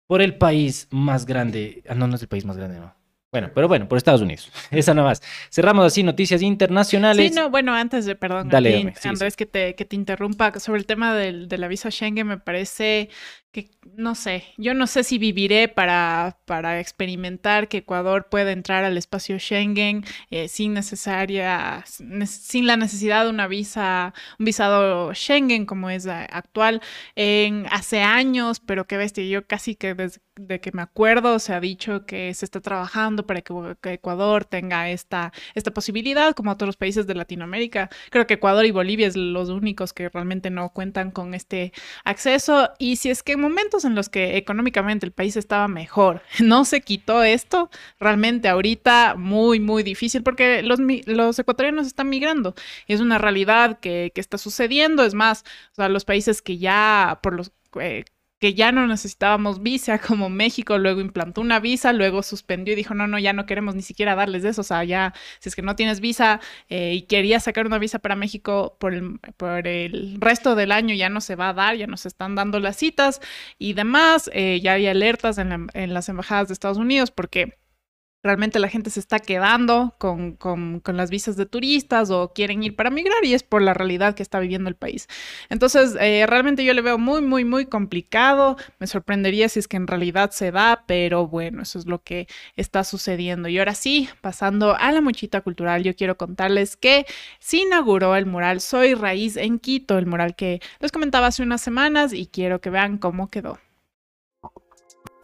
S2: por el país más grande. Ah, no, no es el país más grande, no. Bueno, pero bueno, por Estados Unidos. Esa nada más. Cerramos así noticias internacionales.
S4: Sí, no, bueno, antes de, perdón,
S2: Dale,
S4: ti,
S2: dame,
S4: Andrés, que te, que te interrumpa sobre el tema del, de la visa Schengen, me parece que, no sé, yo no sé si viviré para, para experimentar que Ecuador pueda entrar al espacio Schengen eh, sin necesaria, ne- sin la necesidad de una visa, un visado Schengen como es actual. En, hace años, pero qué bestia, yo casi que desde de que me acuerdo se ha dicho que se está trabajando para que, que Ecuador tenga esta, esta posibilidad, como otros países de Latinoamérica. Creo que Ecuador y Bolivia es los únicos que realmente no cuentan con este acceso. Y si es que momentos en los que económicamente el país estaba mejor, no se quitó esto, realmente ahorita muy, muy difícil porque los, ecuatorianos están migrando. Es una realidad que, está sucediendo. Es más, los países que ya por los... eh, que ya no necesitábamos visa, como México luego implantó una visa, luego suspendió y dijo, no, no, ya no queremos ni siquiera darles de eso, o sea, ya, si es que no tienes visa eh, y querías sacar una visa para México por el, por el resto del año, ya no se va a dar, ya no se están dando las citas y demás, eh, ya hay alertas en, la- en las embajadas de Estados Unidos porque realmente la gente se está quedando con, con, con, las visas de turistas o quieren ir para migrar y es por la realidad que está viviendo el país. Entonces, eh, realmente yo le veo muy, muy, muy complicado. Me sorprendería si es que en realidad se da, pero bueno, eso es lo que está sucediendo. Y ahora sí, pasando a la mochita cultural, yo quiero contarles que se inauguró el mural Soy Raíz en Quito, el mural que les comentaba hace unas semanas y quiero que vean cómo quedó.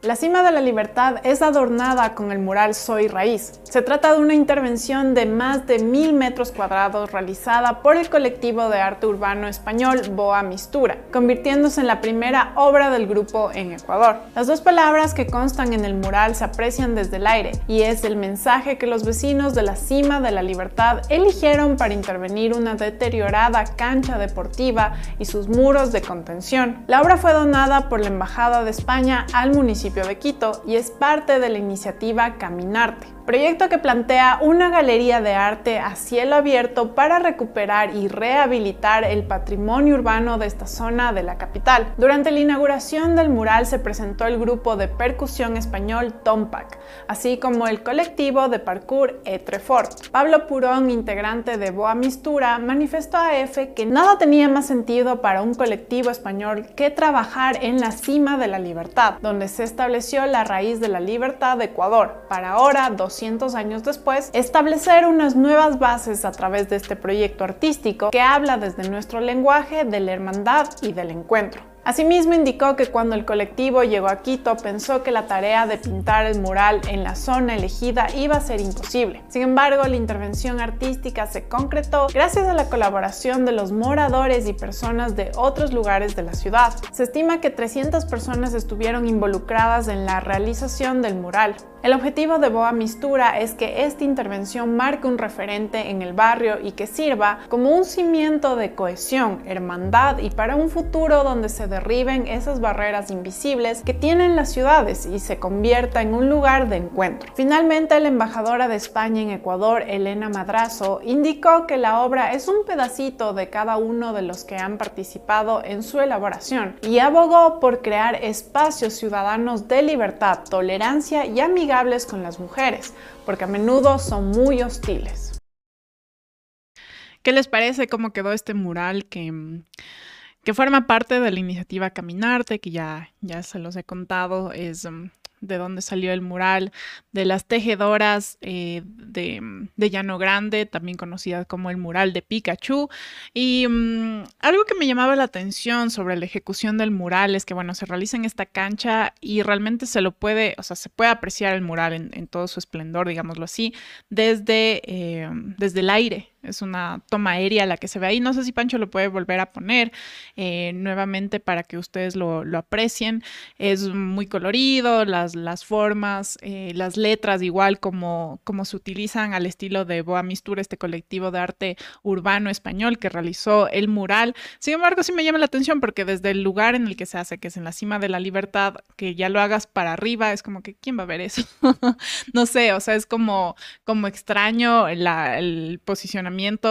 S4: La cima de la libertad es adornada con el mural Soy Raíz. Se trata de una intervención de más de mil metros cuadrados realizada por el colectivo de arte urbano español Boa Mistura, convirtiéndose en la primera obra del grupo en Ecuador. Las dos palabras que constan en el mural se aprecian desde el aire y es el mensaje que los vecinos de la cima de la libertad eligieron para intervenir una deteriorada cancha deportiva y sus muros de contención. La obra fue donada por la Embajada de España al municipio de Quito y es parte de la iniciativa Caminarte proyecto que plantea una galería de arte a cielo abierto para recuperar y rehabilitar el patrimonio urbano de esta zona de la capital. Durante la inauguración del mural se presentó el grupo de percusión español Tompac, así como el colectivo de parkour Etrefort. Pablo Purón, integrante de Boa Mistura, manifestó a EFE que nada tenía más sentido para un colectivo español que trabajar en la cima de la libertad, donde se estableció la raíz de la libertad de Ecuador, para ahora dos años después, establecer unas nuevas bases a través de este proyecto artístico que habla desde nuestro lenguaje de la hermandad y del encuentro. Asimismo indicó que cuando el colectivo llegó a Quito pensó que la tarea de pintar el mural en la zona elegida iba a ser imposible. Sin embargo, la intervención artística se concretó gracias a la colaboración de los moradores y personas de otros lugares de la ciudad. Se estima que 300 personas estuvieron involucradas en la realización del mural. El objetivo de Boa Mistura es que esta intervención marque un referente en el barrio y que sirva como un cimiento de cohesión, hermandad y para un futuro donde se derriben esas barreras invisibles que tienen las ciudades y se convierta en un lugar de encuentro. Finalmente, la embajadora de España en Ecuador, Elena Madrazo, indicó que la obra es un pedacito de cada uno de los que han participado en su elaboración y abogó por crear espacios ciudadanos de libertad, tolerancia y amigables con las mujeres, porque a menudo son muy hostiles. ¿Qué les parece cómo quedó este mural que, mm, que forma parte de la iniciativa Caminarte, que ya, ya se los he contado, es mm, de dónde salió el mural, de las tejedoras eh, de, de, Llano Grande, también conocida como el mural de Pikachu. Y mm, algo que me llamaba la atención sobre la ejecución del mural es que, bueno, se realiza en esta cancha y realmente se lo puede, o sea, se puede apreciar el mural en, todo su esplendor, digámoslo así, desde, eh, desde el aire. Es una toma aérea la que se ve ahí. No sé si Pancho lo puede volver a poner eh, nuevamente para que ustedes lo, aprecien. Es muy colorido, las, las formas, eh, las letras, igual como, como se utilizan al estilo de Boa Mistura, este colectivo de arte urbano español que realizó el mural. Sin embargo, sí me llama la atención porque desde el lugar en el que se hace, que es en la cima de la libertad, que ya lo hagas para arriba, es como que, ¿quién va a ver eso? no sé, o sea, es como, como extraño el posicionamiento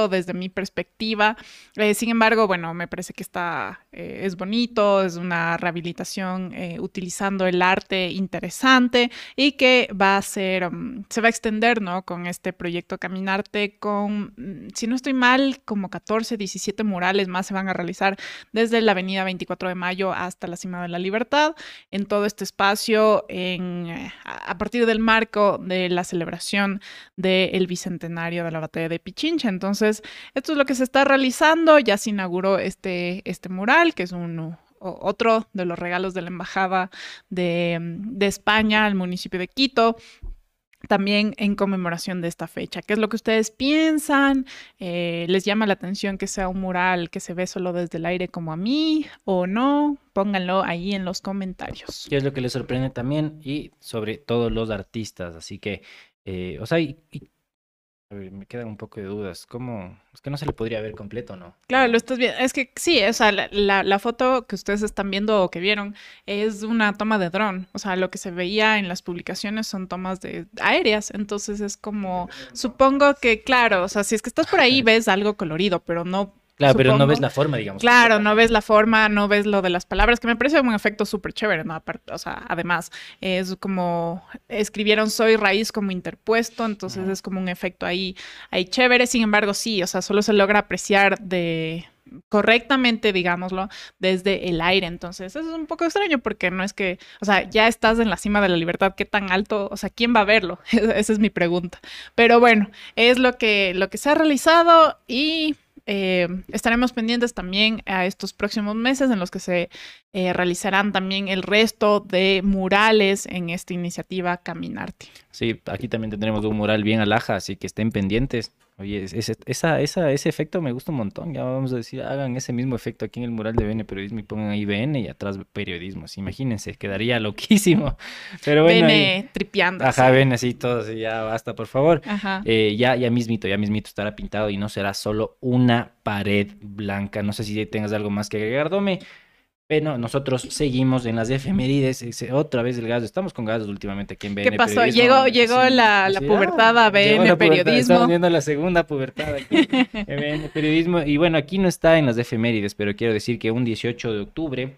S4: desde mi perspectiva. Eh, sin embargo, bueno, me parece que está, eh, es bonito, es una rehabilitación eh, utilizando el arte interesante y que va a ser, mm, se va a extender, ¿no? Con este proyecto Caminarte con, mm, si no estoy mal, como 14, 17 murales más se van a realizar desde la avenida 24 de Mayo hasta la Cima de la Libertad, en todo este espacio, en, a partir del marco de la celebración del Bicentenario de la Batalla de Pichincha. Entonces, esto es lo que se está realizando. Ya se inauguró este, este mural, que es un, otro de los regalos de la Embajada de, España al municipio de Quito también en conmemoración de esta fecha. ¿Qué es lo que ustedes piensan? Eh, ¿Les llama la atención que sea un mural que se ve solo desde el aire como a mí o no? Pónganlo ahí en los comentarios.
S2: ¿Qué es lo que les sorprende también? Y sobre todo los artistas. Así que, eh, o sea, y a ver, me quedan un poco de dudas. ¿Cómo? Es que no se le podría ver completo, ¿no?
S4: Claro, lo estás viendo. Es que sí, o sea, la, la, foto que ustedes están viendo o que vieron es una toma de dron. O sea, lo que se veía en las publicaciones son tomas de aéreas. Entonces es como, supongo que, claro, o sea, si es que estás por ahí ves algo colorido, pero no
S2: Claro, pero no ves la forma, digamos.
S4: Claro, no ves la forma, no ves lo de las palabras, que me parece un efecto súper chévere, ¿no? Aparte, o sea, además, es como escribieron soy raíz como interpuesto, entonces es como un efecto ahí, ahí chévere. Sin embargo, sí, o sea, solo se logra apreciar de correctamente, digámoslo, desde el aire. Entonces, eso es un poco extraño porque no es que, o sea, ya estás en la cima de la libertad, ¿qué tan alto? O sea, ¿quién va a verlo? Esa es mi pregunta. Pero bueno, es lo que, lo que se ha realizado y eh, estaremos pendientes también a estos próximos meses en los que se eh, realizarán también el resto de murales en esta iniciativa Caminarte.
S2: Sí, aquí también tendremos un mural bien alhaja, así que estén pendientes. Oye, es- ese, esa, esa, ese efecto me gusta un montón. Ya vamos a decir, hagan ese mismo efecto aquí en el mural de BN Periodismo y pongan ahí BN y atrás periodismo. Así, imagínense, quedaría loquísimo. Pero bueno. ahí-
S4: Viene tripeando.
S2: Ajá, ven así todos, y ya basta, por favor.
S4: Ajá.
S2: Eh, ya, ya mismito, ya mismito estará pintado y no será solo una pared blanca. No sé si tengas algo más que agregar, Dome. Pero nosotros seguimos en las efemérides. Otra vez el gaso. Estamos con gasos últimamente aquí en BN
S4: ¿Qué pasó?
S2: Periodismo.
S4: Llegó, llegó
S2: Sí,
S4: la, la
S2: sí,
S4: pubertad a
S2: ah,
S4: BN
S2: la pubertad,
S4: Periodismo.
S2: Estamos viendo la segunda pubertad aquí en BN Periodismo. Y bueno, aquí no está en las efemérides, pero quiero decir que un 18 de octubre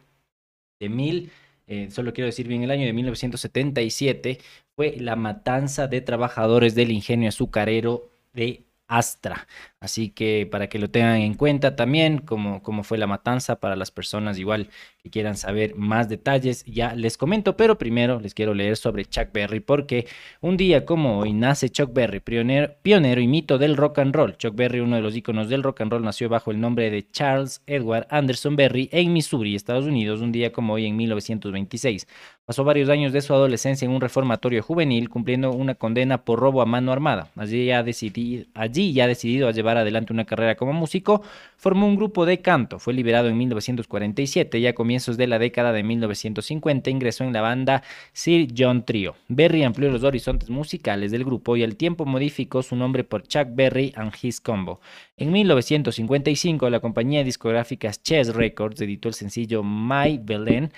S2: de mil, eh, solo quiero decir bien el año de 1977, fue la matanza de trabajadores del ingenio azucarero de Astra. Así que para que lo tengan en cuenta también, como, como fue la matanza para las personas igual quieran saber más detalles, ya les comento, pero primero les quiero leer sobre Chuck Berry porque un día como hoy nace Chuck Berry, pionero, y mito del rock and roll. Chuck Berry, uno de los íconos del rock and roll, nació bajo el nombre de Charles Edward Anderson Berry en Missouri, Estados Unidos, un día como hoy en 1926. Pasó varios años de su adolescencia en un reformatorio juvenil, cumpliendo una condena por robo a mano armada. Allí ya, decidí, allí ya decidido a llevar adelante una carrera como músico, formó un grupo de canto. Fue liberado en 1947 y a de la década de 1950 ingresó en la banda Sir John Trio. Berry amplió los horizontes musicales del grupo y al tiempo modificó su nombre por Chuck Berry and His Combo. En 1955 la compañía discográfica Chess Records editó el sencillo My Belén,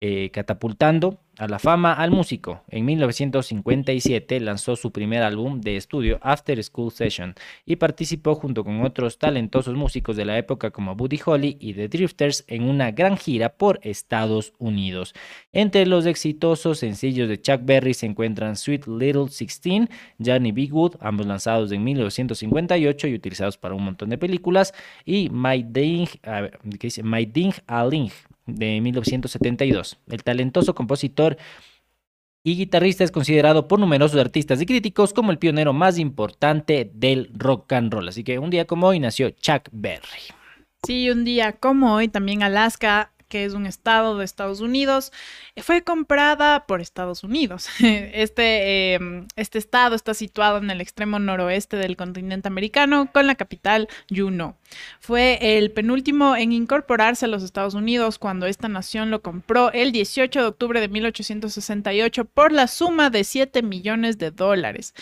S2: eh, catapultando a la fama al músico. En 1957 lanzó su primer álbum de estudio After School Session y participó junto con otros talentosos músicos de la época como Buddy Holly y The Drifters en una gran gira por Estados Unidos. Entre los exitosos sencillos de Chuck Berry se encuentran Sweet Little Sixteen, Johnny B. Good, ambos lanzados en 1958 y utilizados para un montón de películas, y My Ding, a ¿qué? My Ding a Ling de 1972. El talentoso compositor y guitarrista es considerado por numerosos artistas y críticos como el pionero más importante del rock and roll. Así que un día como hoy nació Chuck Berry.
S4: Sí, un día como hoy también Alaska, que es un estado de Estados Unidos, eh, fue comprada por Estados Unidos. Este, eh, este estado está situado en el extremo noroeste del continente americano con la capital Juneau. Fue el penúltimo en incorporarse a los Estados Unidos cuando esta nación lo compró el 18 de octubre de 1868 por la suma de 7 millones de dólares.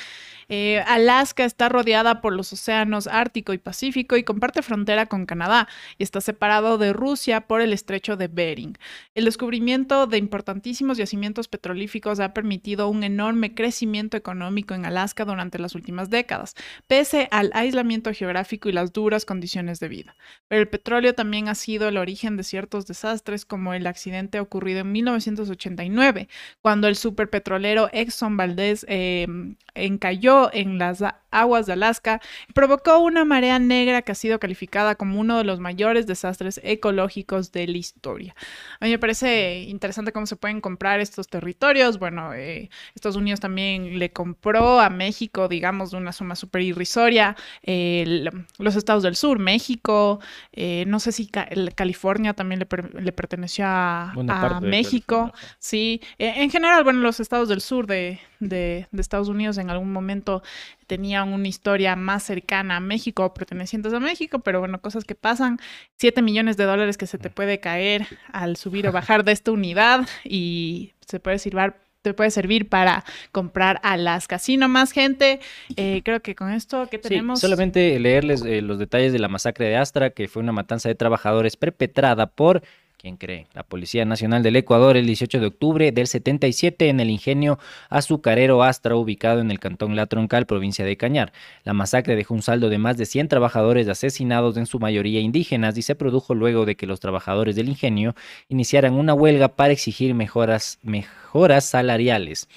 S4: Eh, Alaska está rodeada por los océanos Ártico y Pacífico y comparte frontera con Canadá y está separado de Rusia por el estrecho de Bering. El descubrimiento de importantísimos yacimientos petrolíficos ha permitido un enorme crecimiento económico en Alaska durante las últimas décadas, pese al aislamiento geográfico y las duras condiciones de vida. Pero el petróleo también ha sido el origen de ciertos desastres como el accidente ocurrido en 1989, cuando el superpetrolero Exxon Valdez eh, encalló en las aguas de Alaska provocó una marea negra que ha sido calificada como uno de los mayores desastres ecológicos de la historia. A mí me parece interesante cómo se pueden comprar estos territorios. Bueno, eh, Estados Unidos también le compró a México, digamos, de una suma súper irrisoria, eh, el- los estados del sur, México, eh, no sé si Ca- el- California también le, per- le perteneció a, a México. Sí, eh, en general, bueno, los estados del sur de, de- de Estados Unidos en algún momento tenían una historia más cercana a México o pertenecientes a México, pero bueno, cosas que pasan. 7 millones de dólares que se te puede caer al subir o bajar de esta unidad y se puede servir te puede servir para comprar Alaska. Así nomás, gente. eh, creo que con esto que
S2: Sí,
S4: tenemos.
S2: solamente leerles eh, los detalles de la masacre de Astra, que fue una matanza de trabajadores perpetrada por ¿Quién cree? La Policía Nacional del Ecuador el 18 de octubre del 77 en el ingenio azucarero Astra ubicado en el cantón La Troncal, provincia de Cañar. La masacre dejó un saldo de más de 100 trabajadores asesinados, en su mayoría indígenas, y se produjo luego de que los trabajadores del ingenio iniciaran una huelga para exigir mejoras, mejoras salariales.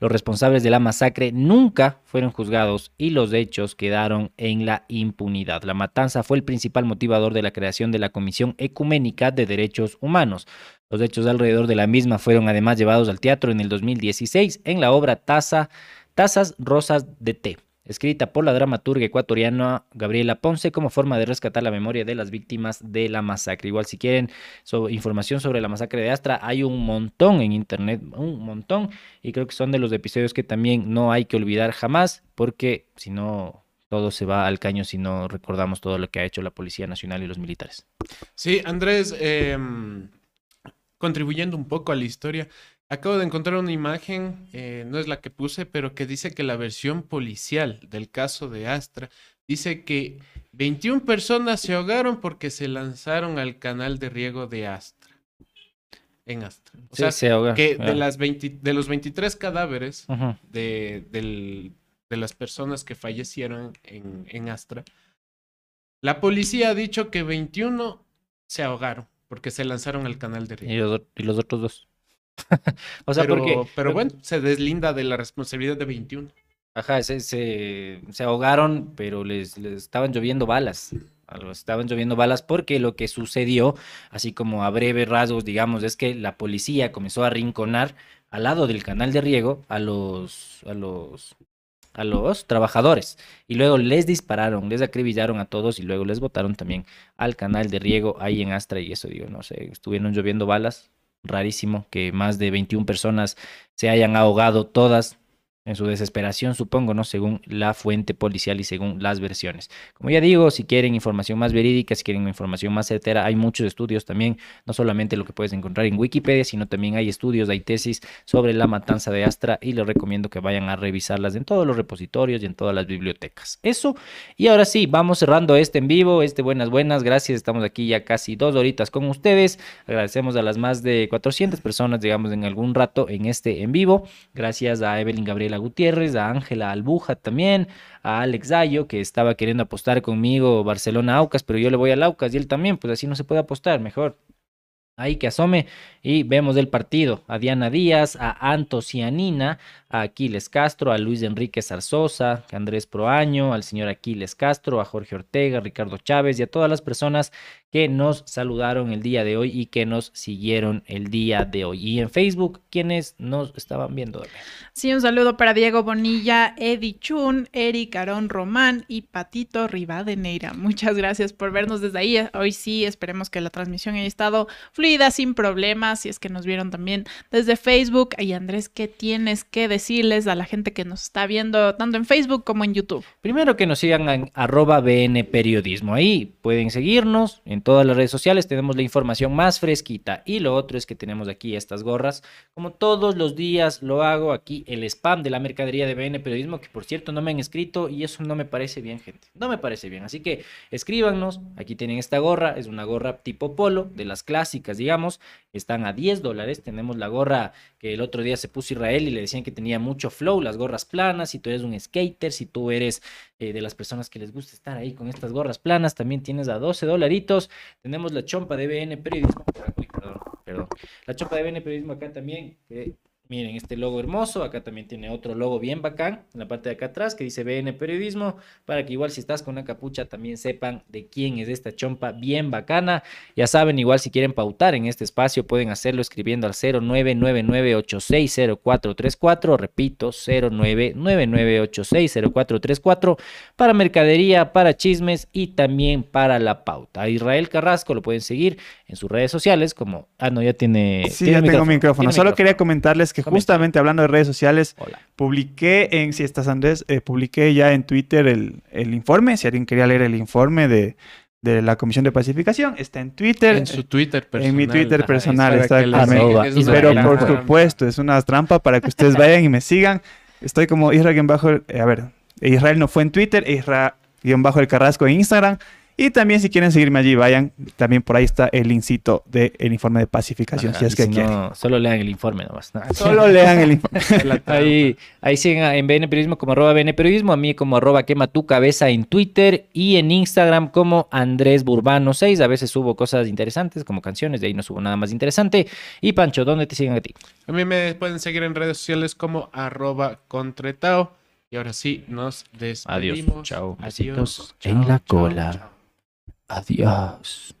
S2: Los responsables de la masacre nunca fueron juzgados y los hechos quedaron en la impunidad. La matanza fue el principal motivador de la creación de la Comisión Ecuménica de Derechos Humanos. Los hechos alrededor de la misma fueron además llevados al teatro en el 2016 en la obra Taza, Tazas Rosas de Té escrita por la dramaturga ecuatoriana Gabriela Ponce como forma de rescatar la memoria de las víctimas de la masacre. Igual si quieren información sobre la masacre de Astra, hay un montón en internet, un montón, y creo que son de los episodios que también no hay que olvidar jamás, porque si no, todo se va al caño si no recordamos todo lo que ha hecho la Policía Nacional y los militares.
S1: Sí, Andrés, em, contribuyendo un poco a la historia, Acabo de encontrar una imagen, eh, no es la que puse, pero que dice que la versión policial del caso de Astra dice que 21 personas se ahogaron porque se lanzaron al canal de riego de Astra. En Astra. O sea, que de, las de los 23 cadáveres de, de, las personas que fallecieron en, en Astra, la policía ha dicho que 21 se ahogaron porque se lanzaron al canal de riego.
S2: ¿Y los otros dos?
S1: o sea, pero, porque. Pero bueno, se deslinda de la responsabilidad de 21.
S2: Ajá, se, se, ahogaron, pero les, estaban lloviendo balas. Estaban lloviendo balas porque lo que sucedió, así como a breve rasgos, digamos, es que la policía comenzó a rinconar al lado del canal de riego a los, a los, a los trabajadores y luego les dispararon, les acribillaron a todos y luego les botaron también al canal de riego ahí en Astra y eso digo, no sé, estuvieron lloviendo balas, rarísimo que más de 21 personas se hayan ahogado todas en su desesperación, supongo, ¿no? Según la fuente policial y según las versiones. Como ya digo, si quieren información más verídica, si quieren información más certera, hay muchos estudios también, no solamente lo que puedes encontrar en Wikipedia, sino también hay estudios, hay tesis sobre la matanza de Astra y les recomiendo que vayan a revisarlas en todos los repositorios y en todas las bibliotecas. Eso, y ahora sí, vamos cerrando este en vivo, este buenas, buenas, gracias, estamos aquí ya casi dos horitas con ustedes, agradecemos a las más de 400 personas, digamos, en algún rato en este en vivo, gracias a Evelyn Gabriela Gutiérrez, a Ángela Albuja también, a Alex Dayo, que estaba queriendo apostar conmigo Barcelona-Aucas, pero yo le voy al Aucas y él también, pues así no se puede apostar, mejor. Ahí que asome y vemos el partido. A Diana Díaz, a Anto Cianina, a Aquiles Castro, a Luis Enrique Zarzosa, a Andrés Proaño, al señor Aquiles Castro, a Jorge Ortega, a Ricardo Chávez y a todas las personas que nos saludaron el día de hoy y que nos siguieron el día de hoy. Y en Facebook, quienes nos estaban viendo.
S4: Sí, un saludo para Diego Bonilla, Eddie Chun, Eric Arón Román y Patito Rivadeneira. Muchas gracias por vernos desde ahí. Hoy sí, esperemos que la transmisión haya estado fluida, sin problemas. Si es que nos vieron también desde Facebook. Y Andrés, ¿qué tienes que decirles a la gente que nos está viendo tanto en Facebook como en YouTube?
S2: Primero que nos sigan en arroba BN Periodismo. Ahí pueden seguirnos. En todas las redes sociales tenemos la información más fresquita. Y lo otro es que tenemos aquí estas gorras. Como todos los días lo hago aquí el spam de la mercadería de BN Periodismo, que por cierto no me han escrito y eso no me parece bien, gente. No me parece bien. Así que escríbanos. Aquí tienen esta gorra. Es una gorra tipo polo, de las clásicas, digamos. Están a 10 dólares. Tenemos la gorra que el otro día se puso Israel y le decían que tenía mucho flow, las gorras planas. Si tú eres un skater, si tú eres eh, de las personas que les gusta estar ahí con estas gorras planas, también tienes a 12 dolaritos. Tenemos la chompa de BN Periodismo. perdón, perdón. La chompa de BN Periodismo acá también, que Miren este logo hermoso, acá también tiene otro logo bien bacán en la parte de acá atrás que dice BN Periodismo, para que igual si estás con una capucha también sepan de quién es esta chompa bien bacana. Ya saben, igual si quieren pautar en este espacio pueden hacerlo escribiendo al 0999860434, repito, 0999860434 para mercadería, para chismes y también para la pauta. A Israel Carrasco lo pueden seguir en sus redes sociales como... Ah, no, ya tiene...
S3: Sí, ya tengo micrófono. Solo quería comentarles que justamente hablando de redes sociales, publiqué en, si estás Andrés, eh, publiqué ya en Twitter el, el, informe, si alguien quería leer el informe de, de la Comisión de Pacificación, está en Twitter.
S1: En su Twitter
S3: personal. En mi Twitter personal, exactamente. Pero por supuesto, es una trampa para que ustedes vayan y me sigan. Estoy como Israel bajo, eh, a ver, Israel no fue en Twitter, Israel bajo el Carrasco en Instagram Y también si quieren seguirme allí, vayan. También por ahí está el linkcito del informe de pacificación,
S2: Ajá,
S3: si es que
S2: si
S3: quieren.
S2: no, solo lean el informe nomás. ¿no?
S3: Solo lean el informe.
S2: ahí, ahí siguen en BN Periodismo como arroba BN Periodismo, a mí como arroba quema tu cabeza en Twitter y en Instagram como Andrés Burbano 6. A veces subo cosas interesantes como canciones, de ahí no subo nada más interesante. Y Pancho, ¿dónde te siguen a ti?
S1: A mí me pueden seguir en redes sociales como arroba contretao. Y ahora sí, nos
S2: Adiós.
S1: despedimos.
S2: Chao.
S1: Adiós. Chao,
S2: en la
S1: chao,
S2: cola.
S1: chao.
S2: Adiós.